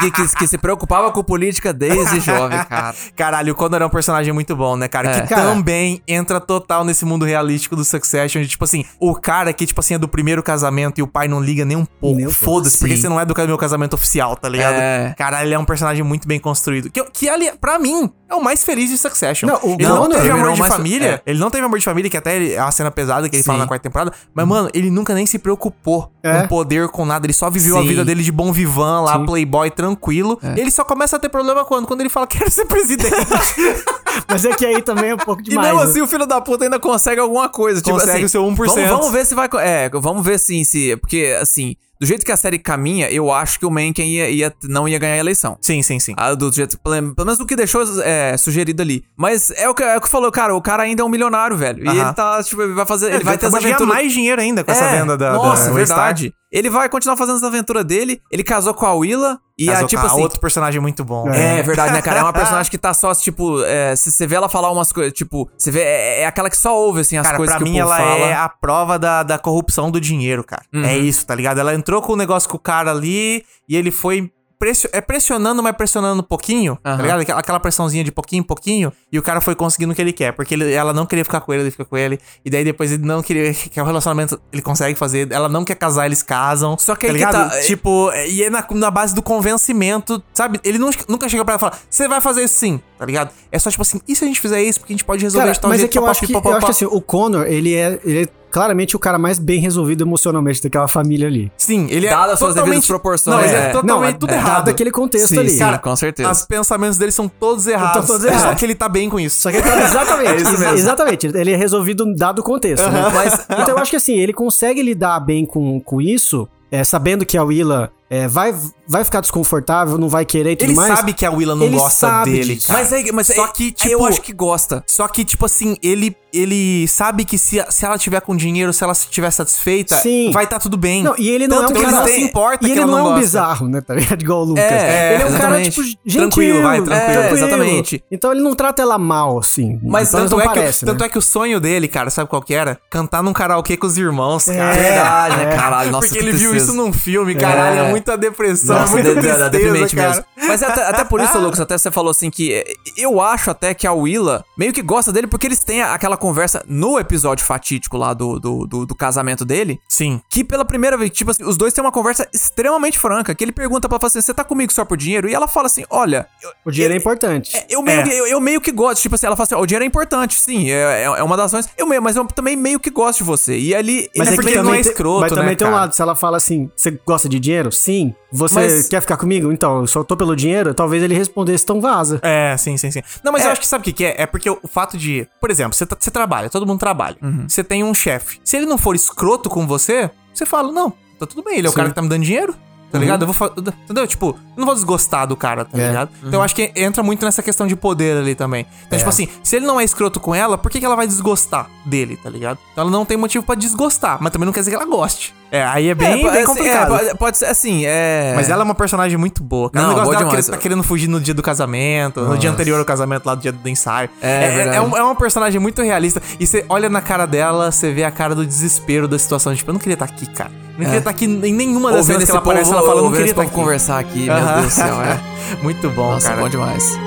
Que, que- que se preocupava com política desde jovem, cara. Caralho, o Connor é um personagem muito bom, né, cara? É. Que Cara. também entra total nesse mundo realístico do Succession. De, tipo assim, o cara que, tipo assim, é do primeiro casamento e o pai não liga nem um pouco. Foda-se, porque você não é do meu casamento oficial, tá ligado? É. Caralho, ele é um personagem muito bem construído. Que, que ali, pra mim, é o mais feliz de Succession. Não, o ele não Connor teve amor de mais- família. é. Ele não teve amor de família, que até ele- é uma cena pesada que ele fala Sim. na quarta temporada. Mas, mano, ele nunca nem se preocupou É. com poder, com nada. Ele só viveu a Sim. vida dele de bom vivan lá, Sim. playboy, tranquilo. É. E ele só começa a ter problema quando? Quando ele fala, quero ser presidente. Mas é que aí também é um pouco E demais. mesmo né? assim, o filho da puta ainda consegue alguma coisa. Tipo Consegue assim, o seu 1%. Vamos, vamos ver se vai. É, vamos ver sim, se. Porque, assim, do jeito que a série caminha, eu acho que o Mencken ia, ia, não ia ganhar a eleição. sim, sim, sim. Ah, do jeito, pelo pelo menos do que deixou é, sugerido ali. Mas é o, que, é o que falou, cara, o cara ainda é um milionário, velho. E Aham. ele tá, tipo, ele vai fazer. Ele, vai ter aventuras. mais dinheiro ainda com essa É, venda da. Nossa, da verdade. Ele vai continuar fazendo as aventuras dele. Ele casou com a Willa. E Casou a, tipo com a assim. outro personagem muito bom. É, verdade, né, cara? É uma personagem que tá só, tipo, é, se você vê ela falar umas coisas, tipo, você vê, é, é aquela que só ouve, assim, as Cara, coisas pra que mim o povo ela fala. Uhum. é a prova da, da corrupção do dinheiro, cara. É isso, tá ligado? Ela entrou com o negócio com o cara ali e ele foi pressio- é pressionando, mas pressionando um pouquinho, tá Aham. ligado? Aquela- pressãozinha de pouquinho em pouquinho e o cara foi conseguindo o que ele quer, porque ele- ela não queria ficar com ele, ele fica com ele, e daí depois ele não queria, que é o relacionamento ele consegue fazer, ela não quer casar, eles casam. Só que aí tá que tá- Tipo, e é na, na base do convencimento, sabe? Ele não- nunca chega pra ela e fala, você vai fazer isso sim, tá ligado? É só tipo assim, e se a gente fizer isso, porque a gente pode resolver Cara, de tal mas é jeito, que eu papapá, acho que, pipopopó. eu acho que assim, o Connor, ele é, ele é claramente o cara mais bem resolvido emocionalmente daquela família ali. Sim, ele é Dadas as suas totalmente... devidas proporções, Não, ele é, é. totalmente Não, tudo é, errado. dado aquele contexto Sim, ali. sim, Cara, com certeza. Os pensamentos dele são todos errados. todos É Só errados. que ele tá bem com isso. Só que ele tá exatamente, É isso mesmo. exatamente, ele é resolvido dado o contexto, né? Mas, então eu acho que assim, ele consegue lidar bem com, com isso, é, sabendo que a Willa é, vai, vai ficar desconfortável, não vai querer e tudo Ele mais. sabe que a Willa não Ele gosta sabe dele, disso. cara. Mas, é, mas Só é- que, tipo... eu acho que gosta. Só que, tipo assim, ele, ele sabe que se, se ela tiver com dinheiro, se ela estiver satisfeita, Sim. vai estar tudo bem. Não, e ele não Tanto é um que cara... ele não se importa e que ele ela não, não é um gosta. bizarro, né, tá ligado? Igual o Lucas. É, ele é um cara, tipo, gentil. Tranquilo, vai, tranquilo. É, exatamente. Então ele não trata ela mal, assim. Mas menos tanto, é que, parece, tanto né? é que o sonho dele, cara, sabe qual que era? Cantar num karaokê com os irmãos, cara. É, Verdade, né, é. caralho? Nossa, Porque que ele viu isso num filme, caralho. É, É. muita depressão, Nossa, é muita de- de- tristeza, deprimente cara. mesmo. Mas é até, até por isso, Lucas, até você falou assim que é, eu acho até que a Willa meio que gosta dele porque eles têm aquela conversa no episódio fatídico lá do, do, do, do casamento dele. Sim. Que pela primeira vez, tipo assim, os dois têm uma conversa extremamente franca. Que ele pergunta pra ela assim: você tá comigo só por dinheiro? E ela fala assim: olha. eu- O dinheiro é eu- importante. é, Eu meio, É. que, eu, eu meio que gosto, tipo assim, ela fala assim, ó, o dinheiro é importante, sim, é, é, é uma das razões. Eu meio, mas eu também meio que gosto de você. E ali. Mas é ele porque também- ele não é escroto, mas também né, tem um lado, se ela fala assim, você gosta de dinheiro? Sim. Você Mas- quer ficar comigo? Então, eu só tô pelo dinheiro? Talvez ele respondesse, então vaza. É, sim, sim, sim. Não, mas É. eu acho que sabe o que, que é? É porque o fato de. Por exemplo, você, tá- você trabalha, todo mundo trabalha. Uhum. Você tem um chefe. Se ele não for escroto com você, você fala, não, tá tudo bem, ele é o Sim. cara que tá me dando dinheiro. Tá ligado? Eu vou fa- Entendeu? Tipo, eu não vou desgostar do cara, tá É. ligado? Então eu acho que entra muito nessa questão de poder ali também. Então, tipo assim, se ele não é escroto com ela, por que, que ela vai desgostar dele, tá ligado? Então ela não tem motivo pra desgostar, mas também não quer dizer que ela goste. É, aí é bem, É, bem assim, complicado. é, pode, pode ser assim, é. Mas ela é uma personagem muito boa. Cara. Não, o negócio boa dela que demais. ele tá querendo fugir no dia do casamento, no dia anterior ao casamento, lá do dia do ensaio. É, verdade. é, um- é uma personagem muito realista. E você olha na cara dela, você vê a cara do desespero da situação. Tipo, eu não queria estar aqui, cara. Eu não queria estar aqui em nenhuma das Ouvindo cenas que esse ela aparece, povo, ela fala, eu não ouvindo queria estar conversar aqui, meu. Deus do céu, é. muito bom, Nossa, cara. bom demais.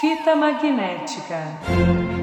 Fita magnética.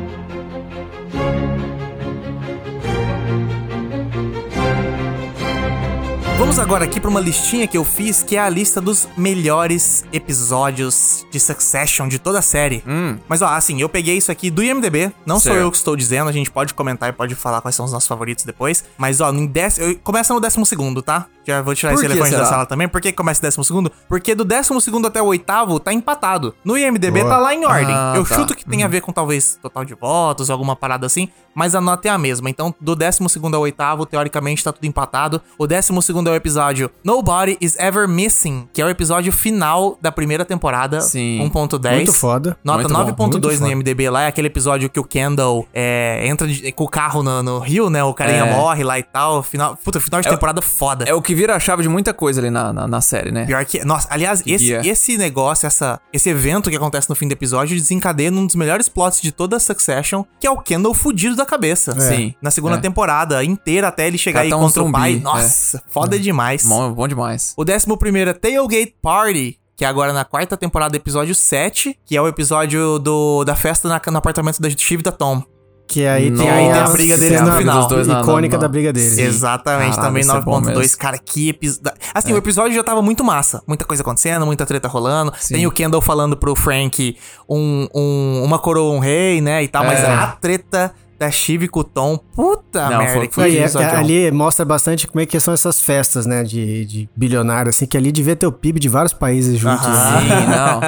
Vamos agora aqui pra uma listinha que eu fiz, que é a lista dos melhores episódios de Succession de toda a série. Mas ó, assim, eu peguei isso aqui do IMDB, não sou Certo. eu que estou dizendo, a gente pode comentar e pode falar quais são os nossos favoritos depois. Mas ó, em dec... eu- começa no décimo segundo, tá? Já vou tirar Por esse elefante da será? sala também. Por que começa décimo segundo? Porque do décimo segundo até o oitavo tá empatado. No IMDB Boa. tá lá em ordem. Ah, eu tá. chuto que tem a ver com talvez total de votos, alguma parada assim, mas a nota é a mesma. Então, do décimo segundo ao oitavo, teoricamente tá tudo empatado. O décimo segundo é o episódio Nobody is Ever Missing, que é o episódio final da primeira temporada, Sim. 1.10. Muito foda. Nota Muito bom, 9.2 muito no. IMDB lá, é aquele episódio que o Kendall é, entra de- com o carro no, no rio, né? O carinha É. morre lá e tal. Final, puta, final de É temporada foda. É o que que vira a chave de muita coisa ali na, na, na série, né? Pior que. Nossa, aliás, esse, guia. esse negócio, essa, esse evento que acontece no fim do episódio desencadeia um dos melhores plots de toda a Succession, que é o Kendall fudido da cabeça. Sim. Na segunda É. temporada inteira, até ele chegar Cara, aí tá um contra o zumbi, pai. é. Nossa, foda demais. Bom, bom demais. O 11 é Tailgate Party, que é agora na quarta temporada, episódio 7, que é o episódio do, da festa na- no apartamento da Steve da Tom. Que aí Nossa, tem aí tem a briga deles no final. dos dois na- icônica na- da briga deles. Exatamente, Caralho, também esse é bom 9.2. mesmo. cara, que episódio. Assim, o episódio já tava muito massa. Muita coisa acontecendo, muita treta rolando. Tem o Kendall falando pro Frank um, um- uma coroa, um rei, né? E tal, mas É. a treta da Chive com o Tom, puta Não, merda, foi- que Não, e é- é- ali mostra bastante como é que são essas festas, né, de, de bilionário, assim, que ali devia ter o PIB de vários países juntos. Aham. né? Sim, não.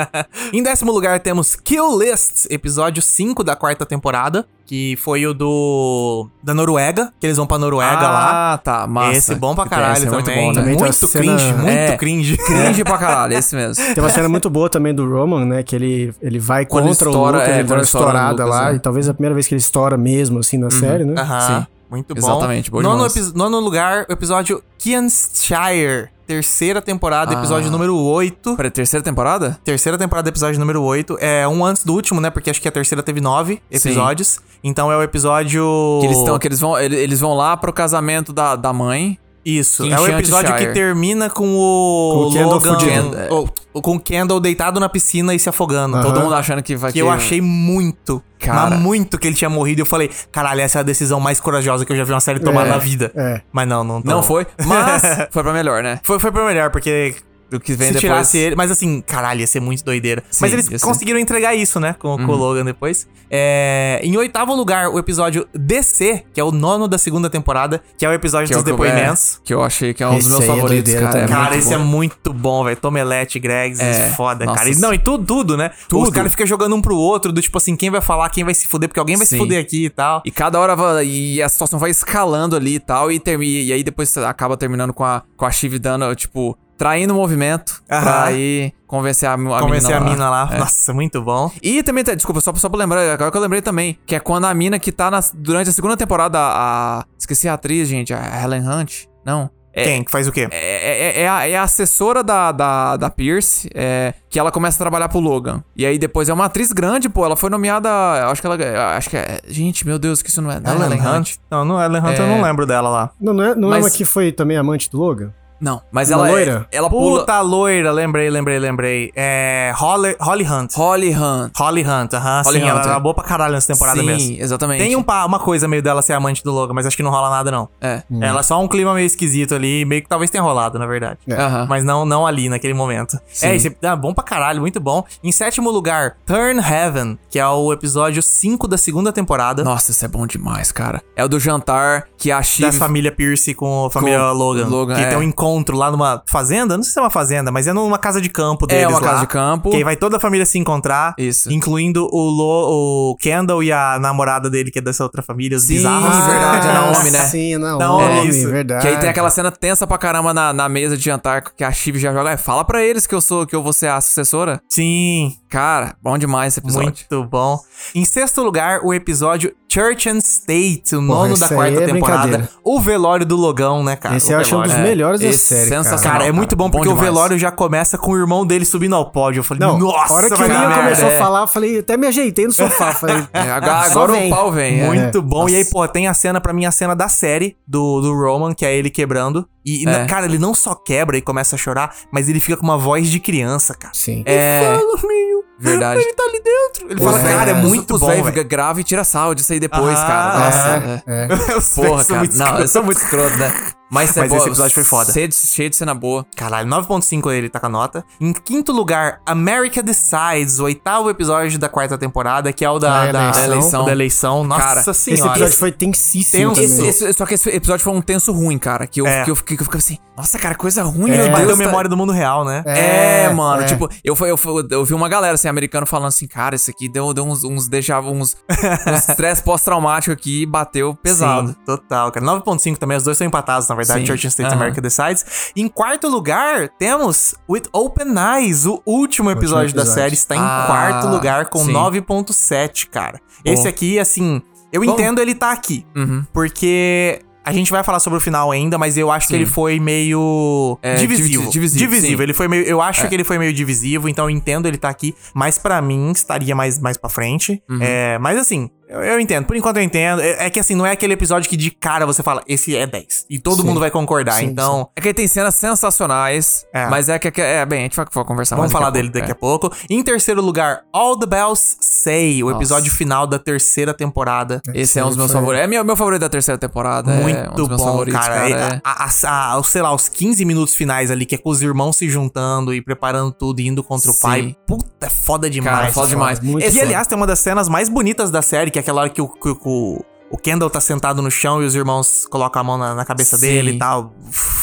em décimo lugar temos Kill List, episódio 5 da quarta temporada, que foi o do da Noruega, que eles vão pra Noruega lá. Ah, tá, massa. Esse bom pra tem, caralho esse é também. Muito bom, né? Muito cena- cringe, muito É. cringe. Cringe pra caralho, esse mesmo. Tem uma cena muito boa também do Roman, né? Que ele, ele vai Quando contra estoura, o Lucas, é, ele dá uma estourada Lucas, lá. é. E talvez a primeira vez que ele estoura mesmo, assim, na série, né? Aham. Sim. Muito bom. Exatamente, bom nono, nono lugar, o episódio Kianshire. Terceira temporada, Ah. episódio número 8. Peraí, terceira temporada? Terceira temporada, episódio número 8. É um antes do último, né? Porque acho que a terceira teve nove episódios. Então é o episódio. Que eles estão, que eles vão, eles, eles vão lá pro casamento da, da mãe. Isso. É o episódio que termina com o. Com o Kendall Logan. fudido. ou- ou com o Kendall deitado na piscina e se afogando. Todo mundo achando que vai Que eu achei muito, Cara. mas muito que ele tinha morrido. E eu falei, caralho, essa é a decisão mais corajosa que eu já vi uma série tomar É, na vida. é. Mas não, não Não foi, mas foi pra melhor, né? Foi, foi pra melhor, porque Do que vem se depois. tirasse ele. Mas assim, caralho, ia ser muito doideira. mas eles conseguiram entregar isso, né? Com, com o Logan depois. É, em oitavo lugar, o episódio DC, que é o nono da segunda temporada, que é o episódio Que é o dos eu- depoimentos. é, que eu achei que é um dos Esse meus aí é favoritos, cara. É. Cara, muito esse é bom. muito bom, velho. Tomelete, Greggs, É, foda, nossa. cara. E, não, e tudo, tudo, né? Os Tudo. caras ficam jogando um pro outro, do tipo assim, quem vai falar, quem vai se fuder, porque alguém vai se Sim. fuder aqui e tal. E cada hora vai, e a situação vai escalando ali e tal, e, e aí depois acaba terminando com a, com a Shiv dando, tipo, traindo o movimento Aham. pra aí convencer a, a Convencer a mina lá. É. Nossa, muito bom. E também, tá- desculpa, só, só pra lembrar, agora que eu lembrei também, que é quando a mina que tá na- durante a segunda temporada, a. Esqueci a atriz, gente, a Helen Hunt. Não. É, Quem? Que faz o quê? É, é- é a, é a assessora da, da, da Pierce, é, que ela começa a trabalhar pro Logan. E aí depois é uma atriz grande, pô. Ela foi nomeada. eu Acho que ela. Acho que é. Gente, meu Deus, que isso não é. Não, é Helen Hunt. Não, não, Ellen Hunt eu É. não lembro dela lá. Não, não é, não Mas- é uma que foi também amante do Logan? Não, mas Uma ela. é- loira? ela pula. Puta loira, lembrei, lembrei, lembrei. É. Holly, Holly Hunt. Holly Hunt. Holly Hunt, aham. Holly sim, Hunt, ela era é. boa pra caralho nessa temporada Sim, mesmo. exatamente. Tem um, uma coisa meio dela ser amante do Logan, mas acho que não rola nada, não. É. Ela é só um clima meio esquisito ali, meio que talvez tenha rolado, na verdade. Aham. Mas não, não ali, naquele momento. Sim. É, esse ah, bom pra caralho, muito bom. Em sétimo lugar, Turn Heaven, que é o episódio 5 da segunda temporada. Nossa, isso é bom demais, cara. É o do jantar que a Shiv. Da família Pierce com a família Com Logan. Logan, que é. tem um encontro lá numa fazenda. Não sei se é uma fazenda, mas é numa casa de campo deles É uma lá, casa de campo. Que aí vai toda a família se encontrar. Isso. Incluindo o, Lo, o Kendall e a namorada dele, que é dessa outra família. Os Sim, bizarros. verdade, é Naomi, né? Sim, Naomi, Naomi, isso. verdade. Que aí tem aquela cena tensa pra caramba na, na mesa de jantar que a Shiv já joga. É, fala pra eles que eu sou que eu vou ser a sucessora. Sim, Cara, bom demais esse episódio. muito bom. Em sexto lugar, o episódio Church and State, o nono esse da quarta é temporada. O velório do Logão, né, cara? Esse O eu acho um dos melhores da esse série, sensacional. cara. Cara, é muito bom Bom porque o demais. velório já começa com o irmão dele subindo ao pódio. Eu falei, Não, nossa, a hora que o merda. começou é. a falar, eu falei, até me ajeitei no sofá. Falei, É, agora agora o pau vem. é. Muito bom. E aí, Nossa. pô, tem a cena, pra mim, a cena da série do, do Roman, que é ele quebrando. E, É. cara, ele não só quebra e começa a chorar, mas ele fica com uma voz de criança, cara. Sim. É, Fala, meu. verdade. Ele tá ali dentro. Ele fala, Os cara, é muito os bom, velho. fica grave e tira sal disso aí depois, Ah, cara. Nossa, É, é. é. Porra, cara. muito Não, eu sou muito escroto, né? Mas, é Mas boa, esse episódio foi foda. Cheio de, cheio de cena boa. Caralho, 9.5 ele tá com a nota. Em quinto lugar, America Decides, o oitavo episódio da quarta temporada, que é o da, Da da, eleição. da eleição. Da eleição. Nossa Cara, esse senhora. Esse episódio foi tensíssimo Tenso. também. Esse- esse- só que esse episódio foi um tenso ruim, cara. Que eu, É. que eu, fiquei, que eu ficava assim, nossa, cara, coisa ruim, Ele meu Deus. tá- memória do mundo real, né? É, É, mano, é. tipo, eu, eu, fui- eu vi uma galera, assim, americano falando assim, cara, isso aqui deu, deu uns, uns déjà vu, uns, estresse pós-traumático aqui e bateu pesado. Sim, total, cara. 9.5 também, os dois são empatados, na verdade, Sim. Church and State Aham. America Decides. Em quarto lugar, temos With Open Eyes, o último episódio, da episódio. série, está em Ah, quarto lugar com sim. 9.7, cara. Esse aqui, assim, eu entendo ele tá aqui, Uhum. porque A gente vai falar sobre o final ainda, mas eu acho que Sim. ele foi meio É, divisivo. divisi- divisivo, sim. Ele foi meio, eu acho É. que ele foi meio divisivo, então eu entendo ele tá aqui, mas pra mim estaria mais mais para frente. Uhum. É, mas assim, eu, eu entendo. Por enquanto eu entendo. É, é que assim, não é aquele episódio que de cara você fala, esse é 10. E todo Sim. mundo vai concordar. Sim, então, É que ele tem cenas sensacionais, É. mas é que, que- é bem, a gente vai, vai conversar Vamos mais falar dele daqui a pouco. Em terceiro lugar, All the Bells Say, o Nossa. episódio final da terceira temporada. Esse é um dos meus favoritos. É meu, meu favorito da terceira temporada. é um Muito meus bom, favoritos, cara. é. A- a- a- sei lá, os 15 minutos finais ali, que é com os irmãos se juntando e preparando tudo e indo contra o Sim. pai. Puta, é foda demais. Cara, foda demais. Muito e Esse- aliás, tem uma das cenas mais bonitas da série, que é aquela hora que o, que o- o Kendall tá sentado no chão e os irmãos colocam a mão na, na cabeça Sim. dele e tal.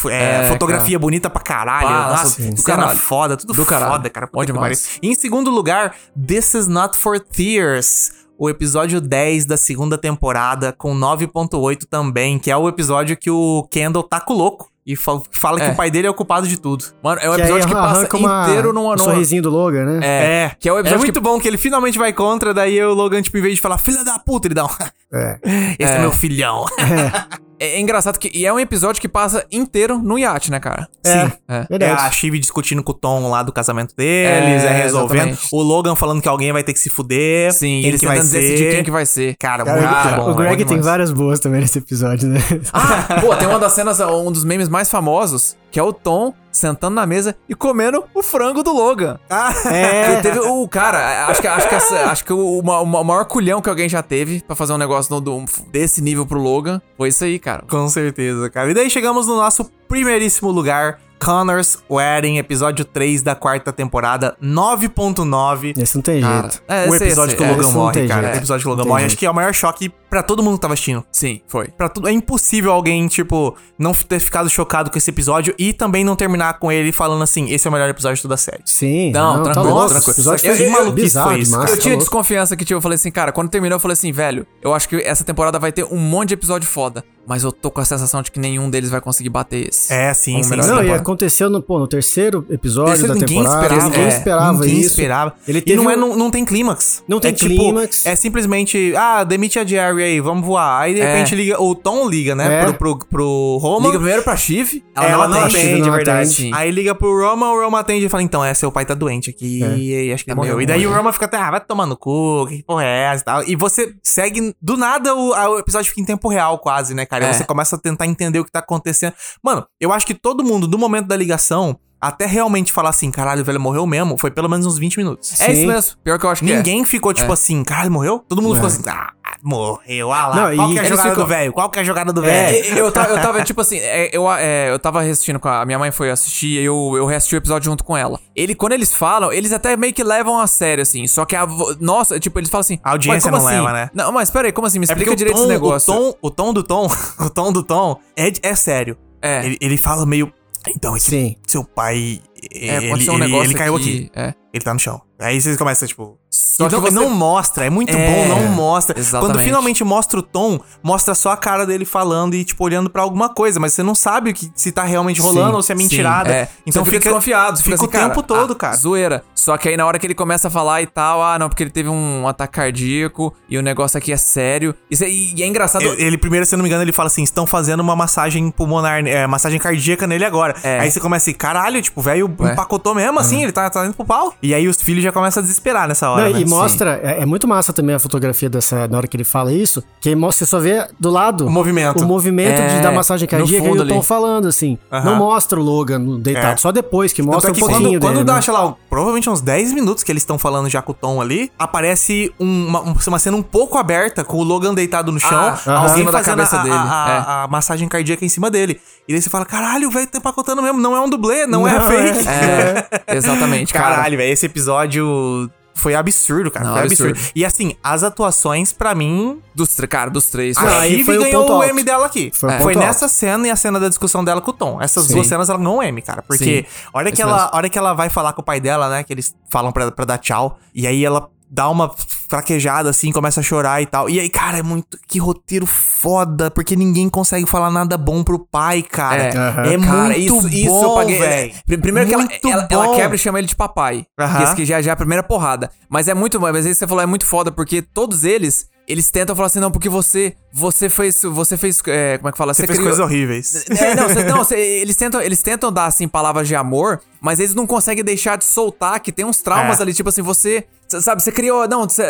É, É, fotografia bonita pra caralho. Pá, Nossa, sim. do Do cara caralho. foda, tudo Do caralho. foda, cara. Demais. pariu. E em segundo lugar, This Is Not For Tears. O episódio 10 da segunda temporada, com 9.8 também, que é o episódio que o Kendall tá com louco. E fa- fala que É. o pai dele é o culpado de tudo. Mano, é um Que episódio que passa inteiro numa. um numa- sorrisinho do Logan, né? É, que é o episódio muito bom que ele finalmente vai contra, daí o Logan, tipo, em vez de falar, filha da puta, ele dá um. É. Esse é, É. meu filhão. É, é engraçado que. E é um episódio que passa inteiro no iate, né, cara? É, É. É verdade. a Chive discutindo com o Tom lá do casamento deles, é, É, resolvendo. exatamente. O Logan falando que alguém vai ter que se fuder. Sim, quem eles que vai ser. decidir quem que vai ser. Cara, Cara, muito Cara, bom. o Greg tem demais. várias boas também nesse episódio, né? Ah, pô, tem uma das cenas, um dos memes mais famosos, que é o Tom sentando na mesa e comendo o frango do Logan. Ah, É. Teve o cara, acho que, acho que, essa- acho que o, ma- o maior culhão que alguém já teve pra fazer um negócio no- do- desse nível pro Logan foi isso aí, cara. Com certeza, cara. E daí chegamos no nosso primeiríssimo lugar. Connor's Wedding, episódio 3 da quarta temporada, 9.9. Esse não tem Cara, jeito. é, o episódio esse- que o é, Logan não morre, cara. jeito. O episódio que o Logan morre. jeito. Acho que é o maior choque pra todo mundo que tava assistindo. Sim, foi. Pra tudo, é impossível alguém, tipo, não ter ficado chocado com esse episódio e também não terminar com ele falando assim: esse é o melhor episódio de toda a série. Sim. Não, tá tranquilo, louco. tranquilo. Episódio Eu- foi eu- maluquice bizarro foi isso, demais. Eu tá tinha louco. desconfiança que, tipo, eu falei assim, cara, quando terminou, eu falei assim, velho, eu acho que essa temporada vai ter um monte de episódio foda, mas eu tô com a sensação de que nenhum deles vai conseguir bater esse. É, sim, sim. Não, e temporada. aconteceu no, pô, no terceiro episódio Terceiro, da ninguém temporada. esperava. Ninguém é, esperava ninguém isso. esperava. Ele e não, é, um- não, não tem clímax. Não tem é, tipo, clímax. É simplesmente, ah, demite a Jerry aí, vamos voar. Aí de É. repente liga, o Tom liga, né, É. pro, pro, pro Roman. Liga primeiro pra Shiv, Ela, ela, não atende. atende, não é verdade. atende. Aí liga pro Roman, o Roman atende e fala, então, é, seu pai tá doente aqui, e acho que Tá morreu. E daí ruim. o Roman fica até, ah, vai tomar no cu, que porra é essa e tal. E você segue, do nada, o, o episódio fica em tempo real quase, né, cara? E É. você começa a tentar entender o que tá acontecendo. Mano, eu acho que todo mundo, do momento da ligação, até realmente falar assim, caralho, o velho morreu mesmo, foi pelo menos uns 20 minutos. É isso Sim. mesmo. Pior que eu acho que é. Ninguém ficou tipo É. assim, caralho, morreu? Todo mundo ficou É. assim, ah, morreu, ah lá. Não, Qual e que é a jogada do velho? Qual que é a jogada do É, velho? eu, tava, eu tava, tipo assim, é, eu, é, eu tava assistindo com a, a minha mãe foi assistir e eu, eu reassisti o episódio junto com ela. Ele, quando eles falam, eles até meio que levam a sério, assim. Só que a. Nossa, tipo, eles falam assim. A audiência "Mas como não assim? leva, né? Não, mas peraí, como assim? Me É explica o direito tom, esse negócio. O tom, o tom do tom, o tom do tom é, é sério. É. Ele, ele fala meio. Então, esse Sim. seu pai. É, ele, um ele- ele caiu aqui. É. Ele tá no chão. Aí vocês começam, tipo. Só que não, você- não mostra, é muito É, bom, não mostra. exatamente. Quando finalmente mostra o tom, mostra só a cara dele falando e, tipo, olhando pra alguma coisa, mas você não sabe o que, se tá realmente rolando Sim, ou se é Sim, mentirada. é. Então você fica, desconfiado. você Fica, assim, o tempo cara, todo, ah, cara. Zoeira. Só que aí na hora que ele começa a falar e tal, ah, não, porque ele teve um ataque cardíaco e o negócio aqui é sério. Isso é- e, é engraçado. Ele, ele primeiro, se eu não me engano, ele fala assim: estão fazendo uma massagem pulmonar, é, massagem cardíaca nele agora. É. Aí você começa assim, caralho, tipo, o velho Ué. empacotou mesmo assim, ele tá, tá indo pro pau. E aí os filhos já começam a desesperar nessa hora. Não, né? e mostra, é, é muito massa também a fotografia dessa, na hora que ele fala isso, que mostra, você só vê do lado O movimento. o movimento É, de, da massagem cardíaca e Tom ali. falando, assim. Não mostra o Logan deitado, É. só depois que mostra é um pouquinho quando, quando dele, dá, né? sei lá, provavelmente uns 10 minutos que eles estão falando já com o Tom ali, aparece um- uma, um- uma cena um pouco aberta com o Logan deitado no chão, Ah, alguém da fazendo cabeça a, dele, a- é. a- a massagem cardíaca em cima dele. E daí você fala, caralho, o velho tá empacotando mesmo, não é um dublê, não, é Não, fake. É, exatamente, cara. Caralho, velho, esse episódio foi absurdo, cara. Não, foi absurdo. absurdo. E assim, as atuações, pra mim, Dos, cara, dos três. a Não, foi o ganhou o alto. M dela aqui. Foi o É. Foi nessa cena e a cena da discussão dela com o Tom. Essas Sim. duas cenas ela ganhou um M, cara. Porque Sim. a hora que, Isso ela, mesmo. a hora que ela vai falar com o pai dela, né? Que eles falam pra, pra dar tchau. E aí ela dá uma fraquejada assim, começa a chorar e tal. E aí, cara, é muito. Que roteiro foda. Porque ninguém consegue falar nada bom pro pai, cara. É. Aham. É Cara, muito isso, bom, isso eu paguei. velho. Pri- Primeiro que ela, Muito ela, ela quebra e chama ele de papai. Aham. Que esse que já, já é a primeira porrada. Mas é muito. Mas aí você falou, é muito foda, porque todos eles eles tentam falar assim, não, porque você, você fez, você fez, é, como é que fala? Você fez coisas horríveis. É, não, cê- não, cê- eles, tentam, eles tentam dar, assim, palavras de amor, mas eles não conseguem deixar de soltar que tem uns traumas É. ali, tipo assim, você, cê sabe, você criou, não, você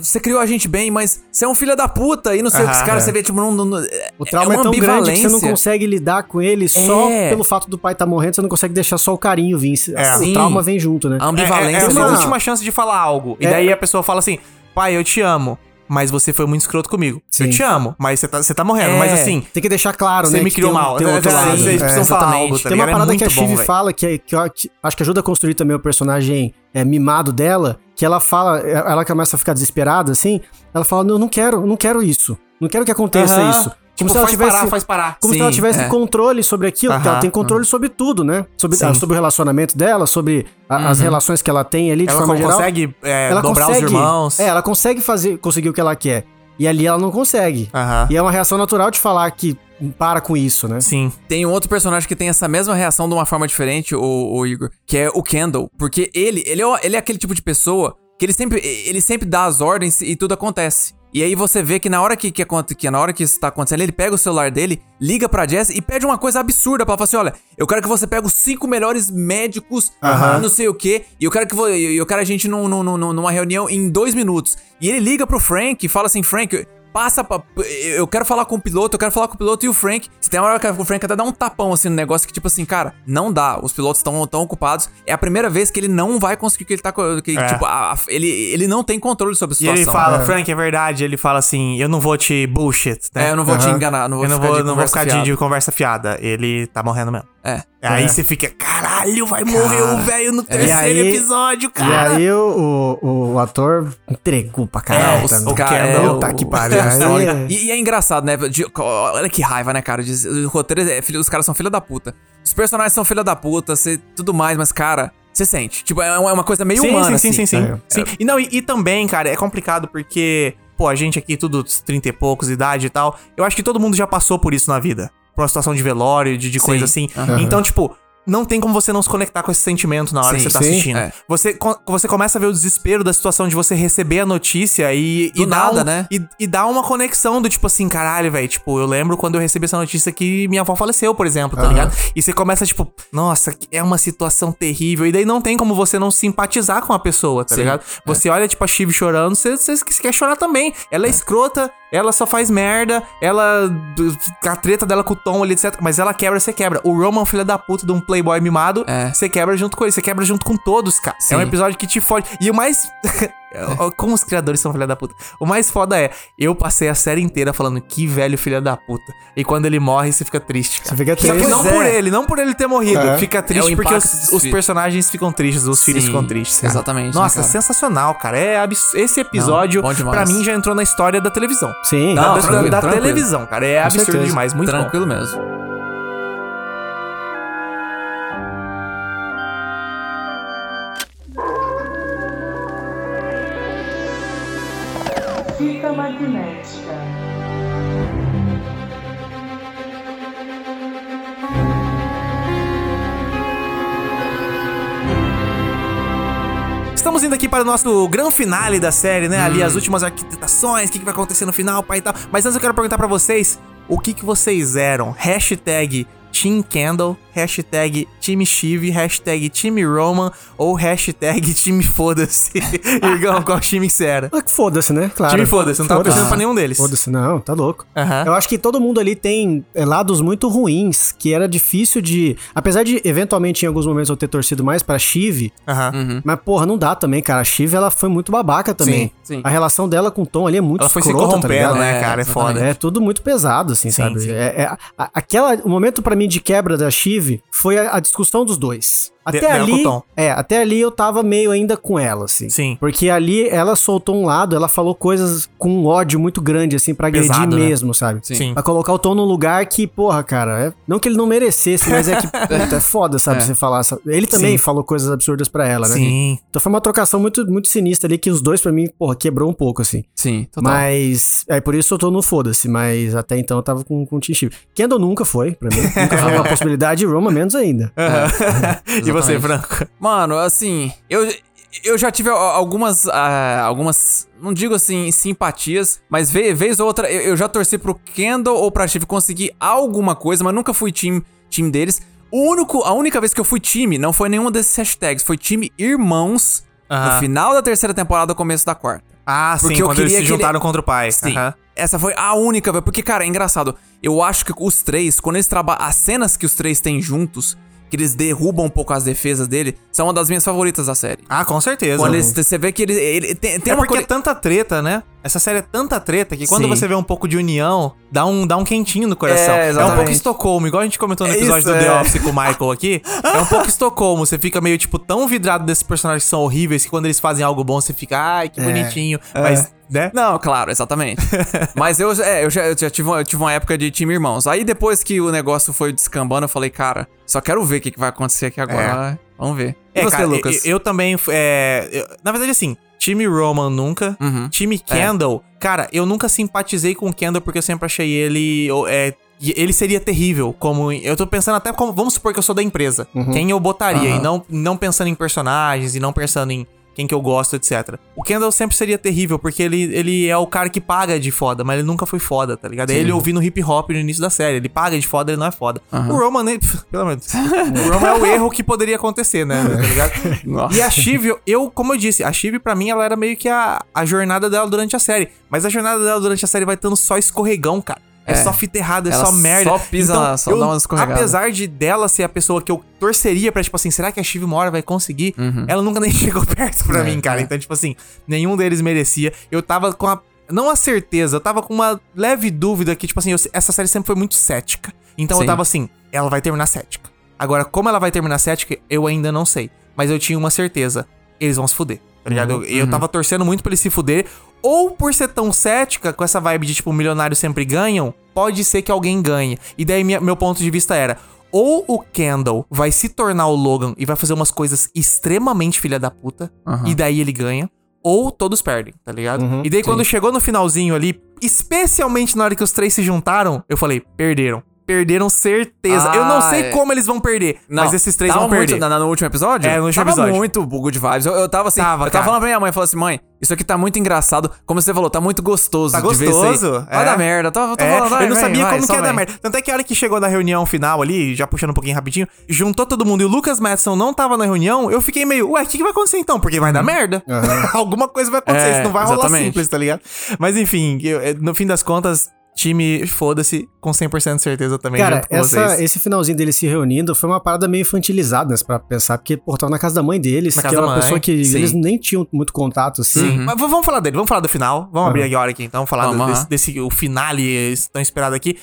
você criou a gente bem, mas você é um filho da puta e não sei o que, Aham, cara, é. você vê, tipo, não, não, não- O trauma é, uma tão grande que você não ambivalência. consegue lidar com ele só É. pelo fato do pai estar morrendo, você não consegue deixar só o carinho vir. É. O trauma vem junto, né? A É, é, ambivalência. é uma última chance de falar algo. E É. daí a pessoa fala assim: pai, eu te amo, mas você foi muito escroto comigo. Sim. Eu te amo, mas você tá, você tá morrendo. É. Mas assim, Tem que deixar claro, Você né? me que criou um- mal. Tem um outro É, lado. vocês É. precisam falar algo, tá Tem uma? É parada que a Shiv fala que, é- que eu acho- que ajuda a construir também o personagem é, mimado dela, que ela fala, é, ela começa a ficar desesperada, assim, ela fala, não, não quero, não quero isso. Não quero que aconteça isso. Tipo, Como se ela faz tivesse, parar, faz parar. como se Sim, ela tivesse é. controle sobre aquilo, porque ela tem controle sobre tudo, né? Sobre, ah, sobre o relacionamento dela, sobre a- as relações que ela tem ali de Ela forma geral. consegue é, ela dobrar consegue, os irmãos. É, ela consegue fazer, conseguir o que ela quer. E ali ela não consegue. E é uma reação natural de falar que para com isso, né? Sim. Tem um outro personagem que tem essa mesma reação de uma forma diferente, o, o Igor, que é o Kendall. Porque ele, ele é, ele é aquele tipo de pessoa que ele sempre, ele sempre dá as ordens e tudo acontece. E aí você vê que na hora que, que, que na hora que isso tá acontecendo, ele pega o celular dele, liga pra Jess e pede uma coisa absurda pra ela. Assim: olha, eu quero que você pegue os cinco melhores médicos, não sei o quê, e eu quero que eu quero a gente num, num- num- numa reunião em dois minutos. E ele liga pro Frank e fala assim: Frank, Passa pra. Eu quero falar com o piloto, eu quero falar com o piloto e o Frank. Se tem uma hora que o Frank até dá um tapão assim no negócio que, tipo assim, cara, não dá. Os pilotos estão tão ocupados. É a primeira vez que ele não vai conseguir que ele tá. Que, É. Tipo, a- a- ele, ele não tem controle sobre a E situação. ele fala, É. Frank, é verdade. Ele fala assim: eu não vou te bullshit, né? É, eu não vou te Aham. enganar, não vou eu não ficar vou, de não vou ficar de, de conversa fiada. Ele tá morrendo mesmo. É. Aí você fica, caralho, vai morrer o velho no terceiro aí- episódio, E cara. aí o, o, o ator entregou pra caralho. É, tá, os- né? o Kendall, é, Puta o- que o- pariu. Aí- E, e é engraçado, né? De- olha que raiva, né, cara? Diz- O roteiro é filho, os caras são filha da puta. Os personagens são filha da puta, cê, tudo mais, mas, cara, você sente. Tipo, é uma, é uma coisa meio sim, humana, sim, sim, assim. sim, sim, É. sim. E não, e, e também, cara, é complicado porque, pô, a gente aqui, tudo dos 30 e poucos, idade e tal, eu acho que todo mundo já passou por isso na vida. Por uma situação de velório, de, de Sim. coisa assim. Aham. Então, tipo. Não tem como você não se conectar com esse sentimento na hora Sim, que você tá sim, assistindo. é. Você, você começa a ver o desespero da situação de você receber a notícia e, Do e nada, um- né? E, e dar uma conexão do tipo assim, caralho, velho. Tipo, eu lembro quando eu recebi essa notícia que minha avó faleceu, por exemplo, tá Aham. ligado? E você começa, tipo, nossa, é uma situação terrível. E daí não tem como você não simpatizar com a pessoa, tá Sim, ligado? Você olha, tipo, a Shiv chorando, você, você você quer chorar também. Ela é, escrota, ela só faz merda, ela. A treta dela com o Tom ali, etc. Mas ela quebra, você quebra. O Roman, filho da puta de um playboy mimado, É. você quebra junto com ele, você quebra junto com todos, cara. Sim. É um episódio que te fode. E o mais. Como os criadores são filha da puta. O mais foda é, eu passei a série inteira falando que velho filha da puta. E quando ele morre, você fica triste. Cara. Você fica Só que triste. não Pois por é. ele, não por ele ter morrido. É. Fica triste É porque os, os filhos. personagens ficam tristes, os filhos Sim, ficam tristes. cara. exatamente, né, Nossa, cara? sensacional, cara. É abs- Esse episódio, Não, pra mim, já entrou na história da televisão. Sim. Não, da da- tranquilo, da tranquilo. televisão, cara. É absurdo certeza. demais, muito bom. Tranquilo mesmo. Estamos indo aqui para o nosso grande finale da série, né? Ali as últimas arquitetações, o que, que vai acontecer no final, pai e tal. Mas antes eu quero perguntar pra vocês, o que, que vocês eram? Hashtag Team Candle, hashtag Time Shiv, hashtag Time Roman ou hashtag Time Foda-se. Irgão, qual time que você era? Ah, que Foda-se, né? Claro. Time Foda-se, não tava pensando pra nenhum deles. Foda-se, não, tá louco. Eu acho que todo mundo ali tem é, lados muito ruins, que era difícil de. Apesar de, eventualmente, em alguns momentos eu ter torcido mais pra Aham. Uhum. mas, porra, não dá também, cara. A Shiv, ela foi muito babaca também. Sim, sim. A relação dela com o Tom ali é muito Ela foi se escrota, tá corrompendo, ligado? né, cara? É foda. É tudo muito pesado, assim, Sim, sabe? sim. É, é- a- aquela, o momento pra mim de quebra da Shiv foi a, a discussão dos dois. Até dela com ali, o Tom. é, até ali eu tava meio ainda com ela, assim. Sim. Porque ali ela soltou um lado, ela falou coisas com um ódio muito grande, assim, pra agredir Pesado, né? mesmo, sabe? Sim. Sim. Pra colocar o Tom num lugar que, porra, cara, é- não que ele não merecesse, mas é que, puta, é foda, sabe, É. você falar. sabe? Ele também Sim. falou coisas absurdas pra ela, né? Sim. Então foi uma trocação muito, muito sinistra ali, que os dois, pra mim, porra, quebrou um pouco, assim. Sim, total. Mas. É por isso eu tô no foda-se, mas até então eu tava com, com o Team Shiv. Kendall nunca foi, pra mim. Nunca foi uma possibilidade, Roma menos ainda. Aham. e Franco? Mano, assim, eu, Eu já tive algumas. ah, algumas. Não digo assim, simpatias, mas ve- vez ou outra eu, eu já torci pro Kendall ou pra Steve conseguir alguma coisa, mas nunca fui time, time deles. O único, a única vez que eu fui time não foi nenhum desses hashtags, foi time Irmãos Aham. no final da terceira temporada, começo da quarta. Ah, sim, Porque eu quando eles se que ele- juntaram contra o pai. Sim. Aham. Essa foi a única. Porque, cara, é engraçado. Eu acho que os três, quando eles trabalham. As cenas que os três têm juntos, que eles derrubam um pouco as defesas dele, são uma das minhas favoritas da série. Ah, com certeza. Quando eles- você vê que ele, ele tem, tem é uma porque coisa. é tanta treta, né? Essa série é tanta treta que quando Sim. você vê um pouco de união, dá um, dá um quentinho no coração. É, É, um pouco Estocolmo, igual a gente comentou no É episódio isso, do é. The Office com o Michael aqui. É um pouco Estocolmo. Você fica meio, tipo, tão vidrado desses personagens que são horríveis que quando eles fazem algo bom, você fica, ai, que bonitinho. Mas, né? Não, claro, exatamente. Mas eu, é, eu já, eu já tive, uma, eu tive uma época de time irmãos. Aí depois que o negócio foi descambando, eu falei, cara, só quero ver o que, que vai acontecer aqui agora. Vamos ver. E É, você, cara, Lucas? Eu, eu também. é, eu- na verdade, assim, time Roman nunca. Uhum. Time Kendall, cara, eu nunca simpatizei com o Kendall porque eu sempre achei ele. É, ele seria terrível. Como. Eu tô pensando até como. Vamos supor que eu sou da empresa. Quem eu botaria? Aham. E não, não pensando em personagens e não pensando em quem que eu gosto, etc. O Kendall sempre seria terrível, porque ele, ele é o cara que paga de foda, mas ele nunca foi foda, tá ligado? É Ele ouvindo hip hop no início da série. Ele paga de foda, ele não é foda. O Roman, ele, pelo menos. o Roman é o erro que poderia acontecer, né? Tá ligado? Nossa. E a Shiv, eu, como eu disse, a Shiv pra mim ela era meio que a, a jornada dela durante a série. Mas a jornada dela durante a série vai tendo só escorregão, cara. É, É. só fita errada, é só merda. só pisa lá, só dá uma escorregada. Apesar de dela ser a pessoa que eu torceria pra, tipo assim, será que a Shiv uma hora vai conseguir? Uhum. Ela nunca nem chegou perto pra mim, cara. Então, tipo assim, nenhum deles merecia. Eu tava com a. Não a certeza, eu tava com uma leve dúvida que, tipo assim, eu- essa série sempre foi muito cética. Então Sim. eu tava assim, ela vai terminar cética. Agora, como ela vai terminar cética, eu ainda não sei. Mas eu tinha uma certeza. Eles vão se fuder. Tá ligado? Uhum. Eu, eu tava torcendo muito pra eles se fuder. Ou por ser tão cética, com essa vibe de, tipo, milionários sempre ganham, pode ser que alguém ganhe. E daí minha- meu ponto de vista era. Ou o Kendall vai se tornar o Logan e vai fazer umas coisas extremamente filha da puta, Aham. e daí ele ganha. Ou todos perdem, tá ligado? e daí quando chegou no finalzinho ali, especialmente na hora que os três se juntaram, eu falei, perderam. Perderam certeza. eu não Ah, sei é. como eles vão perder, mas esses três vão perder. Muito, na- no último episódio? É, no último tava episódio. muito good vibes. Eu, eu tava assim, Tava, eu tava cara. falando pra minha mãe, falou assim, mãe, isso aqui tá muito engraçado. Como você falou, tá muito gostoso Tá de ver isso aí. gostoso, Vai é. dar merda. Eu tô, tô É, falando, vai, eu não vem, sabia vai, como que ia dar merda. Tanto é que a hora que chegou na reunião final ali, já puxando um pouquinho rapidinho, juntou todo mundo e o Lucas Madison não tava na reunião, eu fiquei meio, ué, o que, que vai acontecer então? Porque vai dar merda. Alguma coisa vai acontecer, É, isso não vai rolar exatamente. simples, tá ligado? Mas enfim, eu- eh, no fim das contas, time, foda-se, com 100% de certeza também Cara, junto com essa, vocês. esse finalzinho deles se reunindo foi uma parada meio infantilizada, né? Pra pensar, porque, pô, tava na casa da mãe deles, Na que casa da uma mãe, pessoa que sim. eles nem tinham muito contato, assim. Sim, mas v- vamos falar dele, vamos falar do final. Vamos abrir agora aqui, então, falar do- Vamos, desse, aham. desse- o finale tão esperado aqui.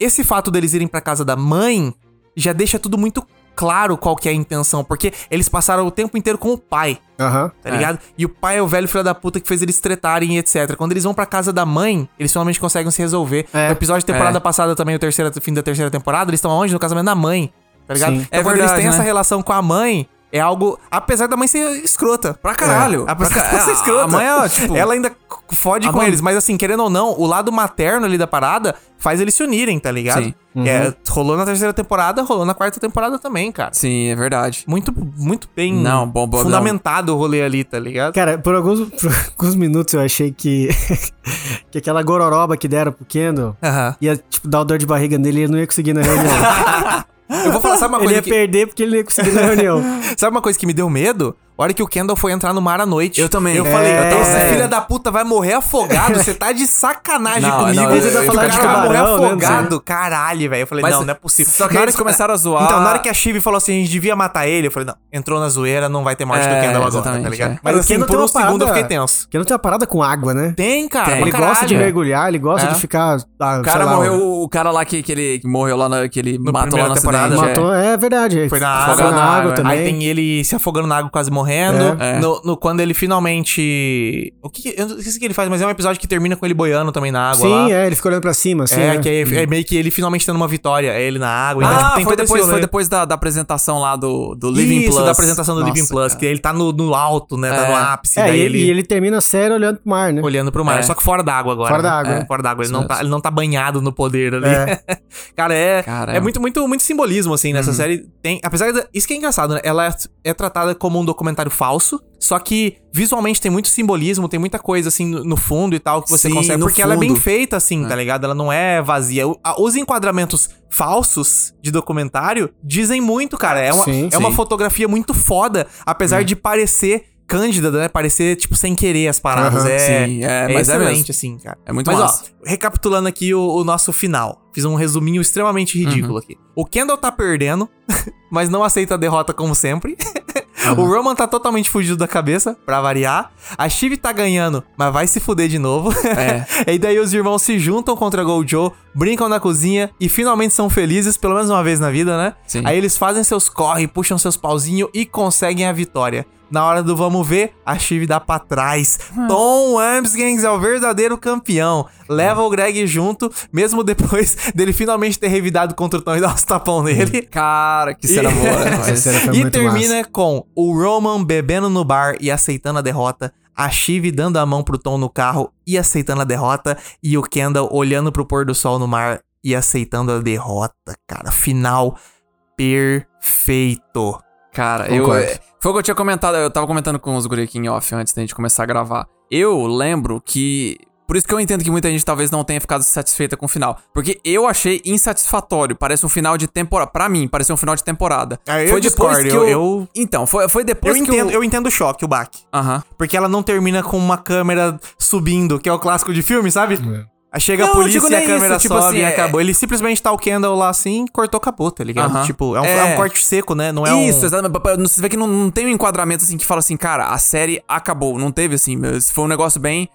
Esse fato deles irem pra casa da mãe já deixa tudo muito claro qual que é a intenção, porque eles passaram o tempo inteiro com o pai, Aham. tá É. ligado? E o pai é o velho filho da puta que fez eles tretarem e etc. Quando eles vão pra casa da mãe, eles finalmente conseguem se resolver. É. No episódio de temporada É. passada também, o terceiro, fim da terceira temporada, eles estão onde? No casamento da mãe, tá ligado? Sim. Então É quando eles verdade, têm essa né? relação com a mãe, é algo. Apesar da mãe ser escrota. Pra caralho. É, apesar Pra ca- dela ser escrota. a mãe é, tipo- Ela ainda fode A com mãe- eles, mas assim, querendo ou não, o lado materno ali da parada faz eles se unirem, tá ligado? Sim. É, rolou na terceira temporada, rolou na quarta temporada também, cara. Sim, é verdade. Muito, muito bem Não, bom, bom, fundamentado o rolê ali, tá ligado? Cara, por alguns, por alguns minutos eu achei que, que aquela gororoba que deram pro Kendall Aham. ia, tipo, dar o dor de barriga nele e ele não ia conseguir na reunião. Eu vou falar, sabe uma ele coisa ia que... perder porque ele não ia conseguir na reunião. Sabe uma coisa que me deu medo? A hora que o Kendall foi entrar no mar à noite. Eu também. Eu É, falei, eu esse também. filho da puta vai morrer afogado. Você tá de sacanagem Não, comigo. não, eu- eu ia cara ficar vai morrer né, afogado. Caralho, velho. Eu falei, Mas não, não é possível. só que Na hora eles começaram a zoar- Então, na hora que a Chive falou assim, a gente devia matar ele, eu falei, não, entrou na zoeira, não vai ter morte do É, Kendall agora, tá ligado? é. Mas assim, por tem um uma segundo eu parada- fiquei tenso. Kendall tem uma parada com água, né? Tem, cara. Ele gosta de mergulhar, ele gosta É. de ficar. ah, O cara morreu, o cara lá que, que ele que morreu lá, na, que ele matou lá na temporada. Matou, é, verdade. Foi na Foi água, na na água, também. Aí tem ele se afogando na água, quase morrendo. É. No, no- quando ele finalmente. O que. Eu não sei o que ele faz, mas é um episódio que termina com ele boiando também na água. lá. Sim, é, ele ficou olhando pra cima, assim. É, né? que é, é meio que ele finalmente tendo uma vitória. É ele na água. Então, Ah, tipo, tem foi depois, foi depois da, da apresentação lá do, do Living Isso, Plus. da apresentação do Nossa, Living Plus, cara. que ele tá no, no alto, né? Tá É. no ápice. É, daí e ele, ele, e ele termina a série olhando pro mar, né? olhando pro mar. É. Só que fora d'água agora. Fora né? da água. É, fora d'água. Ele, não tá- ele não tá banhado no poder ali. É. Cara, é, Caramba. é muito, muito, muito simbolismo, assim, Uhum. nessa série. Tem, apesar de, isso que é engraçado, né? Ela é, é tratada como um documentário falso, Só que visualmente tem muito simbolismo, tem muita coisa assim no, fundo e tal que você Sim, consegue. Porque ela é bem fundo. feita, assim, tá ligado? Ela não é vazia. Os enquadramentos falsos de documentário dizem muito, cara. É uma, Sim, é uma fotografia muito foda, apesar de parecer cândida, né? Parecer, tipo, sem querer as paradas. Aham, é, sim, é, mas é excelente, mesmo. assim, cara. É muito Mas, massa. ó, recapitulando aqui o, o nosso final. Fiz um resuminho extremamente ridículo Uhum. aqui. O Kendall tá perdendo, mas não aceita a derrota como sempre. o Roman tá totalmente fugido da cabeça, pra variar. A Shiv tá ganhando, mas vai se fuder de novo. É. e daí os irmãos se juntam contra a Gojo, brincam na cozinha e finalmente são felizes, pelo menos uma vez na vida, né? Sim. Aí eles fazem seus corre, puxam seus pauzinhos e conseguem a vitória. Na hora do vamos ver, a Shiv dá pra trás. Tom Amsgangs é o verdadeiro campeão. Leva o Greg junto, mesmo depois dele finalmente ter revidado contra o Tom e dar uns tapão nele. Cara, que cena E- boa, cena e termina com o Roman bebendo no bar e aceitando a derrota. A Shiv dando a mão pro Tom no carro e aceitando a derrota. E o Kendall olhando pro pôr do sol no mar e aceitando a derrota, cara. Final perfeito. Cara, eu. Concordo. é, Foi o que eu tinha comentado, eu tava comentando com os guri aqui em off antes da gente começar a gravar. Eu lembro que. Por isso que eu entendo que muita gente talvez não tenha ficado satisfeita com o final. Porque eu achei insatisfatório. Parece um final de temporada. Pra mim, parecia um final de temporada. Ah, eu discordo, eu- eu- Então, foi, foi Eu depois que entendo, eu. eu entendo o choque, o baque. Aham. Porque ela não termina com uma câmera subindo, que é o clássico de filme, sabe? Aí chega Não, a polícia e a câmera isso, tipo sobe assim, e é- acabou. Ele simplesmente tá o Kendall lá assim, cortou, acabou, tá ligado? Aham. Tipo, é um, É. é um corte seco, né? Não é um... Isso, exatamente. Pa- pa- Você vê que não, não tem um enquadramento assim que fala assim, cara, a série acabou. Não teve assim. mas Foi um negócio bem.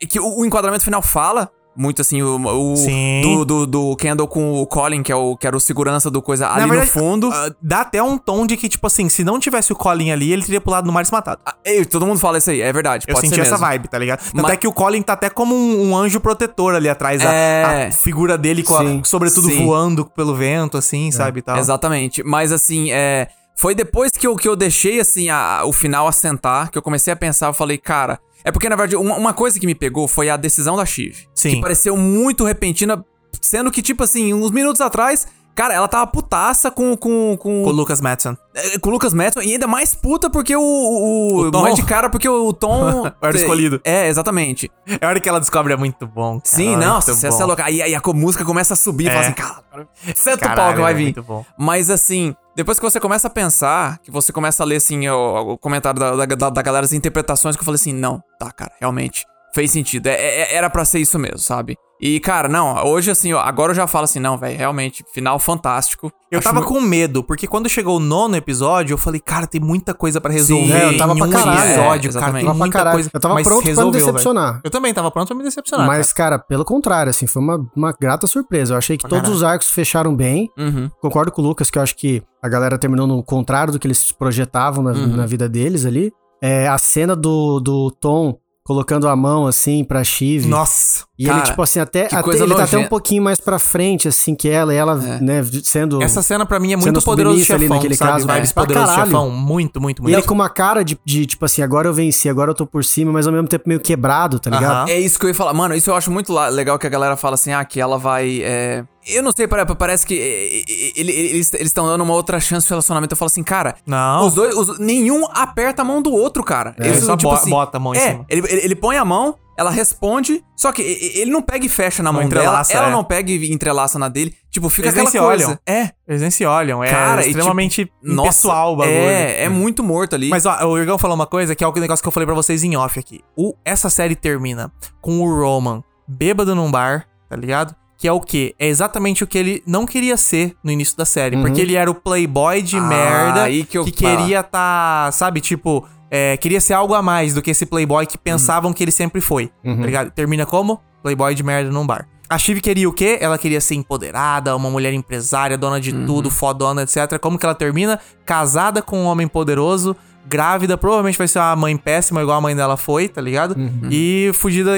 Que, que o, o enquadramento final fala. Muito assim, o, o do, do, do Kendall com o Colin, que, é o, que era o segurança do coisa ali no fundo. ah, dá até um tom de que, tipo assim, se não tivesse o Colin ali, ele teria pulado no mar e se matado. Ah, ei, todo mundo fala isso aí, é verdade. Eu pode senti essa vibe, tá ligado? Tanto Mas- é que o Colin tá até como um, um anjo protetor ali atrás. a- É. A, figura dele, com a, sobretudo Sim. voando pelo vento, assim, sabe? e Tal. Exatamente. Mas assim, é. Foi depois que eu, que eu deixei, assim, a- o final assentar, que eu comecei a pensar, eu falei, cara. É porque, na verdade, uma, uma coisa que me pegou foi a decisão da Shiv. Sim. Que pareceu muito repentina, sendo que, tipo assim, uns minutos atrás, cara, ela tava putaça com. Com, com, Com o Lucas Madsen. é, com o Lucas Madison e ainda mais puta porque o. O, O Tom. mais de cara porque o Tom. Era escolhido. É, exatamente. É a hora que ela descobre, é muito bom. Cara, Sim, muito nossa, você é louca. Aí, aí a música começa a subir e É. fala assim, cara, senta o pau que vai é vir. Mas assim, depois que você começa a pensar, que você começa a ler assim o, o comentário da, da, da, da galera, as interpretações, que eu falei assim, não, tá, cara, realmente, fez sentido. É, é- era pra ser isso mesmo, sabe? E, cara, não, hoje assim, ó, agora eu já falo assim, não, velho, realmente, final fantástico. Eu Acho tava mu- com medo, porque quando chegou o nono episódio, eu falei, cara, tem muita coisa pra resolver. é, eu tava pra caralho. episódio, É, cara. Tem muita caralho. coisa. Eu tava mas pronto pra me resolveu, decepcionar. Eu também tava pronto pra me decepcionar. Mas, cara. cara, pelo contrário, assim, foi uma, uma grata surpresa. Eu achei que todos caralho. os arcos fecharam bem. Uhum. Concordo com o Lucas, que eu acho que a galera terminou no contrário do que eles projetavam na, Uhum. na vida deles ali. É, a cena do, do Tom colocando a mão, assim, pra Shiv. Nossa. E Cara, ele, tipo assim, até, que até ele tá até um pouquinho mais pra frente, assim, que ela, e ela, É. né, sendo... Essa cena pra mim é muito poderoso submissa ali chefão, naquele sabe? caso, Vibes é. Poderoso caralho. chefão. Muito, muito, muito. Ele com uma cara de, de, tipo assim, agora eu venci, agora eu tô por cima, mas ao mesmo tempo meio quebrado, tá ligado? Aham. É isso que eu ia falar. Mano, isso eu acho muito legal que a galera fala assim, ah, que ela vai. é, Eu não sei, pare- parece que é, ele- eles estão dando uma outra chance no relacionamento. Eu falo assim, cara. Não. Os dois. os- nenhum aperta a mão do outro, cara. É, só bo- bota a mão em é, cima. Ele, ele, ele põe a mão, ela responde, só que ele não pega e fecha na Não mão dela. Ela é. não pega e entrelaça na dele. Tipo, fica Eles nem aquela se coisa. olham. É. Eles nem se olham. É Cara, e, extremamente tipo, pessoal o bagulho. É, é muito morto ali. Mas ó, o Irgão falou uma coisa que é o negócio que eu falei pra vocês em off aqui. O, essa série termina com o Roman bêbado num bar, tá ligado? Que é o quê? É exatamente o que ele não queria ser no início da série. Porque ele era o playboy de Ah, merda que eu- queria tá, sabe, tipo, é, queria ser algo a mais do que esse playboy que pensavam que ele sempre foi. Tá ligado? Termina como? Playboy de merda num bar. A Shiv queria o quê? Ela queria ser empoderada, uma mulher empresária, dona de tudo, fodona, etc. Como que ela termina? Casada com um homem poderoso, grávida, provavelmente vai ser uma mãe péssima, igual a mãe dela foi, tá ligado? E fugida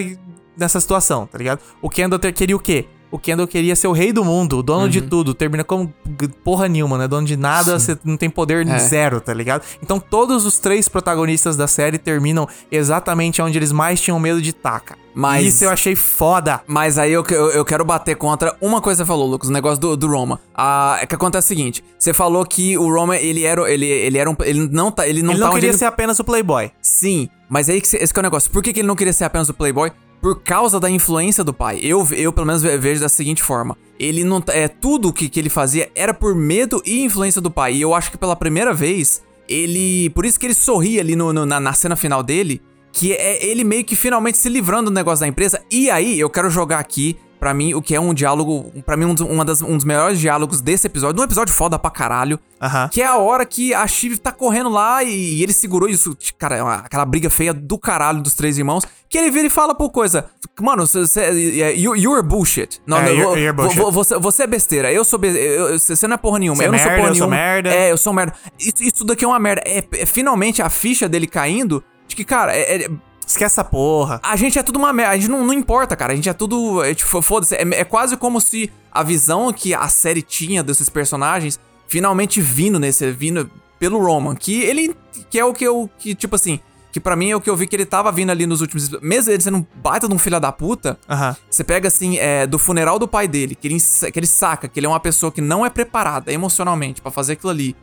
nessa situação, tá ligado? O Kendall queria o quê? O Kendall queria ser o rei do mundo, o dono de tudo. Termina como porra nenhuma, né? Dono de nada, você não tem poder É. zero, tá ligado? Então todos os três protagonistas da série terminam exatamente onde eles mais tinham medo de taca. Mas- Isso eu achei foda. Mas aí eu, eu, eu quero bater contra uma coisa que você falou, Lucas, o negócio do, do Roma. Ah, é que acontece o seguinte: você falou que o Roma, ele era. Ele, ele era um. Ele não tá. Ele não Ele tá não queria ele- ser apenas o Playboy. Sim, mas aí que esse que é o negócio. Por que, que ele não queria ser apenas o Playboy? Por causa da influência do pai. Eu, eu pelo menos, ve- vejo da seguinte forma. Ele não. tá- É, tudo que, que ele fazia era por medo e influência do pai. E eu acho que pela primeira vez, ele. Por isso que ele sorri ali no, no- na, na cena final dele. Que é ele meio que finalmente se livrando do negócio da empresa. E aí, eu quero jogar aqui. Pra mim, o que é um diálogo. Pra mim, um dos, uma das- um dos melhores diálogos desse episódio. Um episódio foda pra caralho. Aham. Que é a hora que a Shiv tá correndo lá e, e ele segurou isso. Cara, é uma- aquela briga feia do caralho dos três irmãos. Que ele vira e fala por coisa. Mano, você. You, you're bullshit. Não, É, não, you're- you're bullshit. vo- você, você é besteira. Eu sou besteira. Você não é porra nenhuma. Você é eu não sou merda, porra eu sou nenhuma. merda. É, eu sou merda. Isso, isso daqui é uma merda. É, é finalmente a ficha dele caindo. De que, cara, é- é, Esquece essa porra. a gente é tudo uma merda. A gente não, não importa, cara. A gente é tudo. É, tipo, foda-se. É, é quase como se a visão que a série tinha desses personagens finalmente vindo nesse. vindo pelo Roman. Que ele. Que é o que eu. Que, tipo assim. Que pra mim é o que eu vi que ele tava vindo ali nos últimos. Mesmo ele sendo um baita de um filho da puta. Aham. Você pega assim, é, do funeral do pai dele, que ele, que ele saca que ele é uma pessoa que não é preparada emocionalmente pra fazer aquilo ali.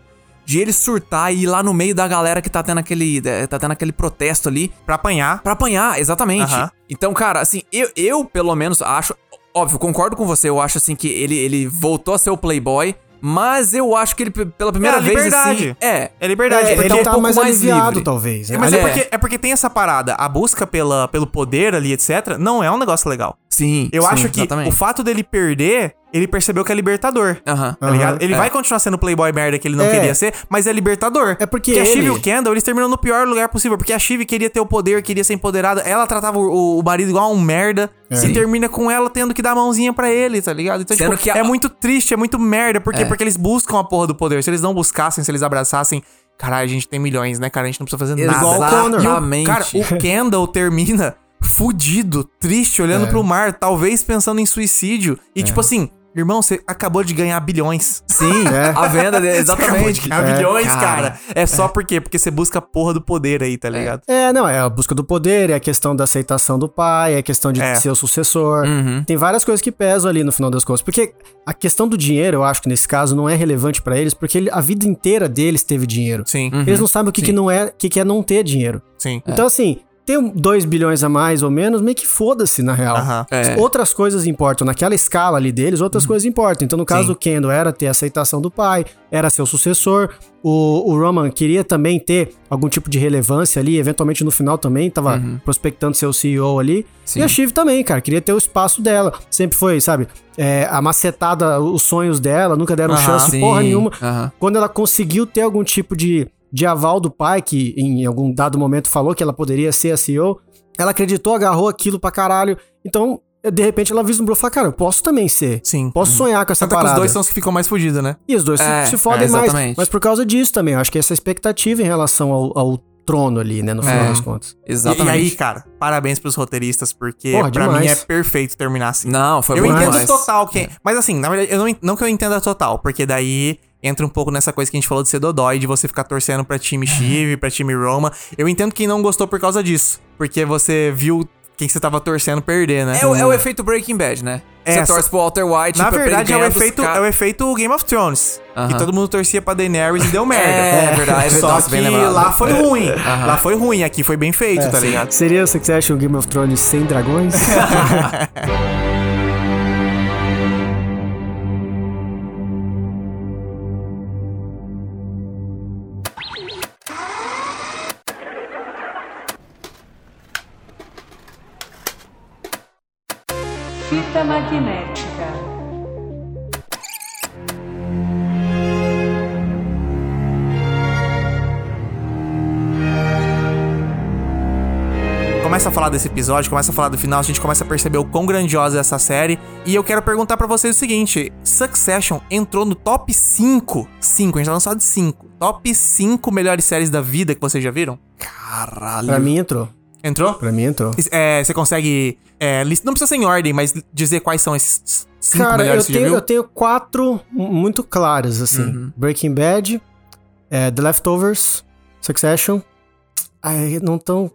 De ele surtar e ir lá no meio da galera que tá tendo aquele. tá tendo aquele protesto ali. Pra apanhar. Pra apanhar, exatamente. Aham. Então, cara, assim, eu, eu pelo menos acho. Óbvio, concordo com você. Eu acho assim que ele, ele voltou a ser o Playboy. Mas eu acho que ele, pela primeira É vez, liberdade. assim. É. É liberdade. É, porque ele um tá pouco mais mais aliviado, livre. talvez. né? Mas é. É. porque, é porque tem essa parada. A busca pela, pelo poder ali, etc., não é um negócio legal. Sim. Eu sim, acho que exatamente. o fato dele perder, ele percebeu que é libertador. Aham. Tá ligado? Ele é. vai continuar sendo o playboy merda que ele não É. queria ser, mas é libertador. É porque a Shiv e ele- o Kendall, eles terminam no pior lugar possível. Porque a Shiv queria ter o poder, queria ser empoderada. Ela tratava o, o marido igual um merda. Sim. E termina com ela tendo que dar a mãozinha pra ele, tá ligado? Então, Sendo tipo, que a- é muito triste, é muito merda. Por quê? É. Porque eles buscam a porra do poder. Se eles não buscassem, se eles abraçassem... Caralho, a gente tem milhões, né, cara? A gente não precisa fazer nada. Igual o Connor. Cara, o Kendall termina fudido, triste, olhando É. pro mar, talvez pensando em suicídio. E tipo assim, irmão, você acabou de ganhar bilhões. Sim, É. a venda dele, acabou de exatamente. ganhar É, bilhões, cara. cara. É só por quê? Porque você busca a porra do poder aí, tá ligado? É, não, é a busca do poder, é a questão da aceitação do pai, é a questão de É. ser o sucessor. Uhum. Tem várias coisas que pesam ali no final das contas. Porque a questão do dinheiro, eu acho que nesse caso não é relevante pra eles, porque ele- a vida inteira deles teve dinheiro. Sim, Eles não sabem o que, que não é, o que, que é não ter dinheiro. sim. Então, assim, ter 2 bilhões a mais ou menos, meio que foda-se, na real. Aham. É. Outras coisas importam. Naquela escala ali deles, outras coisas importam. Então, no caso Sim. do Kendo, era ter a aceitação do pai, era ser o sucessor. O, o Roman queria também ter algum tipo de relevância ali, eventualmente no final também, tava prospectando ser o CEO ali. Sim. E a Shiv também, cara, queria ter o espaço dela. Sempre foi, sabe, é, a macetada, os sonhos dela, nunca deram chance Sim, porra nenhuma. Quando ela conseguiu ter algum tipo de, de aval do pai, que em algum dado momento falou que ela poderia ser a CEO, ela acreditou, agarrou aquilo pra caralho. Então, de repente, ela vislumbrou e falou, cara, eu posso também ser. Sim. Posso sonhar com essa Tanto é que os parada. dois são os que ficam mais fudidos, né? E os dois se- É, se, fodem é, mais. exatamente. Mas por causa disso também, eu acho que essa expectativa em relação ao, ao trono ali, né, no final É. das contas. E, Exatamente. e aí, cara, parabéns pros roteiristas, porque Porra, pra demais. mim é perfeito terminar assim. Não, foi eu bom entendo demais. total que. Mas assim, na verdade, eu não, não que eu entenda total, porque daí entra um pouco nessa coisa que a gente falou de ser dodói, de você ficar torcendo pra time Chive, pra time Roma. Eu entendo quem não gostou por causa disso. Porque você viu quem você tava torcendo perder, né? É, o- é o efeito Breaking Bad, né? É, Você torce pro Walter White. Na pra- verdade, é o, efeito, é o efeito Game of Thrones. Aham. Que todo mundo torcia pra Daenerys e deu merda. É, verdade, é Só verdade, que bem lembrado. lá foi É. ruim. Aham. Lá foi ruim, aqui foi bem feito, tá ligado? Seria o Succession Game of Thrones sem dragões? começa a falar desse episódio, começa a falar do final, a gente começa a perceber o quão grandiosa é essa série. E eu quero perguntar pra vocês o seguinte: Succession entrou no top 5. 5, a gente tá só de 5. Top 5 melhores séries da vida que vocês já viram? Caralho. pra mim entrou. Entrou? Pra mim entrou. É, você consegue. é, list- não precisa ser em ordem, mas dizer quais são esses 5 Cara, eu melhores que você já tenho, viu? eu tenho quatro mu- muito claras, assim. Uhum. Breaking Bad, é, The Leftovers, Succession. Ai, não tão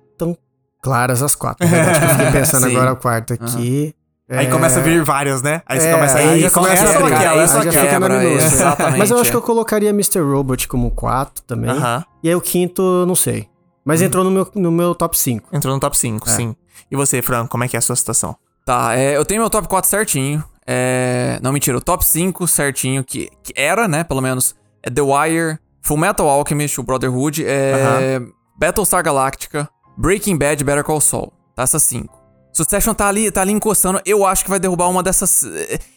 claras as quatro. Na verdade, que eu fiquei pensando agora o quarto aqui. Aí É, começa a vir vários, né? Aí você é, começa aí aí, já começa essa a aquela, aí essa aquela. exatamente, Mas eu acho é. que eu colocaria Mr. Robot como 4 também. E aí o quinto, não sei. Mas entrou no meu, no meu top 5. Entrou no top 5, É. sim. E você, Fran, como é que é a sua situação? Tá, é, eu tenho meu top 4 certinho. É, não, mentira, o top 5 certinho, que, que era, né, pelo menos, é The Wire, Full Metal Alchemist, o Brotherhood, é, Battlestar Galactica, Breaking Bad, Better Call Saul. Tá, essas 5. Succession tá ali, tá ali encostando. Eu acho que vai derrubar uma dessas.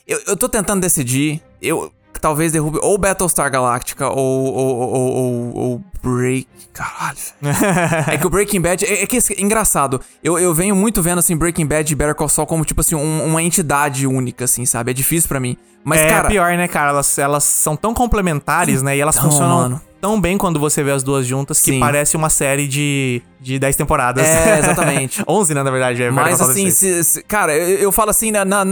Eu, eu tô tentando decidir. Eu talvez derrube ou Battlestar Galactica ou, ou, ou, ou, ou Break. Caralho. é que o Breaking Bad. É, é que é engraçado. Eu, eu venho muito vendo assim Breaking Bad e Better Call Saul como tipo assim um- uma entidade única, assim, sabe? É difícil pra mim. Mas é cara. pior, né, cara? Elas, elas são tão complementares, né? E elas Então, funcionam mano. tão bem quando você vê as duas juntas que Sim. parece uma série de, de 10 temporadas. É, exatamente. 11, né, na verdade. É Mas assim, se- se- cara, eu, eu falo assim, na, na,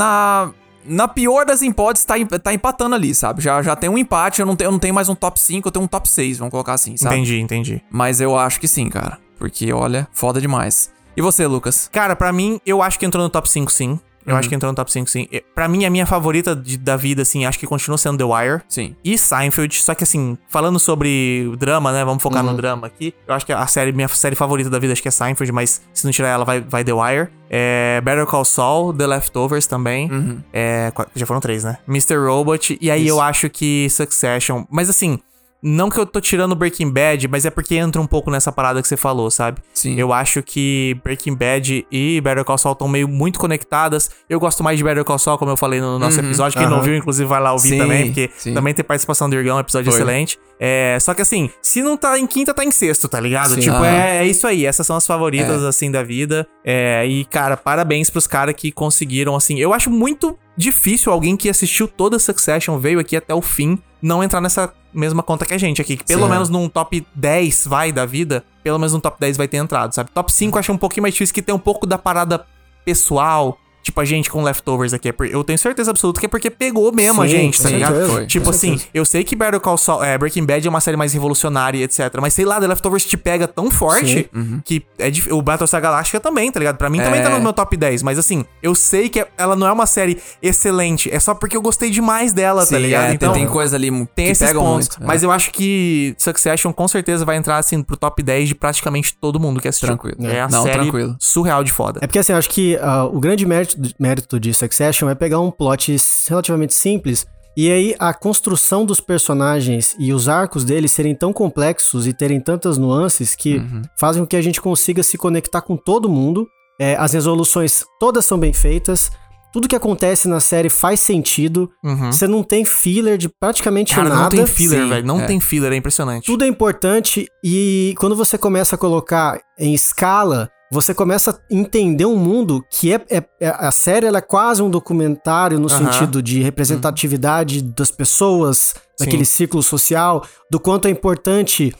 na, pior das hipóteses, tá, tá empatando ali, sabe? Já, já tem um empate, eu não, tenho, eu não tenho mais um top 5, eu tenho um top 6, vamos colocar assim, sabe? Entendi, entendi. Mas eu acho que sim, cara. Porque, olha, foda demais. E você, Lucas? Cara, pra mim, eu acho que entrou no top 5, sim. Eu Uhum. acho que entrou no top 5, sim. E, Pra mim, a minha favorita de- da vida, assim, acho que continua sendo The Wire. Sim. E Seinfeld, só que assim, falando sobre drama, né? Vamos focar Uhum. no drama aqui. Eu acho que a série, minha série favorita da vida acho que é Seinfeld, mas se não tirar ela, vai, vai The Wire. É, Better Call Saul, The Leftovers também. Uhum. É, já foram três, né? Mr. Robot. E aí Isso. eu acho que Succession. Mas assim, não que eu tô tirando Breaking Bad, mas é porque entra um pouco nessa parada que você falou, sabe? Sim. Eu acho que Breaking Bad e Better Call Saul estão meio muito conectadas. Eu gosto mais de Better Call Saul, como eu falei no nosso episódio. Quem não Aham. viu, inclusive, vai lá ouvir Sim, também, porque sim. também tem participação do Irgão, um episódio Foi. excelente. É, só que assim, se não tá em quinta, tá em sexto, tá ligado? Sim. Tipo, é, é isso aí. Essas são as favoritas, É. assim, da vida. É, e, cara, parabéns pros caras que conseguiram, assim. Eu acho muito difícil alguém que assistiu toda a Succession, veio aqui até o fim, não entrar nessa mesma conta que a gente aqui. Que pelo Sim. menos num top 10, vai, da vida, pelo menos no top 10 vai ter entrado, sabe? Top 5 eu acho um pouquinho mais difícil, que tem um pouco da parada pessoal. Tipo, a gente com leftovers aqui. é por- Eu tenho certeza absoluta que é porque pegou mesmo a Sim, gente, tá ligado? Foi. Tipo assim, certeza. eu sei que Better Call Saul, é, Breaking Bad é uma série mais revolucionária, etc. Mas sei lá, The Leftovers te pega tão forte que é dif- o Battlestar Galactica também, tá ligado? Pra mim também É. tá no meu top 10. Mas assim, eu sei que ela não é uma série excelente. É só porque eu gostei demais dela, tá Sim, ligado? é, tem- então tem coisa ali tem esses pegam pontos. muito. é. Mas eu acho que Succession com certeza vai entrar assim pro top 10 de praticamente todo mundo que assistiu. Tranquilo. É a Não, série tranquilo. surreal de foda. É porque assim, eu acho que ah, o grande mérito, mérito de Succession é pegar um plot relativamente simples e aí a construção dos personagens e os arcos deles serem tão complexos e terem tantas nuances que Uhum. fazem com que a gente consiga se conectar com todo mundo. É, as resoluções todas são bem feitas. Tudo que acontece na série faz sentido. Uhum. Você não tem filler de praticamente Cara, nada. não tem filler, velho. Não é. tem filler, é impressionante. Tudo é importante e quando você começa a colocar em escala, você começa a entender um mundo que é, é- é- a série é quase um documentário no Aham. sentido de representatividade das pessoas, daquele ciclo social, do quanto é importante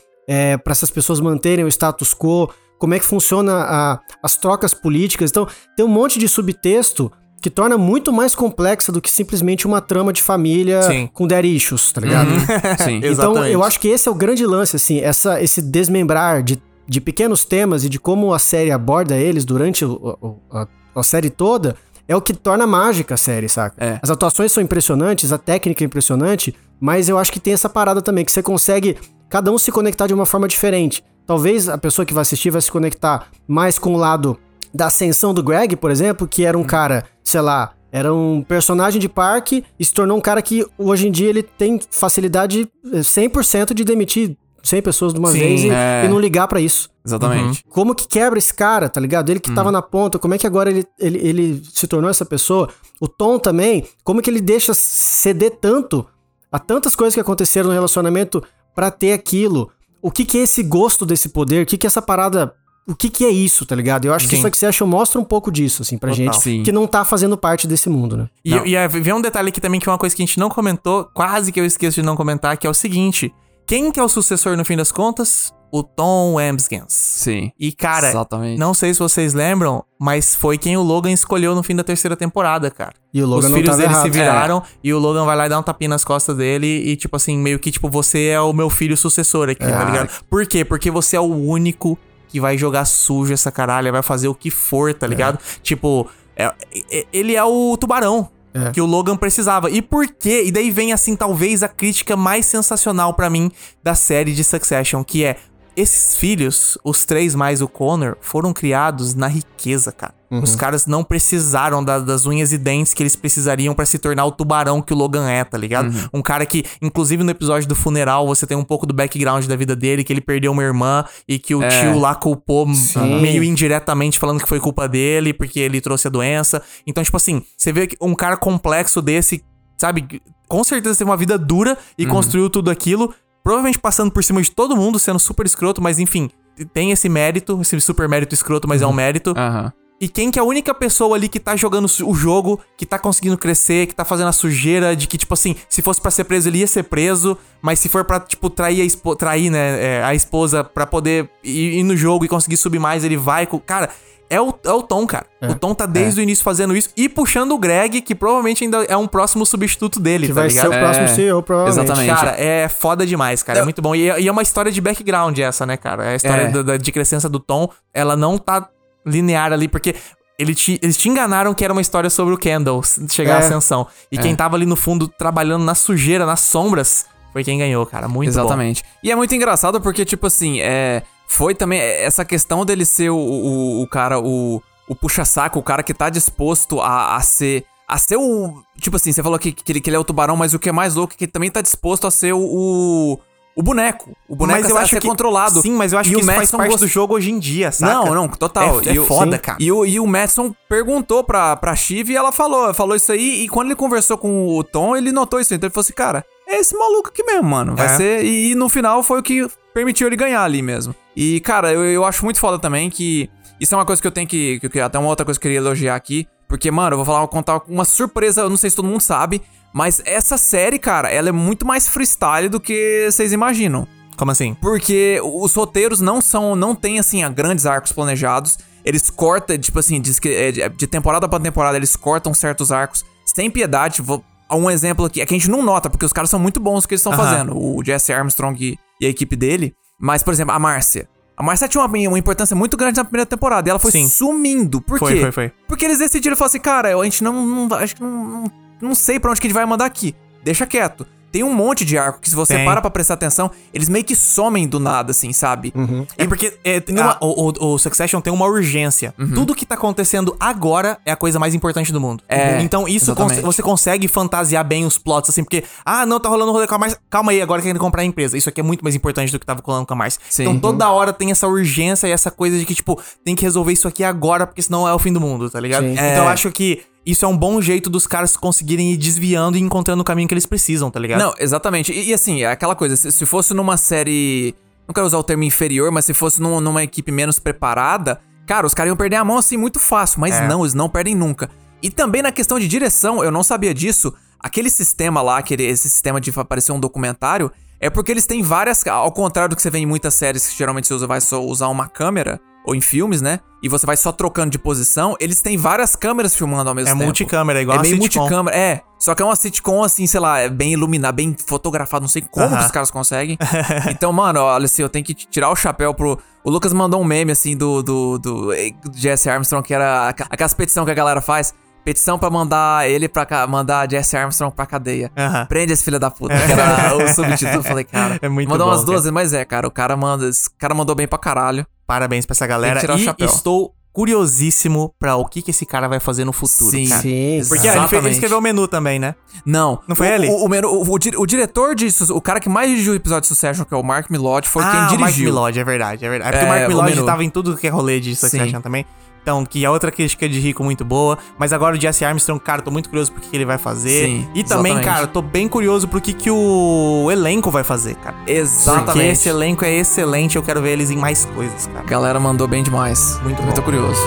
para essas pessoas manterem o status quo, como é que funciona a- as trocas políticas. Então, tem um monte de subtexto que torna muito mais complexa do que simplesmente uma trama de família Sim. com issues, tá ligado? Sim. Então, eu acho que esse é o grande lance, assim, essa, esse desmembrar de, de pequenos temas e de como a série aborda eles durante o- a, a série toda, é o que torna mágica a série, saca? É. As atuações são impressionantes, a técnica é impressionante, mas eu acho que tem essa parada também, que você consegue cada um se conectar de uma forma diferente. Talvez a pessoa que vai assistir vai se conectar mais com o lado da ascensão do Greg, por exemplo, que era um cara, sei lá, era um personagem de parque e se tornou um cara que hoje em dia ele tem facilidade eh, 100% de demitir 100 pessoas de uma Sim, vez e, é. e não ligar pra isso. Exatamente. Como que quebra esse cara, tá ligado? Ele que tava na ponta, como é que agora ele, ele, ele se tornou essa pessoa? O Tom também, como que ele deixa ceder tanto a tantas coisas que aconteceram no relacionamento pra ter aquilo? O que que é esse gosto desse poder? O que que é essa parada... O que que é isso, tá ligado? Eu acho que Sim. isso aqui você acha mostra um pouco disso, assim, pra Total. gente, Sim. que não tá fazendo parte desse mundo, né? E, Não. e é, vem um detalhe aqui também que é uma coisa que a gente não comentou, quase que eu esqueço de não comentar, que é o seguinte: quem que é o sucessor no fim das contas? O Tom Wamsgans. Sim. E cara, Exatamente. não sei se vocês lembram, mas foi quem o Logan escolheu no fim da terceira temporada, cara. E o Logan Os não filhos dele errado. se viraram e o Logan vai lá e dá um tapinha nas costas dele e, tipo assim, meio que, tipo, você é o meu filho sucessor aqui, tá ligado? Por quê? Porque você é o único que vai jogar sujo essa caralho, vai fazer o que for, tá ligado? Tipo, é- é- ele é o tubarão. É. Que o Logan precisava. E por quê? E daí vem, assim, talvez a crítica mais sensacional pra mim da série de Succession, que é esses filhos, os três mais o Connor, foram criados na riqueza, cara. Os caras não precisaram da- das unhas e dentes que eles precisariam pra se tornar o tubarão que o Logan é, tá ligado? Um cara que, inclusive no episódio do funeral, você tem um pouco do background da vida dele, que ele perdeu uma irmã e que o É. tio lá culpou Sim. meio indiretamente falando que foi culpa dele porque ele trouxe a doença. Então, tipo assim, você vê que um cara complexo desse, sabe, com certeza teve uma vida dura e construiu tudo aquilo, provavelmente passando por cima de todo mundo, sendo super escroto, mas enfim, tem esse mérito, esse super mérito escroto, mas é um mérito. Aham. E quem que é a única pessoa ali que tá jogando o jogo, que tá conseguindo crescer, que tá fazendo a sujeira, de que, tipo assim, se fosse pra ser preso, ele ia ser preso, mas se for pra, tipo, trair a, espo trair, né, é, a esposa pra poder ir, ir no jogo e conseguir subir mais, ele vai. Cara, é o, é o Tom, cara. O Tom tá desde o início fazendo isso e puxando o Greg, que provavelmente ainda é um próximo substituto dele, Que tá vai ligado? ser o próximo É, CEO, provavelmente. exatamente. Cara, é foda demais, cara. É muito bom. E, é- e é uma história de background essa, né, cara? É a história É. da, da- de crescença do Tom. Ela não tá linear ali, porque ele te- eles te enganaram que era uma história sobre o Kendall chegar à É. ascensão. E quem tava ali no fundo trabalhando na sujeira, nas sombras, foi quem ganhou, cara. Muito bom. Exatamente. E é muito engraçado porque, tipo assim, é, foi também essa questão dele ser o, o, o cara, o, o puxa-saco, o cara que tá disposto a, a ser. A ser o. Tipo assim, você falou que, que, ele, que ele é o tubarão, mas o que é mais louco é que ele também tá disposto a ser o. o, o boneco. O boneco Mas eu a, acho ser que, controlado. Sim, mas eu acho E que o isso faz Madison parte gost- do jogo hoje em dia, saca? Não, não, total. É, é E o- foda, sim. cara. E o, e o Madison perguntou pra, pra Shiv e ela falou, falou isso aí. E quando ele conversou com o Tom, ele notou isso. Então ele falou assim, cara, é esse maluco aqui mesmo, mano. Vai É. ser. E, e no final foi o que permitiu ele ganhar ali mesmo. E, cara, eu, eu acho muito foda também que. Isso é uma coisa que eu tenho que. que, que até uma outra coisa que eu queria elogiar aqui. Porque, mano, eu vou falar, vou contar uma surpresa, eu não sei se todo mundo sabe. Mas essa série, cara, ela é muito mais freestyle do que vocês imaginam. Como assim? Porque os roteiros não são, não tem assim, a grandes arcos planejados. Eles cortam, tipo assim, diz que é, de de temporada pra temporada eles cortam certos arcos sem piedade. Vou, um exemplo aqui, é que a gente não nota, porque os caras são muito bons no que eles estão Aham. fazendo. O Jesse Armstrong e, e a equipe dele. Mas, por exemplo, a Márcia. A Márcia tinha uma, uma importância muito grande na primeira temporada. E ela foi Sim. sumindo. Por Foi, quê? foi, foi. Porque eles decidiram falar assim, cara, a gente não. não acho que não, não, não sei pra onde que a gente vai mandar aqui. Deixa quieto. Tem um monte de arco que, se você Tem. para pra prestar atenção, eles meio que somem do nada, assim, sabe? É porque é, numa- a- o, o- o Succession tem uma urgência. Tudo que tá acontecendo agora é a coisa mais importante do mundo. É, então isso cons- você consegue fantasiar bem os plots, assim, porque, ah, não, tá rolando rolê com a Márcia. Calma aí, agora querendo comprar a empresa. Isso aqui é muito mais importante do que tava rolando com a Márcia. Sim. Então toda hora tem essa urgência e essa coisa de que, tipo, tem que resolver isso aqui agora, porque senão é o fim do mundo, tá ligado? Sim. Então É. eu acho que. Isso é um bom jeito dos caras conseguirem ir desviando e encontrando o caminho que eles precisam, tá ligado? Não, exatamente. E, e, assim, é aquela coisa, se, se fosse numa série. Não quero usar o termo inferior, mas se fosse num- numa equipe menos preparada, cara, os caras iam perder a mão assim muito fácil. Mas É. não, eles não perdem nunca. E também na questão de direção, eu não sabia disso. Aquele sistema lá, aquele, esse sistema de aparecer um documentário, é porque eles têm várias. Ao contrário do que você vê em muitas séries que geralmente você usa, vai só usar uma câmera, ou em filmes, né? E você vai só trocando de posição, eles têm várias câmeras filmando ao mesmo É tempo. multicâmera, igual É a meio sitcom. multicâmera, é. Só que é uma sitcom, assim, sei lá, é bem iluminada, bem fotografada, não sei como Aham. que os caras conseguem. então, mano, olha assim, eu tenho que tirar o chapéu pro. O Lucas mandou um meme, assim, do, do, do, do Jesse Armstrong, que era aqu- aquelas petição que a galera faz. Petição pra mandar ele pra cá, mandar Jesse Armstrong pra cadeia. Prende esse filho da puta. Que era o subtítulo. Eu falei, cara. É muito Mandou bom, umas duas cara. vezes, mas é, cara. O cara manda. Esse cara mandou bem pra caralho. Parabéns pra essa galera. Tem que tirar o E chapéu. estou curiosíssimo pra o que, que esse cara vai fazer no futuro, Sim. cara. Sim. Porque ah, ele, fez, ele escreveu o menu também, né? Não. Não foi o, ele? O, o, menu- o- o di- o diretor de. Su- O cara que mais dirigiu o episódio de Succession, que é o Mark Milod, foi ah, quem o Mark dirigiu. Milod, é verdade, é verdade. É porque É, o Mark o Milod tava em tudo que é rolê de Succession Sim. também. Então, que é outra crítica de Rico muito boa. Mas agora o Jesse Armstrong, cara, tô muito curioso pro que que ele vai fazer. Sim, e também, exatamente. cara, tô bem curioso pro que, que o elenco vai fazer, cara. Porque Exatamente. esse elenco é excelente, eu quero ver eles em mais coisas, cara. A galera mandou bem demais. Muito Muito bom. curioso.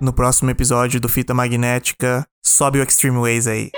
No próximo episódio do Fita Magnética, sobe o Extreme Ways aí.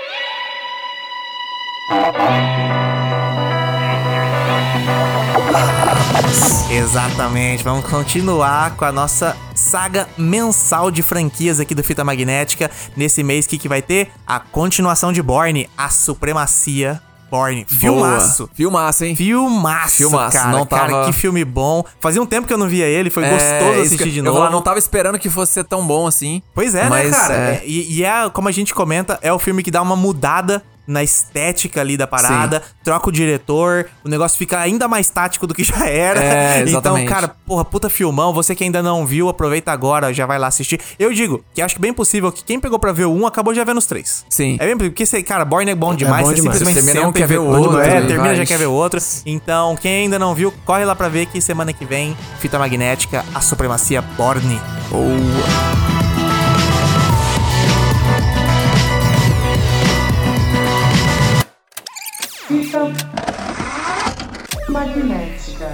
Exatamente, vamos continuar com a nossa saga mensal de franquias aqui do Fita Magnética. Nesse mês, o que, que vai ter? A continuação de Borne, a supremacia. Borne. Filmaço. Filmaço, hein? Filmaço, Filmaço, cara. não Cara, tava- que filme bom. Fazia um tempo que eu não via ele, foi gostoso É, isso assistir de eu novo. lá não tava esperando que fosse ser tão bom assim. Pois é, né, cara? É, E, e é, como a gente comenta, é o filme que dá uma mudada na estética ali da parada, troca o diretor, o negócio fica ainda mais tático do que já era. É, então, cara, porra, puta filmão. Você que ainda não viu, aproveita agora, já vai lá assistir. Eu digo que acho que bem possível que quem pegou pra ver o um acabou já vendo os três. Sim. É bem possível, porque, você, cara, Born é bom demais, bom você demais. simplesmente Você senta quer ver o tudo, outro, É, termina já quer ver o outro. Então, quem ainda não viu, corre lá pra ver que semana que vem, Fita Magnética, A Supremacia Borne. Fita magnética.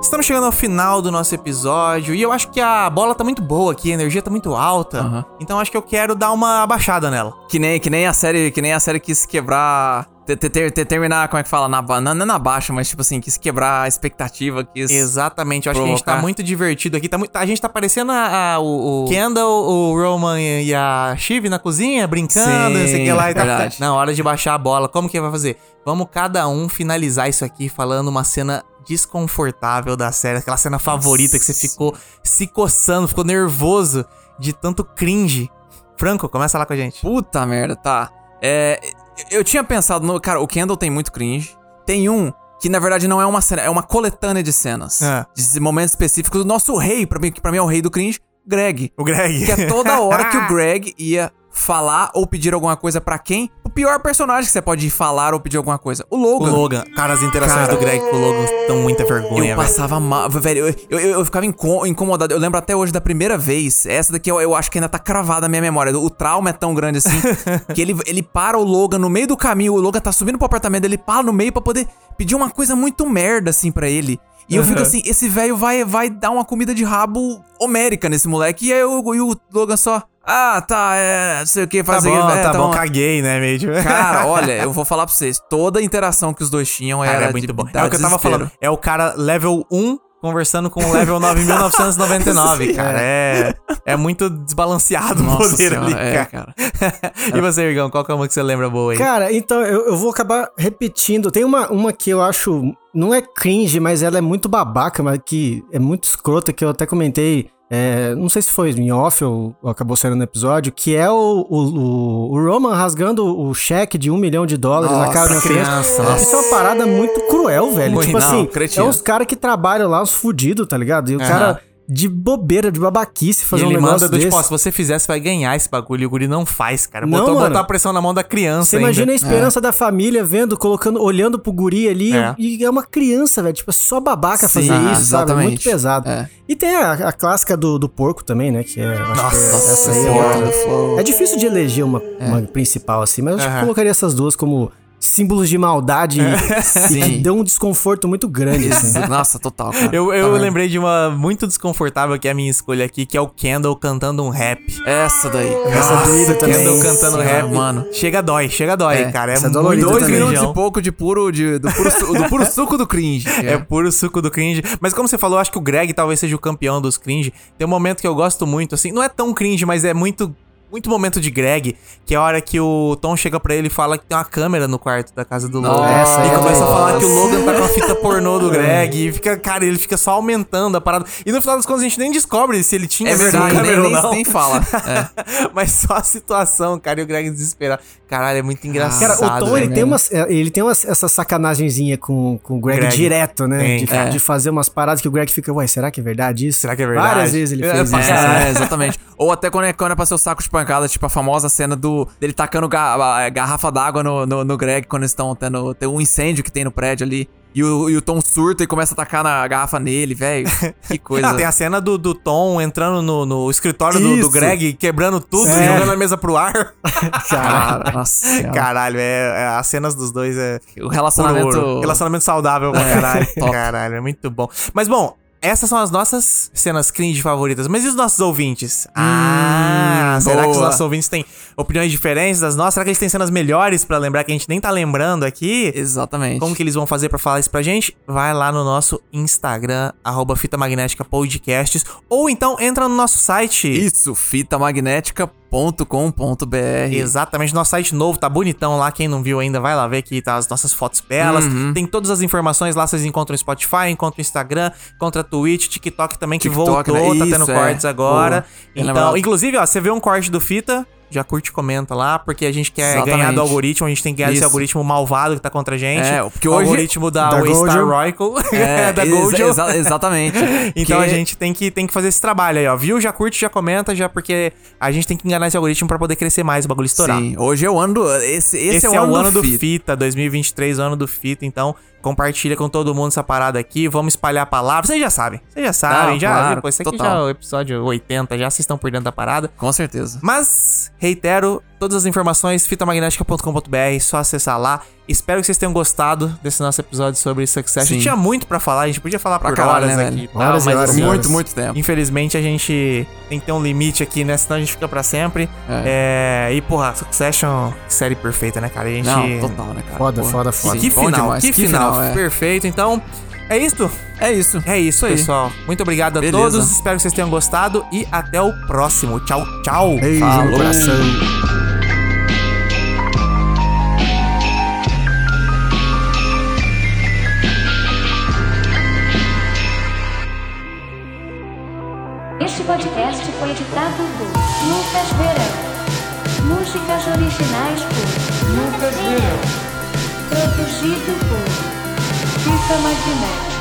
Estamos chegando ao final do nosso episódio e eu acho que a bola tá muito boa aqui, a energia tá muito alta. Aham. Então acho que eu quero dar uma abaixada nela. Que nem, que nem a série, que nem a série quis quebrar. Ter, ter- ter- ter- terminar, como é que fala? Na, ba- não, não na baixa, mas tipo assim, quis quebrar a expectativa, quis. Exatamente, eu acho que a gente tá provocar. muito divertido aqui. Tá muito, a gente tá parecendo a, a- o, o Kendall, o Roman e a Shiv na cozinha, brincando, Sim, não sei o que lá. E tá, na hora de baixar a bola, como que vai fazer? Vamos cada um finalizar isso aqui falando uma cena desconfortável da série, aquela cena favorita que você ficou se coçando, ficou nervoso de tanto cringe. Franco, começa lá com a gente. Puta merda, tá. É. Eu tinha pensado no. Cara, o Kendall tem muito cringe. Tem um que na verdade não é uma cena, é uma coletânea de cenas. É. De momentos específicos. O nosso rei, pra mim, que pra mim é o rei do cringe, Greg. O Greg. Que é toda hora que o Greg ia falar ou pedir alguma coisa pra quem? O pior personagem que você pode falar ou pedir alguma coisa. O O Logan. Logan. Cara, as interações Cara, do Greg com o Logan dão muita vergonha, Eu passava mal, velho. Eu, eu, eu ficava inco- incomodado. Eu lembro até hoje da primeira vez. Essa daqui eu, eu acho que ainda tá cravada na minha memória. O trauma é tão grande assim. que ele, ele para o Logan no meio do caminho. O Logan tá subindo pro apartamento. Ele para no meio pra poder pedir uma coisa muito merda, assim, pra ele. E eu fico assim: esse velho vai, vai dar uma comida de rabo homérica nesse moleque. E aí eu, e o Logan só. Ah, tá, é. Não sei o que, Tá faz bom, é, tá bom, bom." caguei, né, meio tipo. Cara, olha, eu vou falar pra vocês. Toda a interação que os dois tinham Cara, era é muito de bom. É o que eu tava desespero. falando. É o cara level 1 conversando com o level 9999, cara. É, é muito desbalanceado o Nossa poder senhora, ali, é, cara. e você, Irgão, qual que é uma que você lembra boa aí? Cara, então eu, eu vou acabar repetindo. Tem uma, uma que eu acho. Não é cringe, mas ela é muito babaca, mas que é muito escrota, que eu até comentei. É, não sei se foi em off ou, ou acabou saindo no episódio, que é o, o, o- Roman rasgando o cheque de um milhão de dólares na cara de Nossa, criança. criança, Isso é uma parada muito cruel, velho. Muito, tipo não, assim, cretino. é uns caras que trabalham lá, uns fudidos, tá ligado? E o Aham. cara de bobeira, de babaquice E fazer um ele negócio manda do tipo, desse. ó, se você fizer, você vai ganhar esse bagulho. E o guri não faz, cara. Não, Botou, mano. botou a pressão na mão da criança Você ainda. imagina a esperança da família vendo, colocando, olhando pro guri ali É. e é uma criança, velho. Tipo, é só babaca Sim, fazer ah, isso, sabe? É muito pesado. É. E tem a, a clássica do, do porco também, né? Que é. é- Nossa essa aí é. É difícil de eleger uma, uma principal assim, mas eu acho que colocaria essas duas como símbolos de maldade e- e que Sim. dão um desconforto muito grande. Assim. Nossa, total, cara. Eu, eu Tá lembrei de uma muito desconfortável que é a minha escolha aqui, que é o Kendall cantando um rap. Essa daí. Essa doída também. Kendall cantando Senhora, rap. mano. Chega dói, chega dói, É, cara. É é muito Dois também, minutos e pouco de puro, de, do, puro, su- do puro suco do cringe. É. puro suco do cringe. Mas como você falou, eu acho que o Greg talvez seja o campeão dos cringe. Tem um momento que eu gosto muito, assim, não é tão cringe, mas é muito. Muito momento de Greg, que é a hora que o Tom chega pra ele e fala que tem uma câmera no quarto da casa do Logan. Essa e é começa a falar que o Logan tá com a fita pornô do Greg. E fica, cara, ele fica só aumentando a parada. E no final das contas a gente nem descobre se ele tinha É verdade, nem, câmera ou nem, não. nem fala. É. Mas só a situação, cara, e o Greg desesperado. Caralho, é muito engraçado. Cara, o Tom, ele velho. tem, umas, é, ele tem umas, essa sacanagemzinha com, com o Greg, Greg. direto, né? De, é. de fazer umas paradas que o Greg fica, ué, será que é verdade isso? Será que é verdade? Várias vezes ele fez isso. É, exatamente. Ou até quando é, quando é pra ser o saco de tipo a famosa cena do dele tacando ga- a garrafa d'água no, no, no Greg quando eles estão tendo. Tem um incêndio que tem no prédio ali. E o, e o Tom surta e começa a tacar na garrafa nele, velho. Que coisa. Ah, tem a cena do, do Tom entrando no, no escritório do, do. Greg, quebrando tudo, É. jogando a mesa pro ar. Cara, nossa. Caralho, é, é- as cenas dos dois é O relacionamento. Relacionamento saudável pra É, caralho. Caralho, é muito bom. Mas bom, essas são as nossas cenas cringe favoritas. Mas e os nossos ouvintes? ah, será que os Hum, boa. nossos ouvintes têm opiniões diferentes das nossas? Será que eles têm cenas melhores pra lembrar que a gente nem tá lembrando aqui? Exatamente. Como que eles vão fazer pra falar isso pra gente? Vai lá no nosso Instagram, arroba Fita Magnética Podcasts, ou então entra no nosso site. Isso, fitamagnética.com.br. Exatamente, nosso site novo, tá bonitão lá. Quem não viu ainda, vai lá ver que tá as nossas fotos belas. Uhum. Tem todas as informações lá, vocês encontram Spotify, encontram Instagram, encontra Twitch, TikTok também, que TikTok, voltou, né? tá tendo Isso, é. cortes agora. Bem Então, inclusive, ó, você vê um corte do Fita. Já curte e comenta lá, porque a gente quer Exatamente. ganhar do algoritmo, a gente tem que ganhar Isso. algoritmo malvado que tá contra a gente. É, porque o hoje- algoritmo da, Da Waystar Gojo. Royco, É, da Gojo. exa- exatamente. Então Que- a gente tem que, tem que fazer esse trabalho aí, ó. Viu? Já curte, já comenta, já porque a gente tem que enganar esse algoritmo pra poder crescer mais, o bagulho estourar. Sim, hoje é o ano do. Esse, esse, Esse, é o ano, do, Fita. Fita, 2023, o ano do Fita. Então, compartilha com todo mundo essa parada aqui. Vamos espalhar a palavra. Vocês já sabem. Vocês já sabem. Não, já, claro? Pô, esse aqui total. já é o episódio 80. Já vocês estão por dentro da parada. Com certeza. Mas, reitero, todas as informações, fitamagnética.com.br, só acessar lá. Espero que vocês tenham gostado desse nosso episódio sobre Succession. Sim. Tinha muito pra falar, a gente podia falar Pra por caralho, horas né, aqui. tal, Horas mas, horas. Muito, muito tempo. Infelizmente a gente tem que ter um limite aqui, né? Senão a gente fica pra sempre. É, e, porra, Succession, série perfeita, né, cara? A gente. Não, total, né, cara? Foda, Pô, foda, foda. Que bom final, demais. que, final, é. perfeito. Então, é isso. É isso. É isso, Isso aí. pessoal. Muito obrigado a Beleza. todos. Espero que vocês tenham gostado e até o próximo. Tchau, tchau. Beijo Falou. no coração. Foi editado por Lucas Verão. Músicas originais por Lucas Verão. Produzido por Fita Magnética.